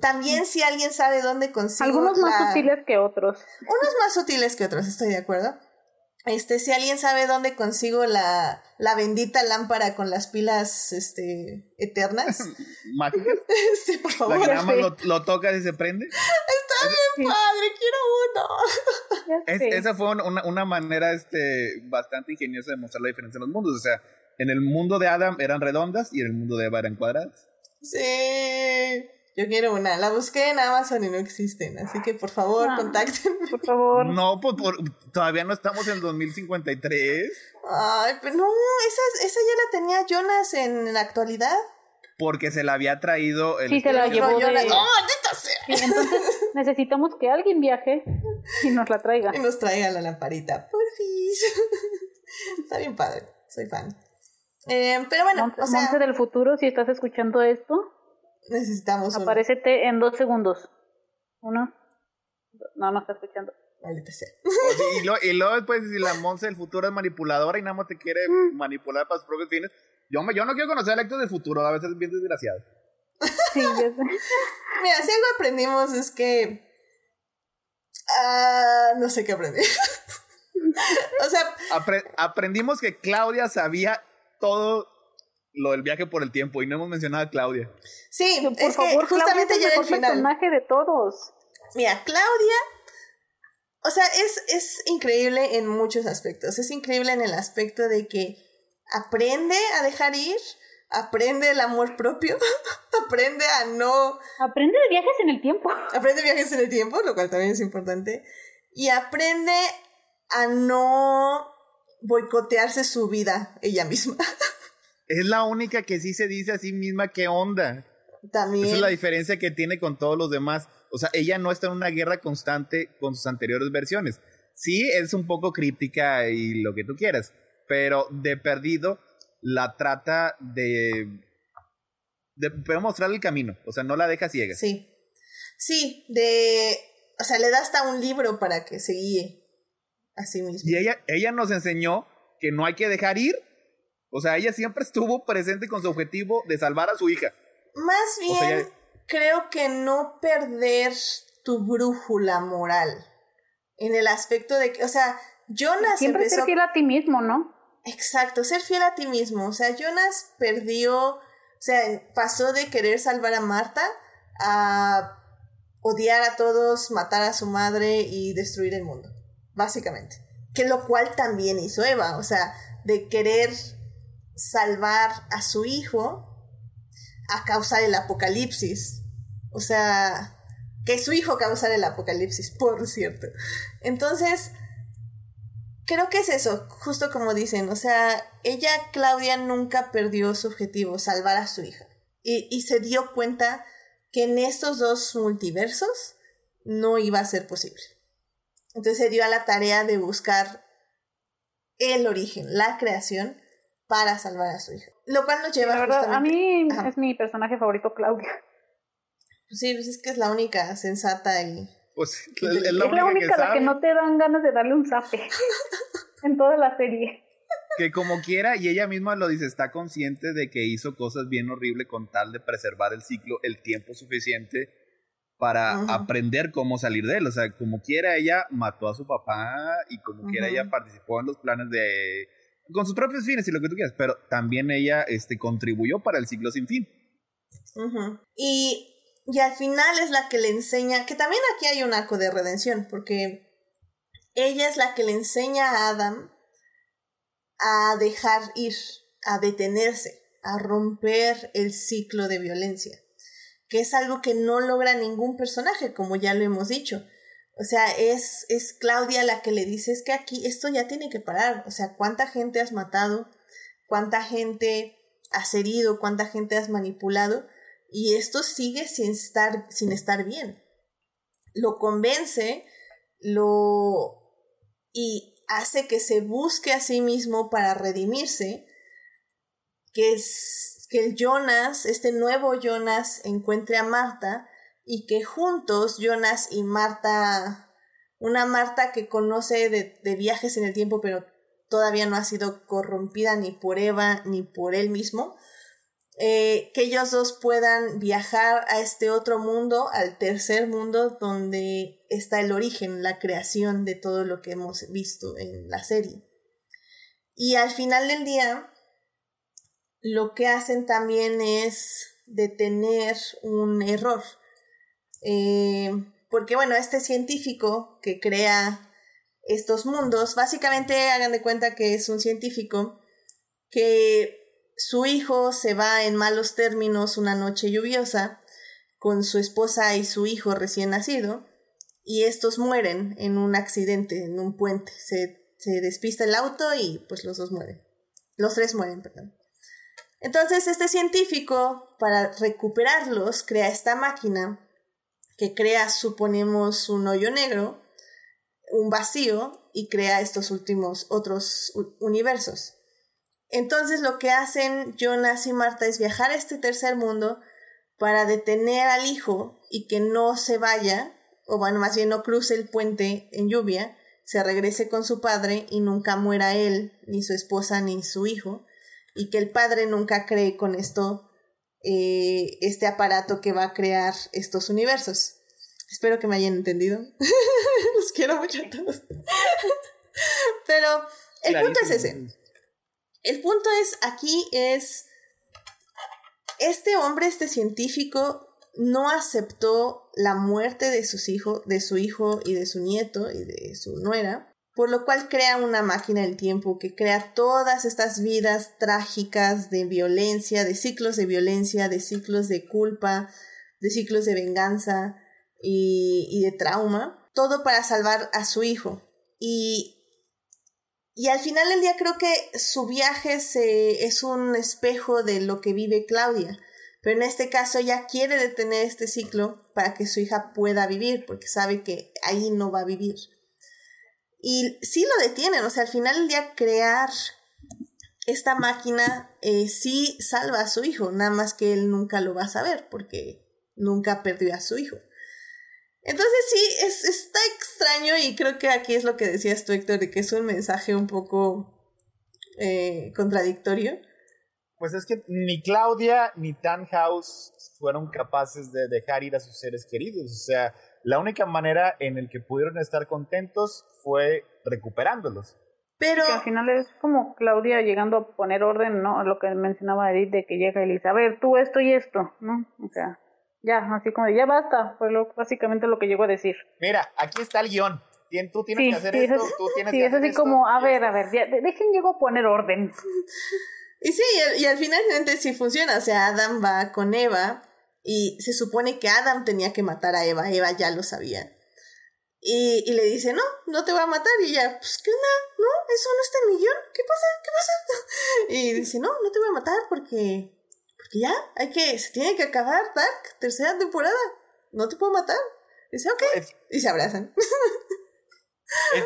También si alguien sabe dónde consigo Algunos más sutiles que otros. Unos más sutiles que otros, estoy de acuerdo. Este, si alguien sabe dónde consigo la, la bendita lámpara con las pilas este, eternas, Mágicas. este, por La favor. que nada más sé. lo, lo tocas y se prende. Sí, Padre, quiero uno. Es- esa fue una, una manera este, bastante ingeniosa de mostrar la diferencia en los mundos. O sea, en el mundo de Adam eran redondas y en el mundo de Eva eran cuadradas. Sí. Yo quiero una. La busqué en Amazon y no existen. Así que por favor, Ah. contacten. Por favor. No, pues por- todavía no estamos en 2053. Ay, pero no, esa, esa ya la tenía Jonas en la actualidad. Porque se la había traído el. Sí, se la No, llevó Jonas- de... ¡Oh, maldita sea! Sí, entonces necesitamos que alguien viaje y nos la traiga. Y nos traiga la lamparita. Porfis. Está bien padre. Soy fan. Eh, pero bueno, Monte, o sea, Monte del futuro, si estás escuchando esto, necesitamos una. aparécete en dos segundos. Uno. No, no está escuchando. Maldita sea. Y, lo- y luego después, si la Monza del futuro es manipuladora y nada más te quiere Mm. manipular para sus propios fines. Yo, me- yo no quiero conocer al Héctor del futuro, a veces es bien desgraciado. Sí, ya sé. Mira, si algo aprendimos es que. ah, no sé qué aprendí. o sea, Apre- aprendimos que Claudia sabía todo lo del viaje por el tiempo y no hemos mencionado a Claudia. sí, Por es favor, que justamente Claudia es el final. personaje de todos. Mira, Claudia, o sea, es, es increíble en muchos aspectos. Es increíble en el aspecto de que aprende a dejar ir, aprende el amor propio, aprende a no, Aprende de viajes en el tiempo. aprende viajes en el tiempo, lo cual también es importante, y aprende a no boicotearse su vida ella misma. Es la única que sí se dice a sí misma qué onda. También. Esa es la diferencia que tiene con todos los demás. O sea, ella no está en una guerra constante con sus anteriores versiones. Sí, es un poco críptica y lo que tú quieras, pero de perdido la trata de, de, de mostrar el camino. O sea, no la deja ciega. Sí. Sí, de. O sea, le da hasta un libro para que se guíe a sí mismo. Y ella, ella nos enseñó que no hay que dejar ir. O sea, ella siempre estuvo presente con su objetivo de salvar a su hija. Más bien, O sea, ya- creo que no perder tu brújula moral. En el aspecto de que, o sea, Jonas Siempre empezó. ser fiel a ti mismo, ¿no? Exacto, ser fiel a ti mismo. O sea, Jonas perdió. O sea, pasó de querer salvar a Marta a odiar a todos, matar a su madre y destruir el mundo. Básicamente. Que lo cual también hizo Eva. O sea, de querer salvar a su hijo a causar el apocalipsis. O sea, que su hijo causara el apocalipsis, por cierto. Entonces, creo que es eso, justo como dicen. O sea, ella, Claudia, nunca perdió su objetivo, salvar a su hija. Y, y se dio cuenta que en estos dos multiversos no iba a ser posible. Entonces se dio a la tarea de buscar el origen, la creación, para salvar a su hija. Lo cual nos lleva La verdad, a justamente- mí Ajá. es mi personaje favorito, Claudia. Pues sí, pues es que es la única sensata y... Pues es la es la única, única que a la que no te dan ganas de darle un zape en toda la serie. que como quiera, y ella misma lo dice, está consciente de que hizo cosas bien horribles con tal de preservar el ciclo el tiempo suficiente para aprender cómo salir de él. O sea, como quiera, ella mató a su papá y como quiera, ella participó en los planes de... con sus propios fines y lo que tú quieras, pero también ella este, contribuyó para el ciclo sin fin. Y, y al final es la que le enseña, que también aquí hay un arco de redención, porque ella es la que le enseña a Adam a dejar ir, a detenerse, a romper el ciclo de violencia. que es algo que no logra ningún personaje, como ya lo hemos dicho. O sea, es, es Claudia la que le dice, es que aquí esto ya tiene que parar. O sea, ¿cuánta gente has matado? ¿Cuánta gente has herido? ¿Cuánta gente has manipulado? Y esto sigue sin estar, sin estar bien. Lo convence, lo... y hace que se busque a sí mismo para redimirse, que es que el Jonas, este nuevo Jonas, encuentre a Marta y que juntos Jonas y Marta, una Marta que conoce de, viajes en el tiempo, pero todavía no ha sido corrompida ni por Eva ni por él mismo, eh, que ellos dos puedan viajar a este otro mundo, al tercer mundo, donde está el origen, la creación de todo lo que hemos visto en la serie. Y al final del día, lo que hacen también es detener un error. Eh, porque bueno, este científico que crea estos mundos, básicamente hagan de cuenta que es un científico que su hijo se va en malos términos una noche lluviosa con su esposa y su hijo recién nacido y estos mueren en un accidente, en un puente. Se, se despista el auto y pues los dos mueren. Los tres mueren, perdón. Entonces este científico, para recuperarlos, crea esta máquina que crea, suponemos, un hoyo negro, un vacío, y crea estos últimos otros universos. Entonces lo que hacen Jonas y Marta es viajar a este tercer mundo para detener al hijo y que no se vaya, o bueno, más bien no cruce el puente en lluvia, se regrese con su padre y nunca muera él, ni su esposa, ni su hijo, y que el padre nunca cree con esto eh, este aparato que va a crear estos universos. Espero que me hayan entendido. Los quiero mucho a todos. Pero el punto es ese. El punto es, aquí es, este hombre, este científico, no aceptó la muerte de sus hijos, de su hijo y de su nieto y de su nuera, por lo cual crea una máquina del tiempo que crea todas estas vidas trágicas de violencia, de ciclos de violencia, de ciclos de culpa, de ciclos de venganza y, de trauma, todo para salvar a su hijo. Y y al final del día creo que su viaje se, es un espejo de lo que vive Claudia. Pero en este caso ella quiere detener este ciclo para que su hija pueda vivir, porque sabe que ahí no va a vivir. Y sí lo detienen, o sea, al final del día crear esta máquina eh, sí salva a su hijo, nada más que él nunca lo va a saber, porque nunca perdió a su hijo. Entonces sí, es, está extraño y creo que aquí es lo que decías tú, Héctor, de que es un mensaje un poco eh, contradictorio. Pues es que ni Claudia ni Tannhaus fueron capaces de dejar ir a sus seres queridos. O sea, la única manera en el que pudieron estar contentos fue recuperándolos. Pero al final es como Claudia llegando a poner orden, ¿no? Lo que mencionaba Edith de que llega Elisa, a ver, tú esto y esto, ¿no? O sea, ya, así como ya basta, fue lo, básicamente lo que llegó a decir. Mira, aquí está el guion. Tú tienes que hacer esto, tú tienes sí, que es así como, a ver, a ver, dejen llego a poner orden. Y sí, y al, final sí funciona, o sea, Adam va con Eva y se supone que Adam tenía que matar a Eva, Eva ya lo sabía. Y, y le dice, no, no te voy a matar. Y ella, pues, ¿qué onda? No, eso no está en mi guion. ¿Qué pasa? ¿Qué pasa? Y dice, no, no te voy a matar porque porque ya, hay que, se tiene que acabar Dark, tercera temporada. No te puedo matar. Dice, ok. y se abrazan.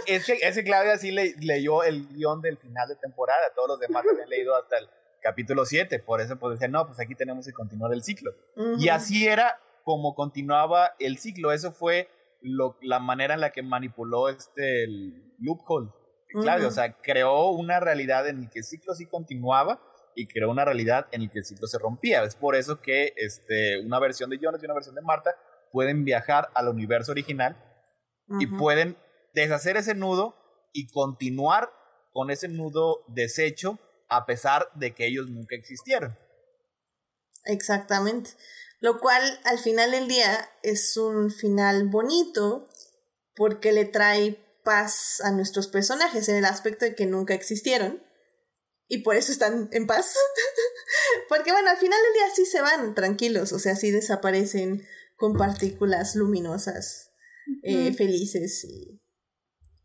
Es, que, ese Claudia sí le, leyó el guion del final de temporada. Todos los demás habían leído hasta el capítulo 7. Por eso pues decían, no, pues aquí tenemos que continuar el ciclo. Y así era como continuaba el ciclo. Eso fue lo, la manera en la que manipuló este el loophole. Claudia, o sea, creó una realidad en la que el ciclo sí continuaba y creó una realidad en la que el ciclo se rompía. Es por eso que este, una versión de Jonas y una versión de Marta pueden viajar al universo original y pueden deshacer ese nudo y continuar con ese nudo deshecho a pesar de que ellos nunca existieron. Exactamente. Lo cual al final del día es un final bonito porque le trae paz a nuestros personajes en el aspecto de que nunca existieron y por eso están en paz. Porque bueno, al final del día sí se van tranquilos, o sea, sí desaparecen con partículas luminosas, eh, felices y...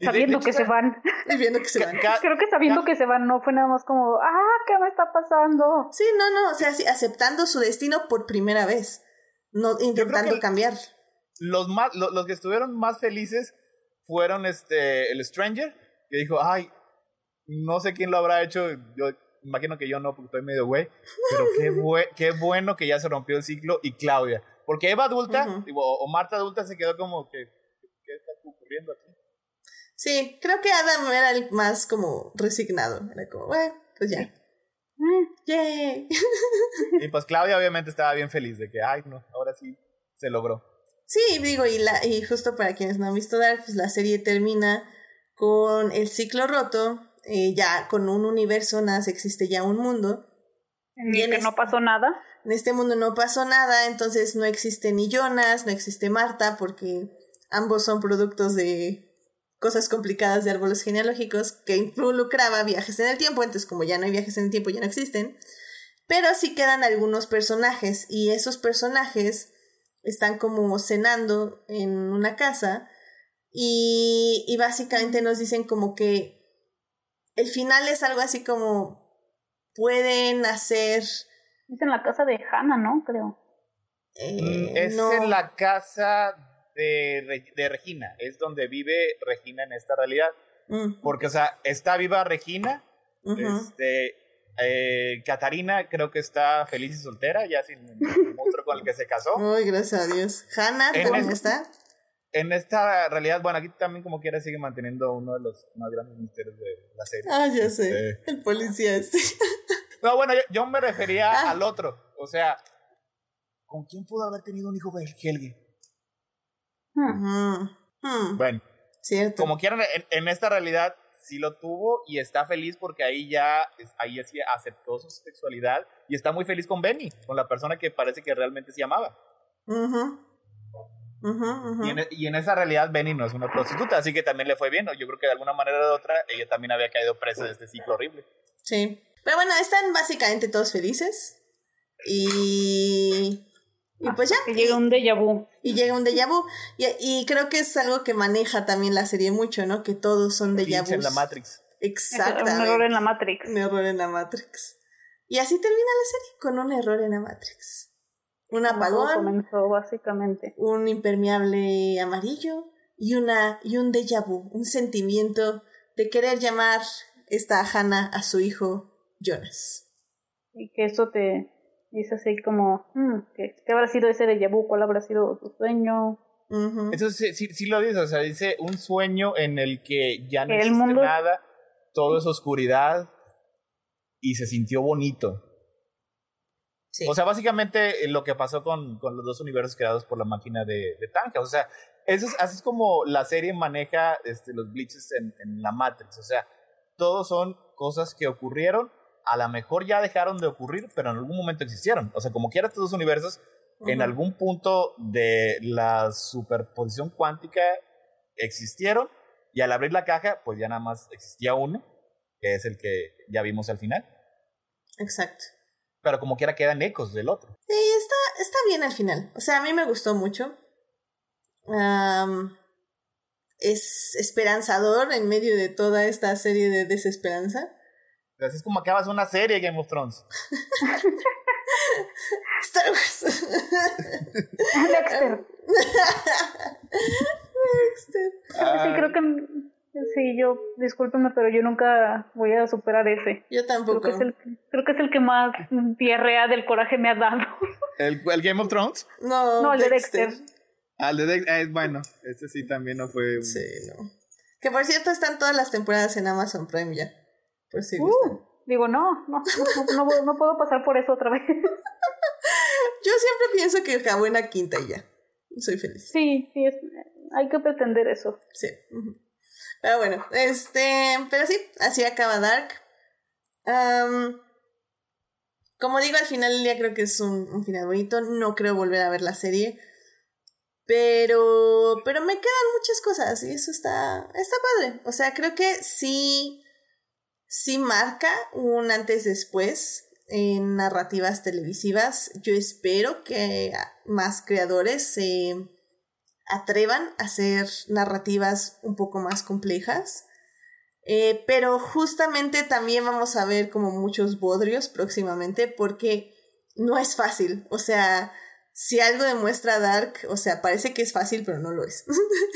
Sabiendo que se van. Y viendo que se van. Creo que sabiendo que se van no fue nada más como, ah, ¿qué me está pasando? Sí, no, no, o sea, sí, aceptando su destino por primera vez, no intentando cambiar. Los, más, los, los que estuvieron más felices fueron este el Stranger, que dijo, ay, no sé quién lo habrá hecho, yo imagino que yo no, porque estoy medio güey, pero qué, qué bueno que ya se rompió el ciclo y Claudia. Porque Eva adulta, o Marta adulta se quedó como que, ¿qué está ocurriendo aquí? Sí, creo que Adam era el más como resignado, era como, bueno, pues ya. Mm, yay. y pues Claudia obviamente estaba bien feliz de que, ay, no, ahora sí se logró. Sí, digo, y, la, y justo para quienes no han visto Dark, pues la serie termina con el ciclo roto eh, ya con un universo nada existe ya un mundo. En el que no pasó nada. En este mundo no pasó nada, entonces no existe ni Jonas, no existe Marta, porque ambos son productos de cosas complicadas de árboles genealógicos que involucraba viajes en el tiempo, entonces como ya no hay viajes en el tiempo, ya no existen. Pero sí quedan algunos personajes y esos personajes están como cenando en una casa y, y básicamente nos dicen como que el final es algo así como pueden hacer... Es en la casa de Hannah, ¿no? Creo. Eh, mm, es en la casa de, de, Regina, es donde vive Regina en esta realidad. Mm. Porque, o sea, está viva Regina, este, eh, Catarina creo que está feliz y soltera, ya sin el monstruo con el que se casó. Ay, gracias a Dios. Hannah también está en esta realidad, bueno, aquí también como quiera sigue manteniendo uno de los más grandes misterios de la serie. Ah, ya sé, este, el policía este. No, bueno, yo, me refería ah. al otro, o sea, ¿con quién pudo haber tenido un hijo Helge? Hmm. Bueno, Cierto. como quieran, en, esta realidad sí lo tuvo y está feliz porque ahí ya, ahí sí aceptó su sexualidad y está muy feliz con Benny, con la persona que parece que realmente se amaba. E, y, en, esa realidad Benny no es una prostituta, así que también le fue bien. Yo creo que de alguna manera u otra ella también había caído presa de este ciclo horrible. Sí. Pero bueno, están básicamente todos felices. Y. Y pues ya. Y llega un déjà vu. Y llega un déjà vu. Y, y, creo que es algo que maneja también la serie mucho, ¿no? Que todos son déjà vus. en la Matrix. Exactamente. Un error en la Matrix. Un error en la Matrix. Y así termina la serie, con un error en la Matrix. Un apagón. comenzó básicamente. Un impermeable amarillo y, una, y un déjà vu, un sentimiento de querer llamar esta Hannah a su hijo Jonas. Y que eso te dice así como, hmm, ¿qué, habrá sido ese déjà vu? ¿Cuál habrá sido su sueño? Eso sí, sí, lo dice, o sea, dice un sueño en el que ya no existe nada, todo es oscuridad y se sintió bonito. O sea, básicamente eh, lo que pasó con, con, los dos universos creados por la máquina de, de Tanja. O sea, eso es, así es como la serie maneja este, los glitches en, en, la Matrix. O sea, todos son cosas que ocurrieron, a lo mejor ya dejaron de ocurrir, pero en algún momento existieron. O sea, como quiera estos dos universos, en algún punto de la superposición cuántica existieron, y al abrir la caja, pues ya nada más existía uno, que es el que ya vimos al final. Exacto pero como quiera quedan ecos del otro. Sí, está, está bien al final. O sea, a mí me gustó mucho. es esperanzador en medio de toda esta serie de desesperanza. Así es como acabas una serie Game of Thrones. Star Wars. Dexter. Dexter. Sí, creo que Sí, yo, discúlpeme, pero yo nunca voy a superar ese. Yo tampoco. Creo que es el, creo que, es el que más diarrea del coraje me ha dado. ¿El, el Game of Thrones? No, no el de Dexter. Ah, el de Dexter, eh, bueno, este sí también no fue... Sí, no. Que por cierto están todas las temporadas en Amazon Prime ya. Por si uh, Digo, no, no, no, no, puedo pasar por eso otra vez. yo siempre pienso que acabó en la quinta y ya. Soy feliz. Sí, sí, es, hay que pretender eso. Sí. Pero bueno, este, pero sí, así acaba Dark. como digo, al final del día creo que es un, final bonito. No creo volver a ver la serie. Pero, pero me quedan muchas cosas y eso está, está padre. O sea, creo que sí sí marca un antes después en narrativas televisivas. Yo espero que más creadores se atrevan a hacer narrativas un poco más complejas. Eh, pero justamente también vamos a ver como muchos bodrios próximamente porque no es fácil. O sea, si algo demuestra Dark, o sea, parece que es fácil, pero no lo es.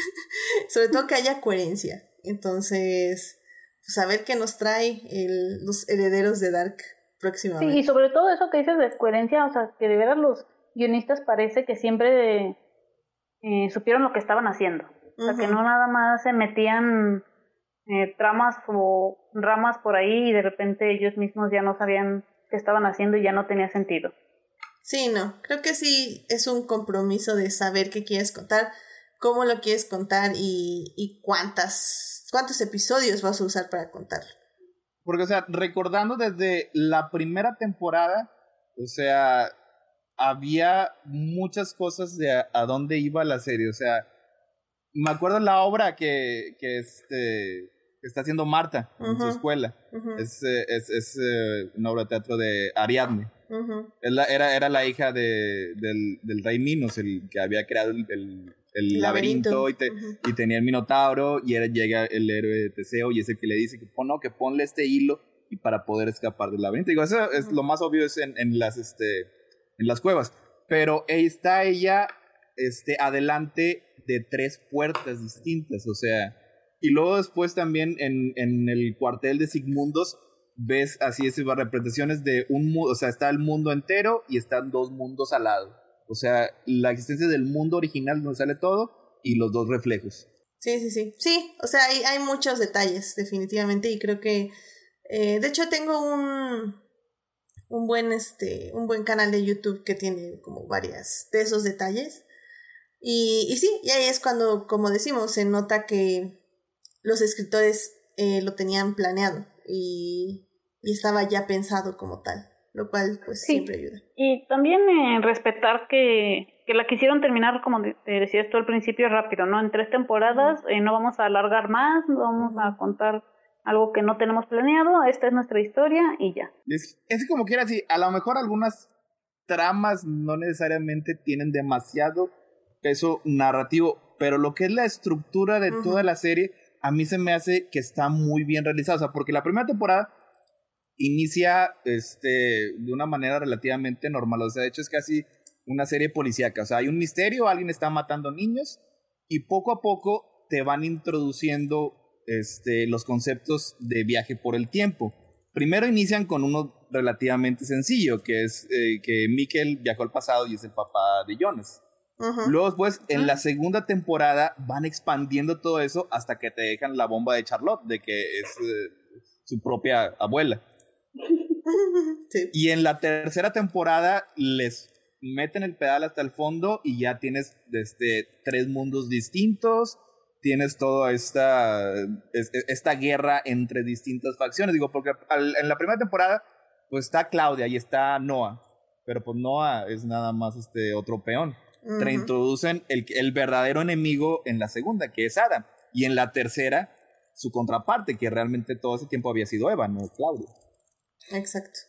Sobre todo que haya coherencia. Entonces, pues a ver qué nos trae el, los herederos de Dark próximamente. Sí, y sobre todo eso que dices de coherencia, o sea, que de verdad los guionistas parece que siempre eh, supieron lo que estaban haciendo. O sea, que no nada más se metían eh, tramas o ramas por ahí y de repente ellos mismos ya no sabían qué estaban haciendo y ya no tenía sentido. Sí, no, creo que sí es un compromiso de saber qué quieres contar, cómo lo quieres contar y, y cuántas, cuántos episodios vas a usar para contarlo. Porque, o sea, recordando desde la primera temporada, o sea, había muchas cosas de a, dónde iba la serie. O sea, me acuerdo la obra que, que este está haciendo Marta en su escuela. Es, eh, es, es eh, una obra de teatro de Ariadne. era, era la hija de, del, del rey Minos, el que había creado el, el, laberinto, y, y, tenía el minotauro y era, llega el héroe de Teseo y es el que le dice que, pon, no, que ponle este hilo y para poder escapar del laberinto. Digo, eso es lo más obvio es en, en las, este, en las cuevas. Pero está ella este, adelante de tres puertas distintas, o sea, y luego después también en, en el cuartel de Sigmundos ves así esas representaciones de un mundo, o sea, está el mundo entero y están dos mundos al lado. O sea, la existencia del mundo original donde sale todo y los dos reflejos. Sí, sí, sí. Sí, o sea, hay, muchos detalles, definitivamente, y creo que, eh, de hecho, tengo un, un buen, este, un buen canal de YouTube que tiene como varias de esos detalles. Y, y sí, y ahí es cuando, como decimos, se nota que los escritores eh, lo tenían planeado y, y, estaba ya pensado como tal, lo cual pues siempre ayuda. Y también eh, respetar que, que, la quisieron terminar, como te decías tú al principio, rápido, ¿no? En tres temporadas, eh, no vamos a alargar más, no vamos a contar algo que no tenemos planeado, esta es nuestra historia y ya. Es, es como quiera, sí, a lo mejor algunas tramas no necesariamente tienen demasiado peso narrativo, pero lo que es la estructura de toda la serie a mí se me hace que está muy bien realizado. O sea, porque la primera temporada inicia este, de una manera relativamente normal. O sea, de hecho es casi una serie policíaca. O sea, hay un misterio, alguien está matando niños y poco a poco te van introduciendo este, los conceptos de viaje por el tiempo. Primero inician con uno relativamente sencillo, que es eh, que Mikkel viajó al pasado y es el papá de Jonas. Luego después, en la segunda temporada, van expandiendo todo eso hasta que te dejan la bomba de Charlotte, de que es eh, su propia abuela. Y en la tercera temporada les meten el pedal hasta el fondo y ya tienes este, tres mundos distintos, tienes toda esta, esta guerra entre distintas facciones. Digo, porque en la primera temporada, pues está Claudia y está Noah, pero pues Noah es nada más este otro peón te introducen el, el verdadero enemigo en la segunda, que es Adam. Y en la tercera, su contraparte, que realmente todo ese tiempo había sido Eva, no Claudia. Exacto.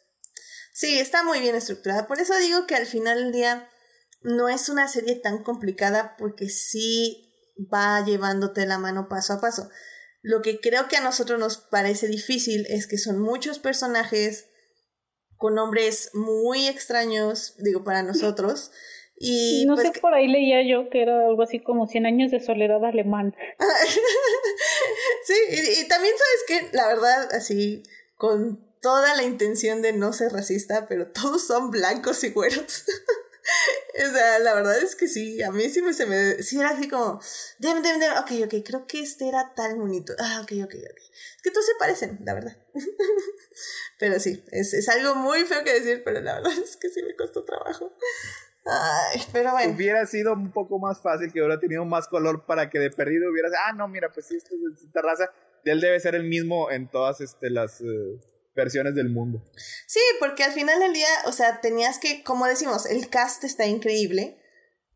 Sí, está muy bien estructurada. Por eso digo que al final del día no es una serie tan complicada porque sí va llevándote la mano paso a paso. Lo que creo que a nosotros nos parece difícil es que son muchos personajes con nombres muy extraños, digo, para nosotros. Y no pues sé, por ahí leía yo que era algo así como 100 años de soledad alemán. sí, y, también sabes que, la verdad, así, con toda la intención de no ser racista, pero todos son blancos y güeros. o sea, la verdad es que sí, a mí sí me, se me, sí era así como, dem, dem, dem, ok, ok, creo que este era tal bonito. Ah, ok, ok, ok. Es que todos se parecen, la verdad. pero sí, es, es algo muy feo que decir, pero la verdad es que sí me costó trabajo. Ay, pero bueno. Hubiera sido un poco más fácil que hubiera tenido más color para que de perdido hubiera. Ah, no, mira, pues esta es esta raza. Él debe ser el mismo en todas este, las uh, versiones del mundo. Sí, porque al final del día, o sea, tenías que, como decimos, el cast está increíble.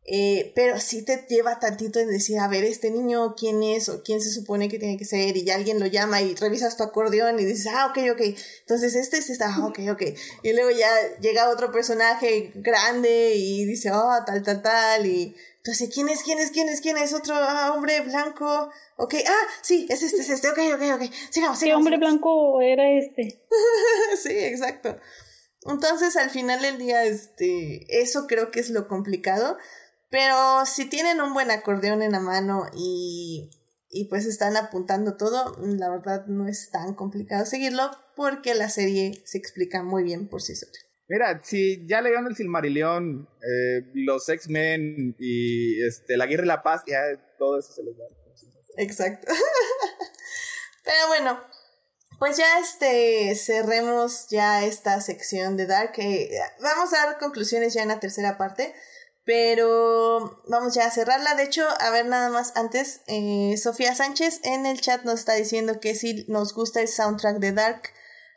Eh, pero sí te lleva tantito en decir, a ver, este niño, ¿quién es? o quién se supone que tiene que ser, y ya alguien lo llama y revisas tu acordeón y dices, ah, ok, ok, entonces este es esta, ah, ok, ok, y luego ya llega otro personaje grande y dice, oh, tal, tal, tal, y entonces, ¿quién es, quién es, quién es, quién es? Otro ah, hombre blanco, ok, ah, sí, es este, es este, ok, ok, ok, sigamos, sigamos. ¿Qué hombre sigamos. blanco era este? sí, exacto. Entonces, al final del día, este, eso creo que es lo complicado. Pero si tienen un buen acordeón en la mano y, y pues están apuntando todo, la verdad no es tan complicado seguirlo porque la serie se explica muy bien por sí sola. Mira, si ya leyeron el Silmarillion, eh, los X-Men y este, la Guerra y la Paz, ya todo eso se les da. Exacto. Pero bueno, pues ya este cerremos ya esta sección de Dark. Eh, vamos a dar conclusiones ya en la tercera parte. Pero vamos ya a cerrarla. De hecho, a ver nada más antes, eh, Sofía Sánchez en el chat nos está diciendo que si nos gusta el soundtrack de Dark.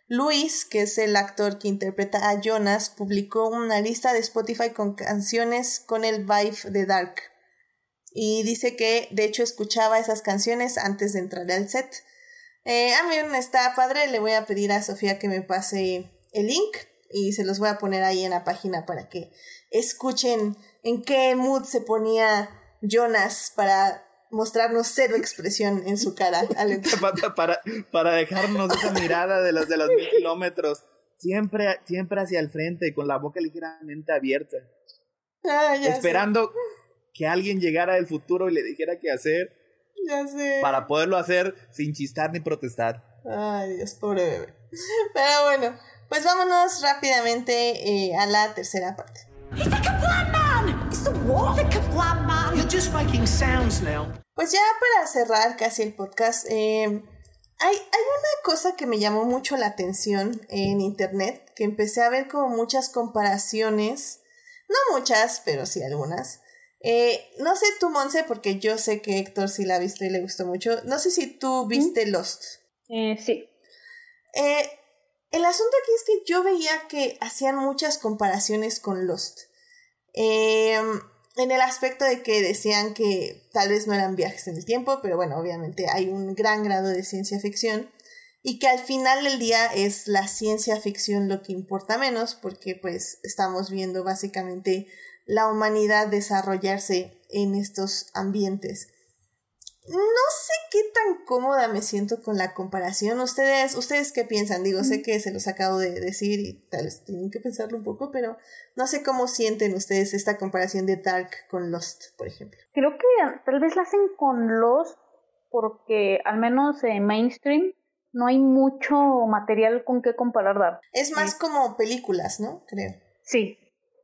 Luis, que es el actor que interpreta a Jonas, publicó una lista de Spotify con canciones con el vibe de Dark. Y dice que de hecho escuchaba esas canciones antes de entrar al set. Eh, a mí está padre, le voy a pedir a Sofía que me pase el link y se los voy a poner ahí en la página para que escuchen en qué mood se ponía Jonas para mostrarnos cero expresión en su cara. para, para, para, dejarnos esa mirada de los, de los mil kilómetros. Siempre, siempre hacia el frente, con la boca ligeramente abierta. Ah, esperando que alguien llegara del futuro y le dijera qué hacer. Ya sé. Para poderlo hacer sin chistar ni protestar. Ay, Dios, pobre bebé. Pero bueno, pues vámonos rápidamente eh, a la tercera parte. Pues ya para cerrar casi el podcast, eh, hay, hay una cosa que me llamó mucho la atención en internet, que empecé a ver como muchas comparaciones, no muchas, pero sí algunas. Eh, no sé tú, Monse, porque yo sé que Héctor sí la ha visto y le gustó mucho. No sé si tú viste Lost. Eh, sí. Eh, el asunto aquí es que yo veía que hacían muchas comparaciones con Lost. Eh, en el aspecto de que decían que tal vez no eran viajes en el tiempo, pero bueno, obviamente hay un gran grado de ciencia ficción y que al final del día es la ciencia ficción lo que importa menos porque pues estamos viendo básicamente la humanidad desarrollarse en estos ambientes. No sé qué tan cómoda me siento con la comparación. Ustedes, ustedes qué piensan? Digo, sé que se los acabo de decir y tal vez tienen que pensarlo un poco, pero no sé cómo sienten ustedes esta comparación de Dark con Lost, por ejemplo. Creo que tal vez la hacen con Lost porque al menos en mainstream no hay mucho material con qué comparar Dark. Es más como películas, ¿no? Creo. Sí,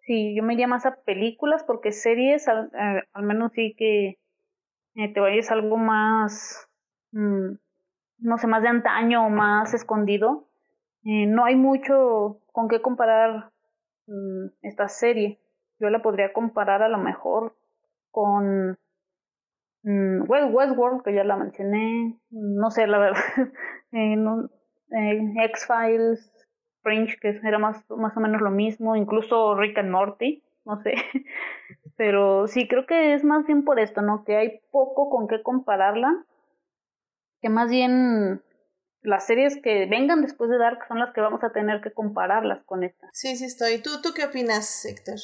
sí, yo me iría más a películas porque series al, eh, al menos sí que eh, te vayas algo más, mm, no sé, más de antaño o más escondido, eh, no hay mucho con qué comparar mm, esta serie. Yo la podría comparar a lo mejor con mm, Westworld, que ya la mencioné, no sé, la verdad, eh, X-Files, Fringe, que era más, más o menos lo mismo, incluso Rick and Morty, no sé. Pero sí, creo que es más bien por esto, ¿no? Que hay poco con qué compararla, que más bien las series que vengan después de Dark son las que vamos a tener que compararlas con esta. Sí, sí estoy. ¿Tú, tú qué opinas, Héctor?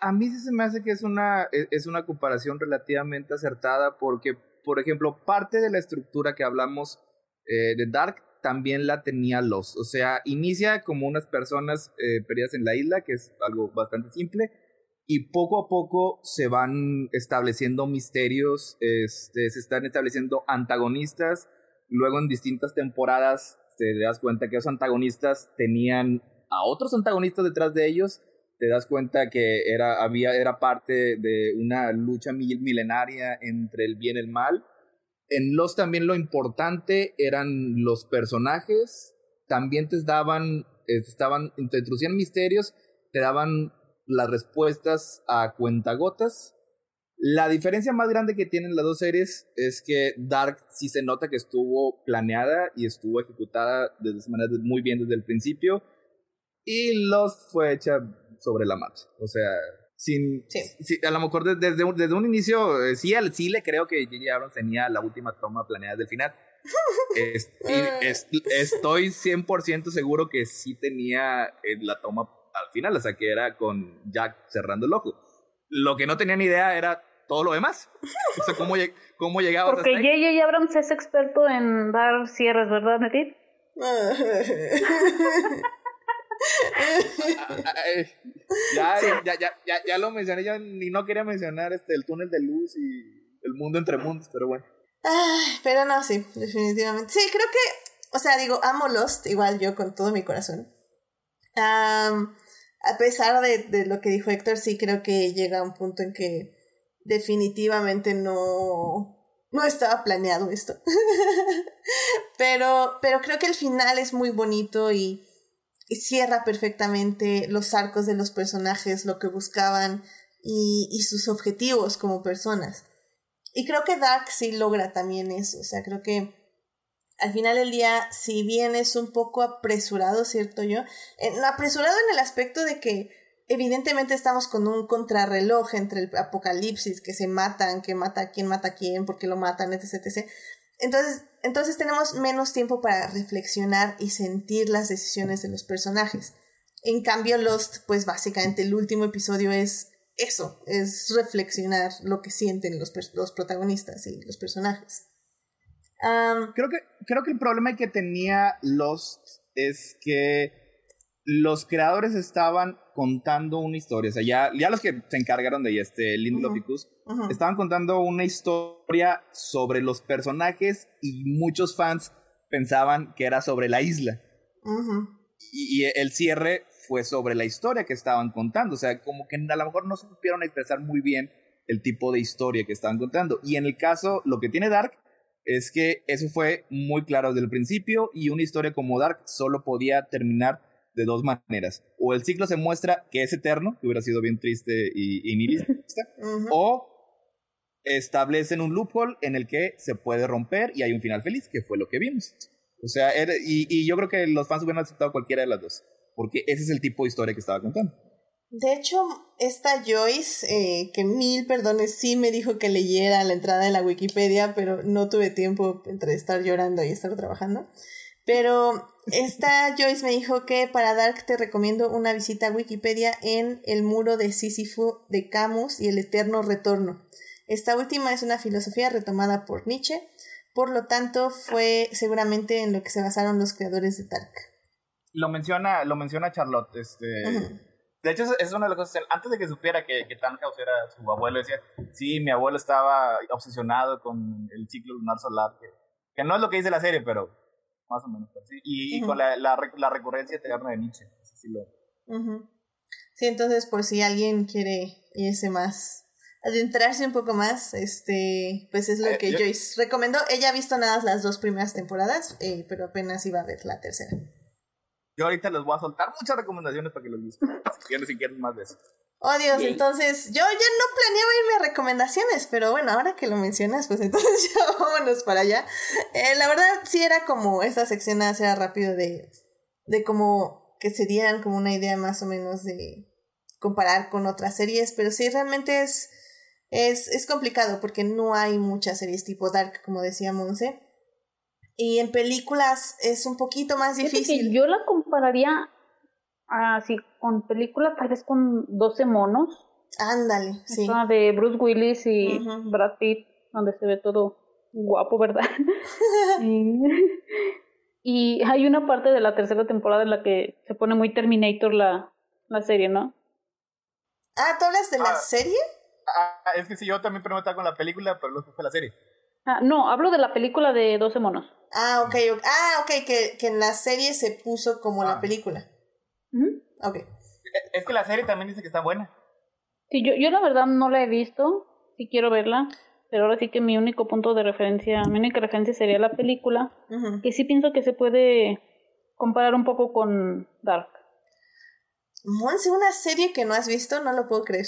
A mí sí se me hace que es una, es una comparación relativamente acertada porque, por ejemplo, parte de la estructura que hablamos eh, de Dark también la tenía Los. O sea, inicia como unas personas eh, perdidas en la isla, que es algo bastante simple, y poco a poco se van estableciendo misterios, este, se están estableciendo antagonistas, luego en distintas temporadas te das cuenta que esos antagonistas tenían a otros antagonistas detrás de ellos, te das cuenta que era, había, era parte de una lucha milenaria entre el bien y el mal, en Los también lo importante eran los personajes, también te daban, estaban, te introducían misterios, te daban las respuestas a cuentagotas. La diferencia más grande que tienen las dos series es que Dark sí se nota que estuvo planeada y estuvo ejecutada desde muy bien desde el principio. Y Lost fue hecha sobre la marcha. O sea, sin, Sí. sí, a lo mejor desde, desde, un- desde un inicio, eh, sí, al- sí le creo que J.J. Abrams tenía la última toma planeada del final. Es- y es- estoy 100% seguro que sí tenía eh, la toma al final, o sea, que era con Jack cerrando el ojo. Lo que no tenía ni idea era todo lo demás. O sea, cómo, lleg- cómo llegabas Porque. J.J. Abrams es experto en dar cierres, ¿verdad, Netit? Ya, ya, ya, ya, ya lo mencioné, yo ni no quería mencionar este, el túnel de luz y el mundo entre mundos, pero bueno. Ay, pero no, sí, definitivamente. Sí, creo que, o sea, digo, amo Lost, igual yo con todo mi corazón. A pesar de, de lo que dijo Héctor, sí creo que llega a un punto en que definitivamente no, no estaba planeado esto. pero, pero creo que el final es muy bonito y cierra perfectamente los arcos de los personajes, lo que buscaban y, sus objetivos como personas. Y creo que Dark sí logra también eso. O sea, creo que al final del día, si bien es un poco apresurado, ¿cierto yo? En, apresurado en el aspecto de que evidentemente estamos con un contrarreloj entre el apocalipsis, que se matan, que mata a quién mata a quién, porque lo matan, etc. Entonces, entonces tenemos menos tiempo para reflexionar y sentir las decisiones de los personajes. En cambio, Lost, pues básicamente el último episodio es eso, es reflexionar lo que sienten los, los protagonistas y los personajes. Creo que, creo que el problema que tenía Lost es que los creadores estaban contando una historia. O sea, ya, ya los que se encargaron de ella, este Lindelof estaban contando una historia sobre los personajes y muchos fans pensaban que era sobre la isla. Y, y el cierre fue sobre la historia que estaban contando. O sea, como que a lo mejor no supieron expresar muy bien el tipo de historia que estaban contando. Y en el caso, lo que tiene Dark es que eso fue muy claro desde el principio y una historia como Dark solo podía terminar de dos maneras. O el ciclo se muestra que es eterno, que hubiera sido bien triste y, y nihilista, Ujú. o establecen un loophole en el que se puede romper y hay un final feliz, que fue lo que vimos. O sea, era- y, y yo creo que los fans hubieran aceptado cualquiera de las dos, porque ese es el tipo de historia que estaba contando. De hecho, esta Joyce, eh, que mil perdones, sí me dijo que leyera la entrada de la Wikipedia, pero no tuve tiempo entre estar llorando y estar trabajando. Pero esta Joyce me dijo que para Dark te recomiendo una visita a Wikipedia en El muro de Sísifo de Camus y el eterno retorno. Esta última es una filosofía retomada por Nietzsche, por lo tanto fue seguramente en lo que se basaron los creadores de Dark. Lo menciona, lo menciona Charlotte, este... De hecho, es- es una de las cosas. Antes de que supiera que, que Tannhaus era su abuelo, decía: Sí, mi abuelo estaba obsesionado con el ciclo lunar solar. Que, que no es lo que dice la serie, pero más o menos. pues, sí. Y, con la, la, la recurrencia eterna de Nietzsche. Eso sí lo-. Sí, entonces por si alguien quiere irse más, adentrarse un poco más, este, pues es lo Eh, que yo- Joyce recomendó. Ella ha visto nada las dos primeras temporadas, eh, pero apenas iba a ver la tercera. Yo ahorita les voy a soltar muchas recomendaciones para que los busquen. Si quieren, si quieren más de eso. Oh Dios, entonces yo ya no planeaba irme a recomendaciones, pero bueno, ahora que lo mencionas, pues entonces ya vámonos para allá. Eh, la verdad sí era como esta sección era rápido de, de como que se dieran como una idea más o menos de comparar con otras series, pero sí realmente es, es, es complicado porque no hay muchas series tipo Dark, como decía Monse. Y en películas es un poquito más difícil. yo la compararía así con películas, tal vez con 12 monos. Ándale, sí. Esa de Bruce Willis y. Brad Pitt, donde se ve todo guapo, ¿verdad? y, y hay una parte de la tercera temporada en la que se pone muy Terminator la, la serie, ¿no? Ah, ¿tú hablas de la Ah. serie? Ah, es que sí, yo también primero estaba con la película, pero luego fue la serie. Ah, no, hablo de la película de 12 monos. Ah, ok, ok. Ah, ok, que, que en la serie se puso como la Ah. película. Ujú. Ok. Es que la serie también dice que está buena. Sí, yo, yo la verdad no la he visto, sí quiero verla, pero ahora sí que mi único punto de referencia, mi única referencia sería la película, que sí pienso que se puede comparar un poco con Dark. Monse, una serie que no has visto, no lo puedo creer.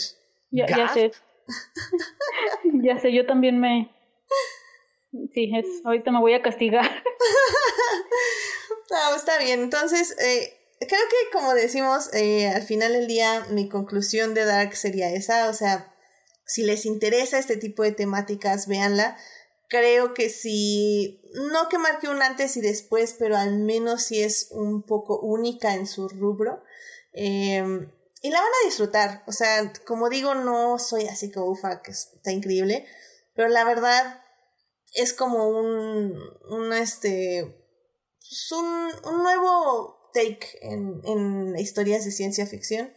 Ya, sé. ya sé, yo también me... Sí, es, ahorita me voy a castigar. No, está bien. Entonces, eh, creo que como decimos, eh, al final del día mi conclusión de Dark sería esa, o sea, si les interesa este tipo de temáticas, véanla. Creo que si, no que marque un antes y después, pero al menos si es un poco única en su rubro. Em, y la van a disfrutar. O sea, como digo, no soy así como ufa, que está increíble. Pero la verdad es como un, un este, pues un, un nuevo take en, en historias de ciencia ficción.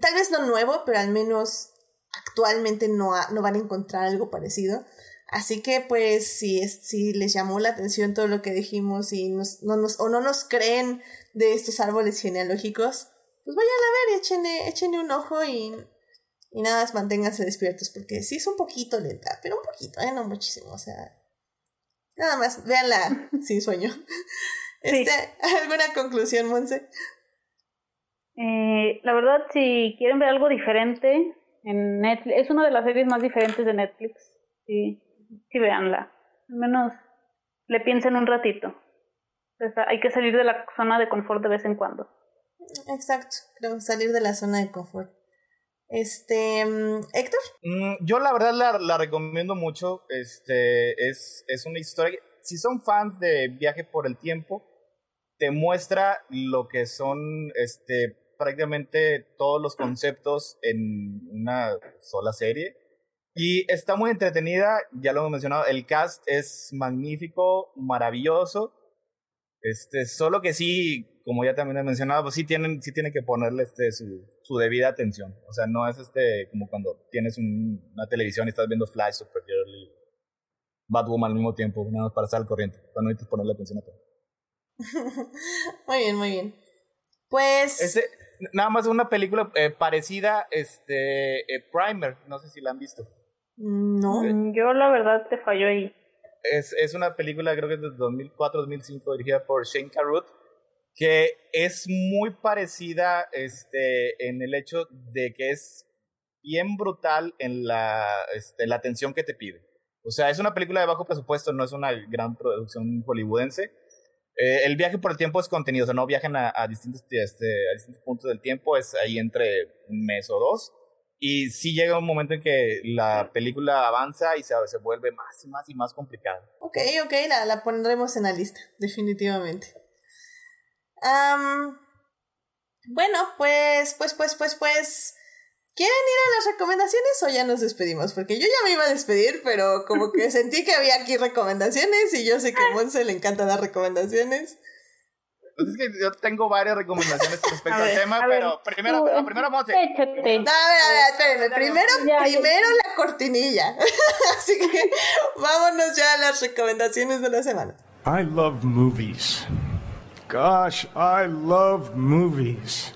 Tal vez no nuevo, pero al menos actualmente no, no van a encontrar algo parecido. Así que pues si, si les llamó la atención todo lo que dijimos y nos, no nos, o no nos creen de estos árboles genealógicos, pues vayan a ver échenle, échenle un ojo y, y nada más manténganse despiertos porque sí es un poquito lenta, pero un poquito, ¿eh? no muchísimo, o sea, nada más, véanla sin sueño. Este, ¿Alguna conclusión, Monse? Eh, la verdad, si quieren ver algo diferente, en Netflix, es una de las series más diferentes de Netflix. Sí, sí, véanla. Al menos le piensen un ratito. hay que salir de la zona de confort de vez en cuando. Exacto, creo salir de la zona de confort. Este, mm, Héctor. Mm, yo la verdad la, la, recomiendo mucho. Este, es, es una historia. Si son fans de Viaje por el Tiempo, te muestra lo que son este, prácticamente todos los conceptos en una sola serie. Y está muy entretenida, ya lo hemos mencionado, el cast es magnífico, maravilloso. Este, solo que sí, como ya también he mencionado, pues sí tienen, sí tienen que ponerle este, su, su debida atención. O sea, no es este como cuando tienes una televisión y estás viendo Flash, Supergirl y Batwoman al mismo tiempo, nada más para estar al corriente. Para no ponerle atención a todo. muy bien, muy bien. Pues. Este, nada más una película eh, parecida, este, eh, Primer, no sé si la han visto. No. Mm, yo la verdad te falló ahí. Es, es una película, creo que es de 2004-2005, dirigida por Shane Carruth, que es muy parecida este, en el hecho de que es bien brutal en la, este, la atención que te pide. O sea, es una película de bajo presupuesto, no es una gran producción hollywoodense, eh, el viaje por el tiempo es contenido, o sea, no viajan a, distintos, este, a distintos puntos del tiempo, es ahí entre un mes o dos. Y sí llega un momento en que la película avanza y se, vuelve más y más y más complicada. Ok, ok, la pondremos en la lista, definitivamente. bueno, pues, pues, pues, pues, pues. ¿Quieren ir a las recomendaciones o ya nos despedimos? Porque yo ya me iba a despedir, pero como que sentí que había aquí recomendaciones y yo sé que a Monse le encanta dar recomendaciones. Pues es que yo tengo varias recomendaciones respecto al tema, pero primero, pero primero Monse. No, a ver, a ver, espérenme. Primero, primero la cortinilla. Así que vámonos ya a las recomendaciones de la semana. I love movies. Gosh, I love movies.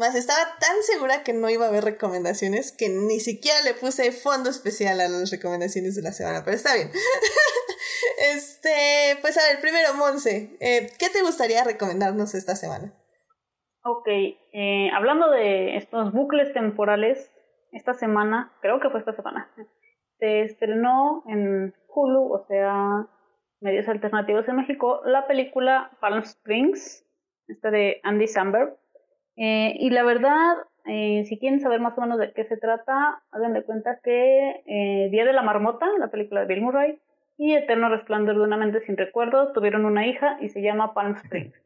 Más estaba tan segura que no iba a haber recomendaciones que ni siquiera le puse fondo especial a las recomendaciones de la semana, pero está bien. este, pues a ver, primero, Monse, eh, ¿qué te gustaría recomendarnos esta semana? Ok, eh, hablando de estos bucles temporales, esta semana, creo que fue esta semana, se estrenó en Hulu, o sea, medios alternativos en México, la película Palm Springs, esta de Andy Samberg eh, y la verdad, eh, si quieren saber más o menos de qué se trata, hagan de cuenta que eh, Día de la Marmota, la película de Bill Murray, y Eterno Resplandor de una mente sin recuerdos tuvieron una hija y se llama Palm Springs.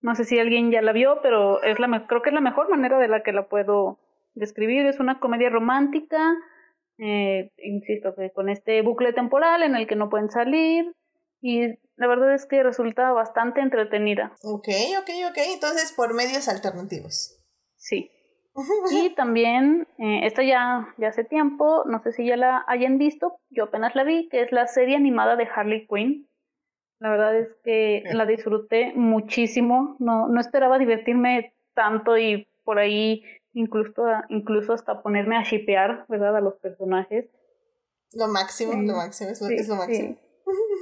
No sé si alguien ya la vio, pero es la creo que es la mejor manera de la que la puedo describir. Es una comedia romántica, insisto, que con este bucle temporal en el que no pueden salir y la verdad es que resulta bastante entretenida. Ok, ok, ok. Entonces, por medios alternativos. Sí. y también, eh, esta ya, ya hace tiempo, no sé si ya la hayan visto, yo apenas la vi, que es la serie animada de Harley Quinn. La verdad es que la disfruté muchísimo. No, no esperaba divertirme tanto y por ahí incluso, incluso hasta ponerme a shipear, ¿verdad? A los personajes. Lo máximo, lo máximo, es lo, máximo.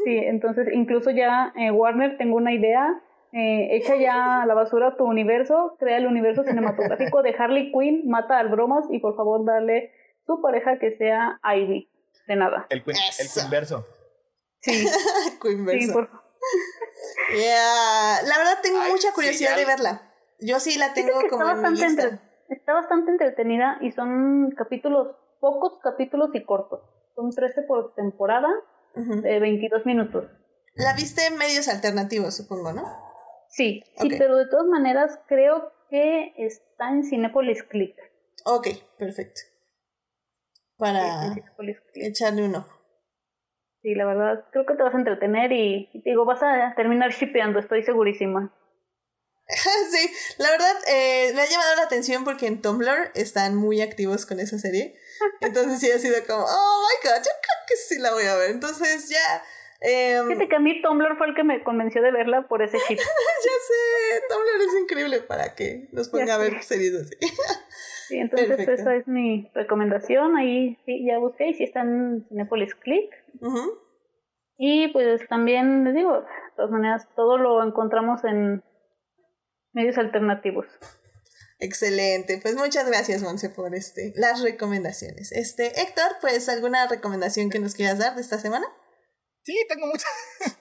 Sí, entonces incluso ya eh, Warner tengo una idea, eh, echa ya a la basura tu universo, crea el universo cinematográfico de Harley Quinn, mata al bromas y por favor dale su pareja que sea Ivy. De nada. El, Queen, el Queenverso. Sí. Queenverso. Yeah. La verdad tengo Ay, mucha sí, curiosidad de verla. Yo sí la tengo que como está en mi bastante, lista. entre- está bastante entretenida y son capítulos, pocos capítulos y cortos. Son 13 por temporada De 22 minutos. La viste en medios alternativos, supongo, ¿no? Sí, sí, pero de todas maneras creo que está en Cinepolis Click. Ok, perfecto. Para echarle un ojo. Sí, la verdad, creo que te vas a entretener y, y te digo, vas a terminar shipeando, estoy segurísima. sí, la verdad eh, me ha llamado la atención porque en Tumblr están muy activos con esa serie. Entonces sí ha sido como, oh my god, yo creo que sí la voy a ver. Entonces ya... em, Fíjate que a mí Tumblr fue el que me convenció de verla por ese ship. ya sé, Tumblr es increíble para que nos ponga a ver series así. Sí, entonces Perfecto. esa es mi recomendación. Ahí sí, ya busqué y sí está en Cinepolis Click. Y pues también les digo, de todas maneras, todo lo encontramos en medios alternativos. Excelente, pues muchas gracias Monse por este, las recomendaciones. Este, Héctor, pues alguna recomendación que nos quieras dar de esta semana? Sí, tengo muchas.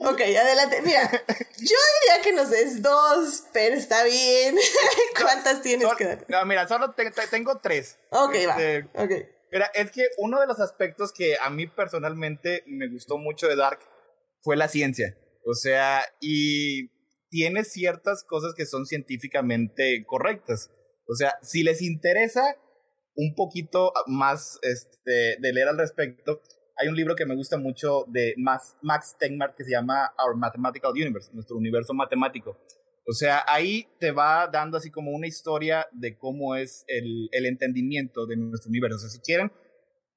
Ok, adelante. Mira, yo diría que nos des dos, pero está bien. ¿Cuántas tienes Sol- que dar? no, mira, solo te- te- tengo tres. Ok, Este, va. Ok. Mira, es que uno de los aspectos que a mí personalmente me gustó mucho de Dark fue la ciencia. O sea, y tiene ciertas cosas que son científicamente correctas. O sea, si les interesa un poquito más este, de leer al respecto, hay un libro que me gusta mucho de Max, Tegmark que se llama Our Mathematical Universe, nuestro universo matemático. O sea, ahí te va dando así como una historia de cómo es el, el entendimiento de nuestro universo. O sea, si quieren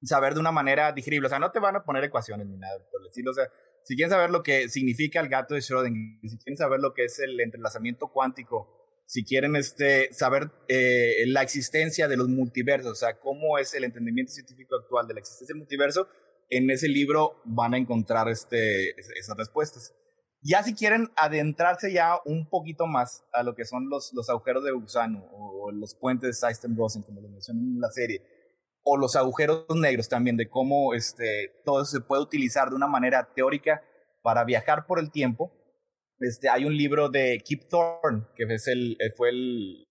saber de una manera digerible, o sea, no te van a poner ecuaciones ni nada por el estilo. O sea, si quieren saber lo que significa el gato de Schrödinger, si quieren saber lo que es el entrelazamiento cuántico, si quieren este, saber eh, la existencia de los multiversos, o sea, cómo es el entendimiento científico actual de la existencia del multiverso, en ese libro van a encontrar este, es- esas respuestas. Ya si quieren adentrarse ya un poquito más a lo que son los, los agujeros de gusano o los puentes de Seysten-Rosen, como lo mencionan en la serie, o los agujeros negros también, de cómo este, todo eso se puede utilizar de una manera teórica para viajar por el tiempo. Este, hay un libro de Kip Thorne, que es el, eh, fue el,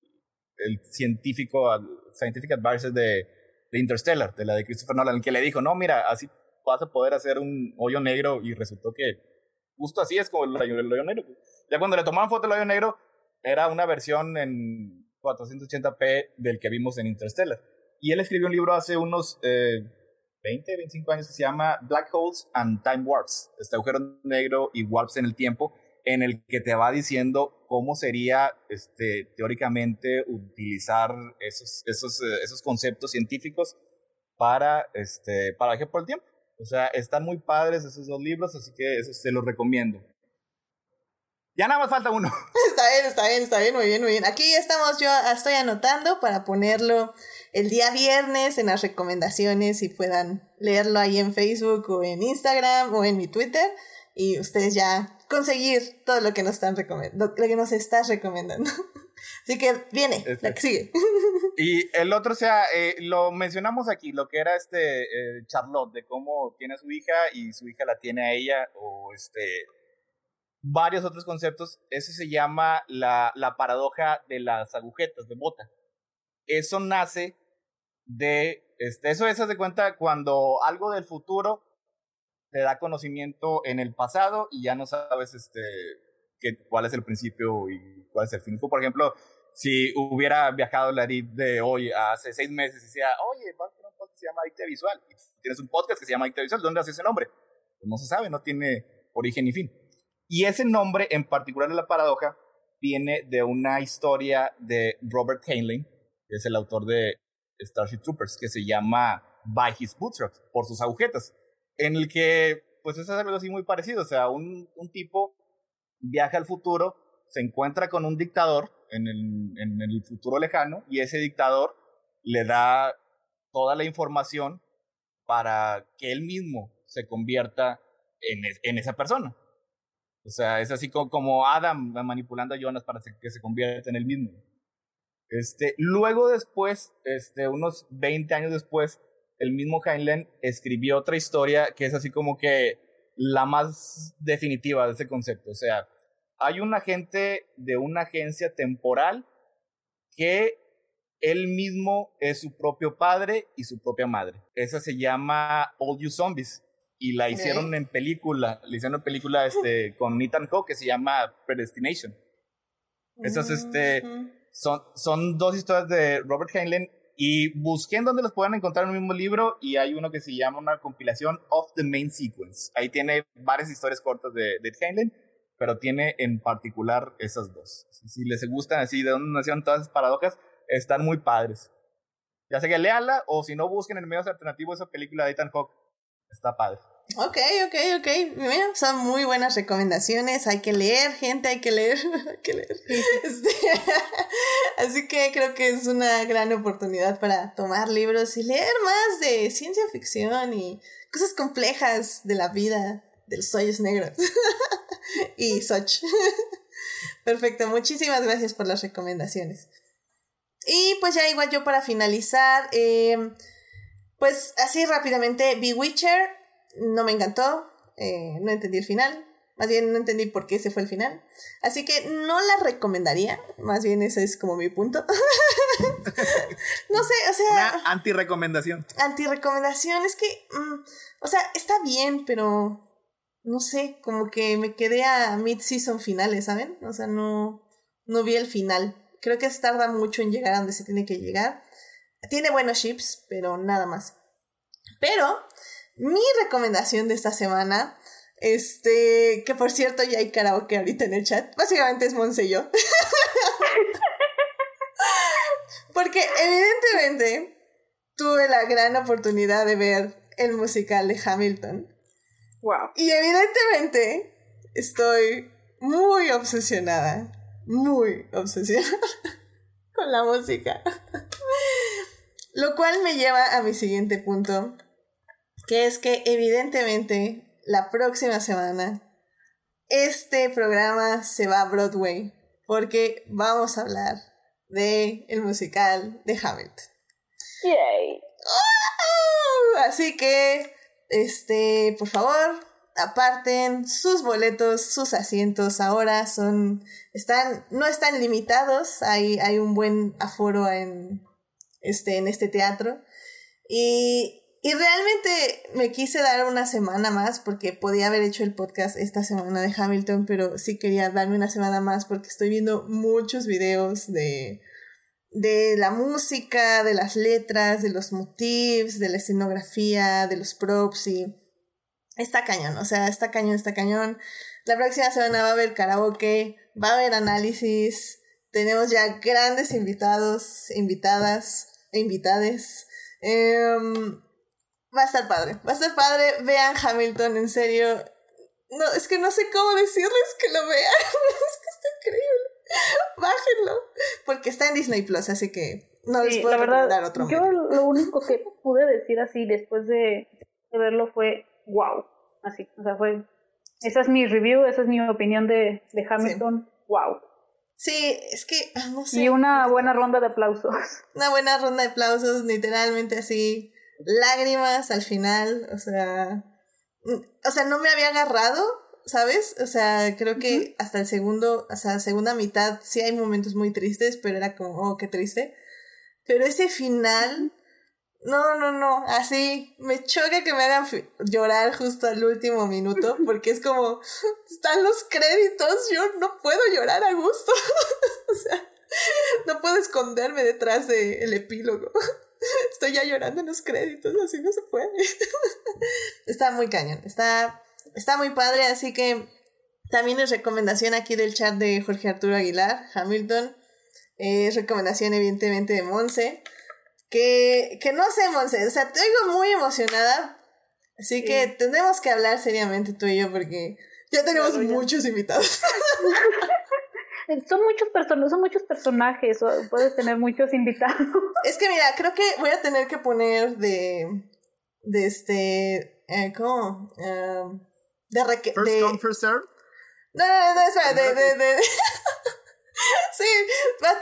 el científico, al- scientific advisor de, de Interstellar, de la de Christopher Nolan, que le dijo, no, mira, así vas a poder hacer un hoyo negro y resultó que justo así es como el el hoyo negro. Ya cuando le tomaban foto del hoyo negro, era una versión en 480p del que vimos en Interstellar. Y él escribió un libro hace unos eh, 20, 25 años que se llama Black Holes and Time Warps, este agujero negro y warps en el tiempo, en el que te va diciendo cómo sería este, teóricamente utilizar esos, esos, eh, esos conceptos científicos para, este, para viajar por el tiempo. O sea, están muy padres esos dos libros, así que eso se los recomiendo. Ya nada más falta uno. Está bien, está bien, está bien, muy bien, muy bien. Aquí estamos, yo estoy anotando para ponerlo el día viernes en las recomendaciones y puedan leerlo ahí en Facebook o en Instagram o en mi Twitter y ustedes ya conseguir todo lo que nos están lo que nos estás recomendando. Así que viene, la que sigue. Y el otro, o sea, eh, lo mencionamos aquí, lo que era este eh, Charlotte, de cómo tiene a su hija y su hija la tiene a ella, o este varios otros conceptos. Ese se llama la, la paradoja de las agujetas de bota. Eso nace de, este, eso es, de cuenta, cuando algo del futuro te da conocimiento en el pasado y ya no sabes este, que, cuál es el principio y cuál es el fin. Por ejemplo, si hubiera viajado la Edith de hoy hace seis meses y decía, oye, vas a tener un podcast que se llama Adicta Visual. Tienes un podcast que se llama Adicta Visual. ¿Dónde hace ese nombre? Pues no se sabe, no tiene origen ni fin. Y ese nombre, en particular de la paradoja, viene de una historia de Robert Heinlein, que es el autor de Starship Troopers, que se llama By His Bootstraps, por sus agujetas, en el que, pues es algo así muy parecido, o sea, un, tipo viaja al futuro, se encuentra con un dictador en el, futuro lejano, y ese dictador le da toda la información para que él mismo se convierta en esa persona. O sea, es así co- como, Adam manipulando a Jonas para que se convierta en el mismo. Este, luego después, este, unos 20 años después, el mismo Heinlein escribió otra historia que es así como que la más definitiva de ese concepto. O sea, hay un agente de una agencia temporal que él mismo es su propio padre y su propia madre. Esa se llama All You Zombies y la hicieron en película, la hicieron en película este, con Ethan Hawke que se llama Predestination. Esas este, son, son dos historias de Robert Heinlein y busqué en donde los puedan encontrar en el mismo libro y hay uno que se llama una compilación of the main sequence. Ahí tiene varias historias cortas de, de Heinlein, pero tiene en particular esas dos. Si les gustan así, de dónde nacieron todas esas paradojas, están muy padres. Ya sé que léala o si no busquen en medios alternativos esa película de Ethan Hawke. Está padre. Ok, ok, ok. Mira, son muy buenas recomendaciones. Hay que leer, gente, hay que leer. hay que leer. Este, así que creo que es una gran oportunidad para tomar libros y leer más de ciencia ficción y cosas complejas de la vida de los hoyos negros. y Soch. Perfecto, muchísimas gracias por las recomendaciones. Y pues ya igual yo para finalizar, eh, pues así rápidamente, Bewitcher no me encantó, eh, no entendí el final, más bien no entendí por qué ese fue el final. Así que no la recomendaría, más bien ese es como mi punto. no sé, o sea... Una anti-recomendación. Anti-recomendación, es que, mm, o sea, está bien, pero no sé, como que me quedé a mid-season finales, ¿saben? O sea, no, no vi el final. Creo que se tarda mucho en llegar a donde se tiene que llegar. Tiene buenos chips, pero nada más. Pero mi recomendación de esta semana, este, que por cierto ya hay karaoke ahorita en el chat, básicamente es Monse y yo. Porque evidentemente tuve la gran oportunidad de ver el musical de Hamilton. Wow. Y evidentemente estoy muy obsesionada, muy obsesionada con la música. Lo cual me lleva a mi siguiente punto, que es que evidentemente la próxima semana este programa se va a Broadway porque vamos a hablar de el musical de Hamilton. Yay. Así que, este, por favor, aparten sus boletos, sus asientos. Ahora son, están, no están limitados. Hay, hay un buen aforo en, este, en este teatro. Y y realmente me quise dar una semana más porque podía haber hecho el podcast esta semana de Hamilton, pero sí quería darme una semana más porque estoy viendo muchos videos de, de la música, de las letras, de los motifs, de la escenografía, de los props y está cañón, o sea, está cañón, está cañón. La próxima semana va a haber karaoke, va a haber análisis, tenemos ya grandes invitados, invitadas e invitades. Em, Va a estar padre, va a estar padre. Vean Hamilton, en serio. No, es que no sé cómo decirles que lo vean. es que está increíble. Bájenlo. Porque está en Disney Plus, así que no les puedo recomendar otro Yo lo único que pude decir así después de, verlo fue wow. Así, o sea, fue. Esa es mi review, esa es mi opinión de, de Hamilton. Wow. Sí, es que, ah, no sé. Y una buena ronda de aplausos. Una buena ronda de aplausos, literalmente así lágrimas al final, o sea, mm, o sea, no me había agarrado, ¿sabes? O sea, creo que hasta el segundo, o sea, segunda mitad sí hay momentos muy tristes, pero era como, oh, qué triste. Pero ese final, no, no, no, así, me choca que me hagan llorar justo al último minuto, porque es como, están los créditos, yo no puedo llorar a gusto. o sea, no puedo esconderme detrás del epílogo. Estoy ya llorando en los créditos, así no se puede. está muy cañón, está, está muy padre, así que también es recomendación aquí del chat de Jorge Arturo Aguilar, Hamilton. Es recomendación evidentemente de Monse. Que, que no sé, Monse, o sea, te oigo muy emocionada. Así que tenemos que hablar seriamente tú y yo porque ya tenemos muchos invitados. son muchos personajes, son muchos personajes, puedes tener muchos invitados. Es que mira, creo que voy a tener que poner de de este eh, ¿cómo? Uh, de reque First de, come, first serve. No, no, no, espera, de, de, de, Sí, va,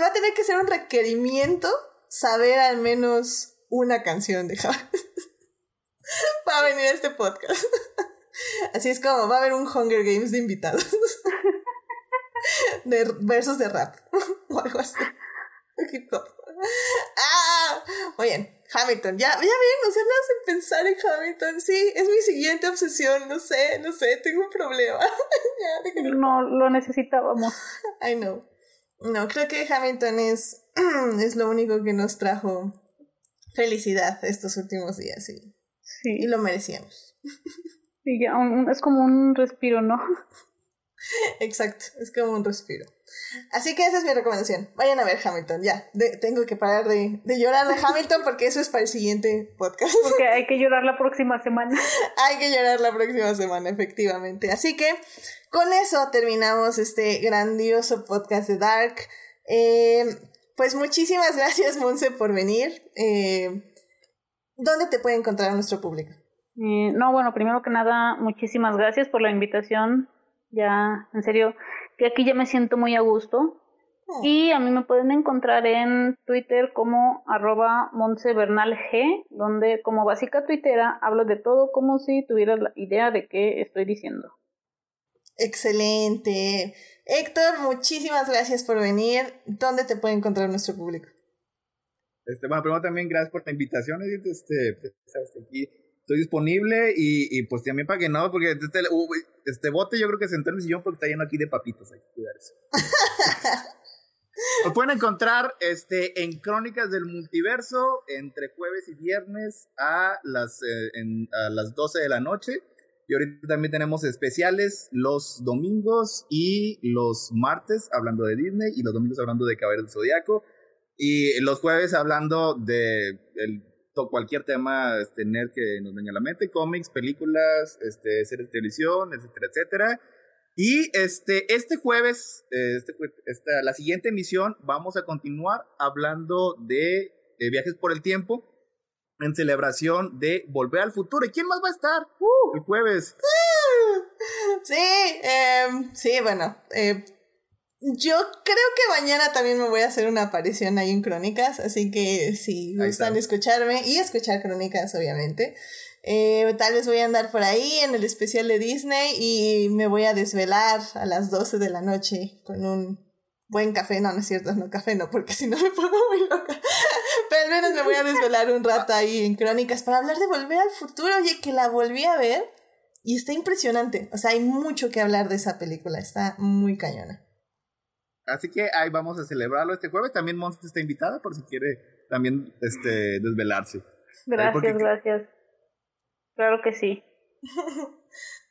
va, a tener que ser un requerimiento saber al menos una canción de Javi. para venir a este podcast. Así es como va a haber un Hunger Games de invitados. de versos de rap o algo así. Hip hop. Ah, muy bien. Hamilton, ya, ya ven, o sea, me hacen pensar en Hamilton. Sí, es mi siguiente obsesión. No sé, no sé, tengo un problema. ya, no, lo necesitábamos. I know. No, creo que Hamilton es, es lo único que nos trajo felicidad estos últimos días y, sí. y lo merecíamos. Sí, ya, es como un respiro, ¿no? Exacto, es como un respiro. Así que esa es mi recomendación. Vayan a ver Hamilton, ya. tengo que parar de, de, llorar de Hamilton porque eso es para el siguiente podcast. Porque hay que llorar la próxima semana. hay que llorar la próxima semana, efectivamente. Así que con eso terminamos este grandioso podcast de Dark. Eh, pues muchísimas gracias, Monse, por venir. Eh, ¿Dónde te puede encontrar nuestro público? Eh, no, bueno, primero que nada, muchísimas gracias por la invitación. Ya, en serio, que aquí ya me siento muy a gusto. Oh. Y a mí me pueden encontrar en Twitter como arroba G, donde como básica tuitera hablo de todo como si tuviera la idea de qué estoy diciendo. Excelente. Héctor, muchísimas gracias por venir. ¿Dónde te puede encontrar nuestro público? Este, bueno, primero también gracias por la invitación, este, pues, sabes que aquí estoy disponible y, y pues también para que no, porque este, este bote yo creo que se entró en mi sillón porque está lleno aquí de papitos, hay que cuidar eso. Lo pueden encontrar este, en Crónicas del Multiverso entre jueves y viernes a las, eh, en, a las 12 de la noche. Y ahorita también tenemos especiales los domingos y los martes hablando de Disney y los domingos hablando de Caballeros del Zodiaco. Y los jueves hablando de el cualquier tema este, nerd que nos venga a la mente, cómics, películas, este, series de televisión, etcétera, etcétera. Y este, este jueves, este, esta, la siguiente emisión, vamos a continuar hablando de, viajes por el tiempo en celebración de Volver al Futuro. ¿Y quién más va a estar uh. el jueves? Sí, em, sí, bueno, eh, yo creo que mañana también me voy a hacer una aparición ahí en Crónicas, así que si gustan escucharme y escuchar Crónicas, obviamente. Eh, tal vez voy a andar por ahí en el especial de Disney y me voy a desvelar a las 12 de la noche con un buen café. No, no es cierto, no café, no, porque si no me pongo muy loca. Pero al menos me voy a desvelar un rato ahí en Crónicas para hablar de Volver al Futuro. Oye, que la volví a ver y está impresionante. O sea, hay mucho que hablar de esa película, está muy cañona. Así que ahí vamos a celebrarlo este jueves. También Monster está invitada por si quiere también este, desvelarse. Gracias, gracias. Claro que sí.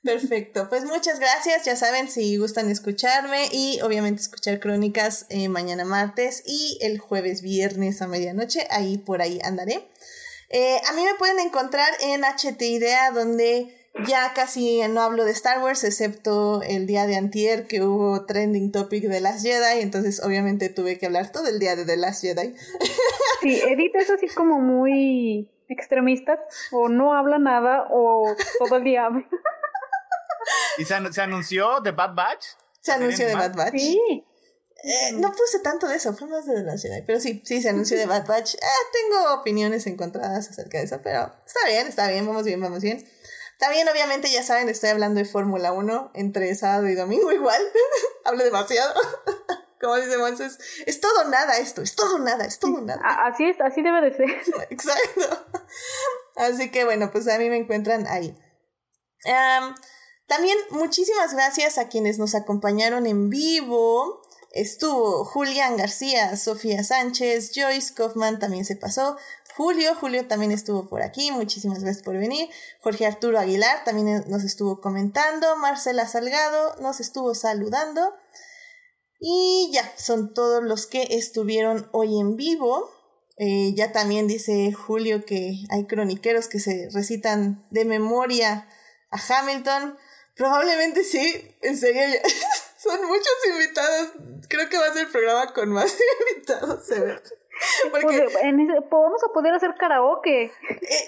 Perfecto, pues muchas gracias. Ya saben, si gustan escucharme y obviamente escuchar crónicas eh, mañana martes y el jueves viernes a medianoche, ahí por ahí andaré. Eh, a mí me pueden encontrar en HT Idea, donde ya casi no hablo de Star Wars, excepto el día de antier que hubo trending topic de Last Jedi, entonces obviamente tuve que hablar todo el día de The Last Jedi. Sí, Edith es así como muy extremista, o no habla nada, o todo el día habla. ¿Y se, se anunció The Bad Batch? Se anunció The Bad Batch. Sí. Eh, no puse tanto de eso, fue más de The Last Jedi, pero sí, sí, se anunció The Bad Batch. Eh, tengo opiniones encontradas acerca de eso, pero está bien, está bien, vamos bien, vamos bien. También, obviamente, ya saben, estoy hablando de Fórmula 1 entre sábado y domingo igual. Hablo demasiado. Como dice Monses, es todo nada esto, es todo nada, es todo nada. Así es, así debe de ser. Exacto. Así que bueno, pues a mí me encuentran ahí. también muchísimas gracias a quienes nos acompañaron en vivo. Estuvo Julián García, Sofía Sánchez, Joyce Kaufman también se pasó, Julio. Julio también estuvo por aquí, muchísimas gracias por venir. Jorge Arturo Aguilar también nos estuvo comentando. Marcela Salgado nos estuvo saludando. Y ya, son todos los que estuvieron hoy en vivo. Eh, ya también dice Julio que hay croniqueros que se recitan de memoria a Hamilton. Podemos sí, en serio, son muchos invitados. Creo que va a ser el programa con más invitados, se porque vamos a poder hacer karaoke. Eh,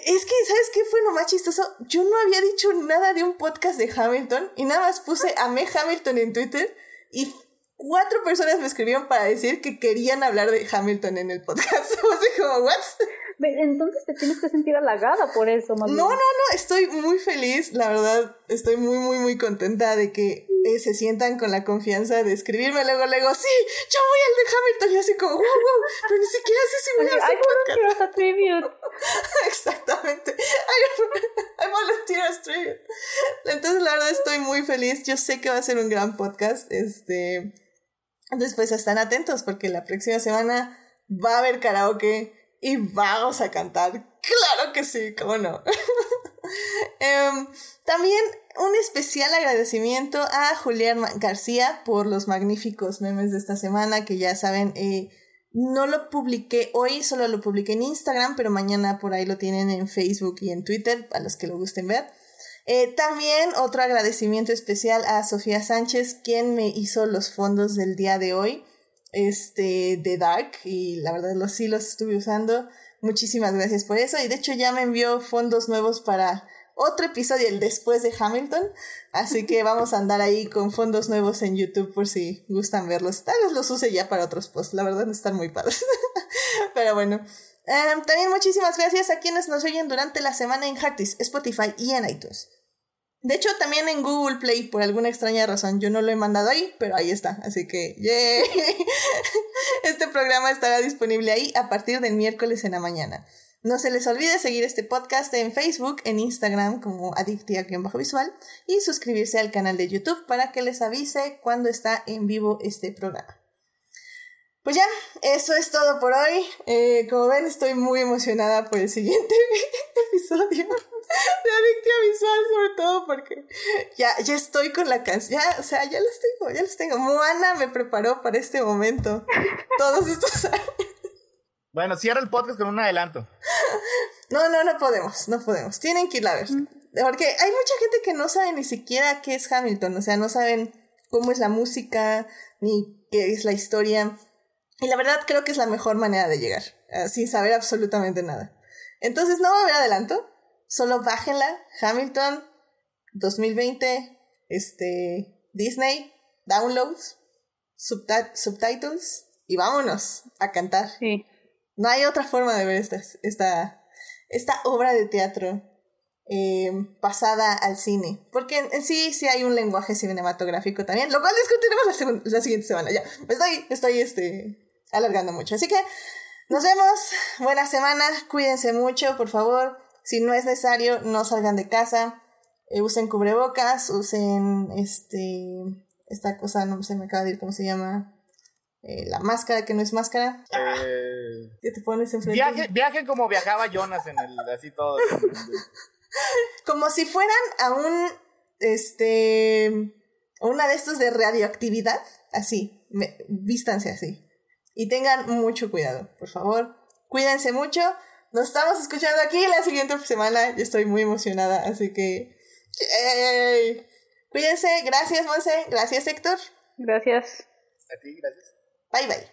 es que, ¿sabes qué fue lo más chistoso? Yo no había dicho nada de un podcast de Hamilton y nada más puse Amé Hamilton en Twitter y cuatro personas me escribieron para decir que querían hablar de Hamilton en el podcast. O sea, como, ¿what? Entonces te tienes que sentir halagada por eso, más No, no, no, estoy muy feliz, la verdad, estoy muy, muy, muy contenta de que eh, se sientan con la confianza de escribirme luego, luego, sí, yo voy al de Hamilton y así como, wow, wow, pero ni siquiera sé si voy a hacer podcast. I tribute. Exactamente. I, I volunteer as tribute. Entonces, la verdad, estoy muy feliz. Yo sé que va a ser un gran podcast. Este, después están atentos porque la próxima semana va a haber karaoke y vamos a cantar. Claro que sí, cómo no. Em, también un especial agradecimiento a Julián García por los magníficos memes de esta semana, que ya saben, eh, no lo publiqué hoy, solo lo publiqué en Instagram, pero mañana por ahí lo tienen en Facebook y en Twitter, a los que lo gusten ver. Eh, también otro agradecimiento especial a Sofía Sánchez, quien me hizo los fondos del día de hoy este, de Dark y la verdad los sí los estuve usando. Muchísimas gracias por eso y de hecho ya me envió fondos nuevos para otro episodio, el después de Hamilton. Así que vamos a andar ahí con fondos nuevos en YouTube por si gustan verlos. Tal vez los use ya para otros posts, la verdad están muy padres. Pero bueno. Em, también muchísimas gracias a quienes nos oyen durante la semana en Heartis, Spotify y en iTunes. De hecho, también en Google Play, por alguna extraña razón, yo no lo he mandado ahí, pero ahí está. Así que, ¡yay! Este programa estará disponible ahí a partir del miércoles en la mañana. No se les olvide seguir este podcast en Facebook, en Instagram como Adictia-Visual y suscribirse al canal de YouTube para que les avise cuando está en vivo este programa. Pues ya, eso es todo por hoy. Eh, como ven, estoy muy emocionada por el siguiente episodio de Adictia Visual, sobre todo porque ya, ya estoy con la canción. o sea, ya los tengo, ya los tengo. Moana me preparó para este momento todos estos años. Bueno, cierra el podcast con un adelanto. No, no, no podemos, no podemos. Tienen que ir a ver. Porque hay mucha gente que no sabe ni siquiera qué es Hamilton, o sea, no saben cómo es la música, ni qué es la historia. Y la verdad creo que es la mejor manera de llegar, eh, sin saber absolutamente nada. Entonces no va a haber adelanto, solo bájenla, Hamilton 2020, este, Disney, downloads, subtitles y vámonos a cantar. Sí. No hay otra forma de ver esta, esta, esta obra de teatro eh, pasada al cine. Porque en, sí, sí hay un lenguaje cinematográfico también, lo cual discutiremos la, la siguiente semana. Ya, estoy, estoy este, alargando mucho. Así que nos vemos. Buena semana. Cuídense mucho, por favor. Si no es necesario, no salgan de casa. Eh, usen cubrebocas, usen este esta cosa, no se me acaba de ir cómo se llama. Eh, la máscara que no es máscara. Eh, ¿Qué te pones enfrente? Viaje, viajen como viajaba Jonas en el así todo. como si fueran a un este una de estos de radioactividad, así, me, vístanse así. Y tengan mucho cuidado, por favor. Cuídense mucho. Nos estamos escuchando aquí la siguiente semana. Yo estoy muy emocionada, así que. Cuídense. Gracias, Monse. Gracias, Héctor. Gracias. A ti, gracias. Bye, bye.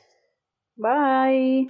Bye.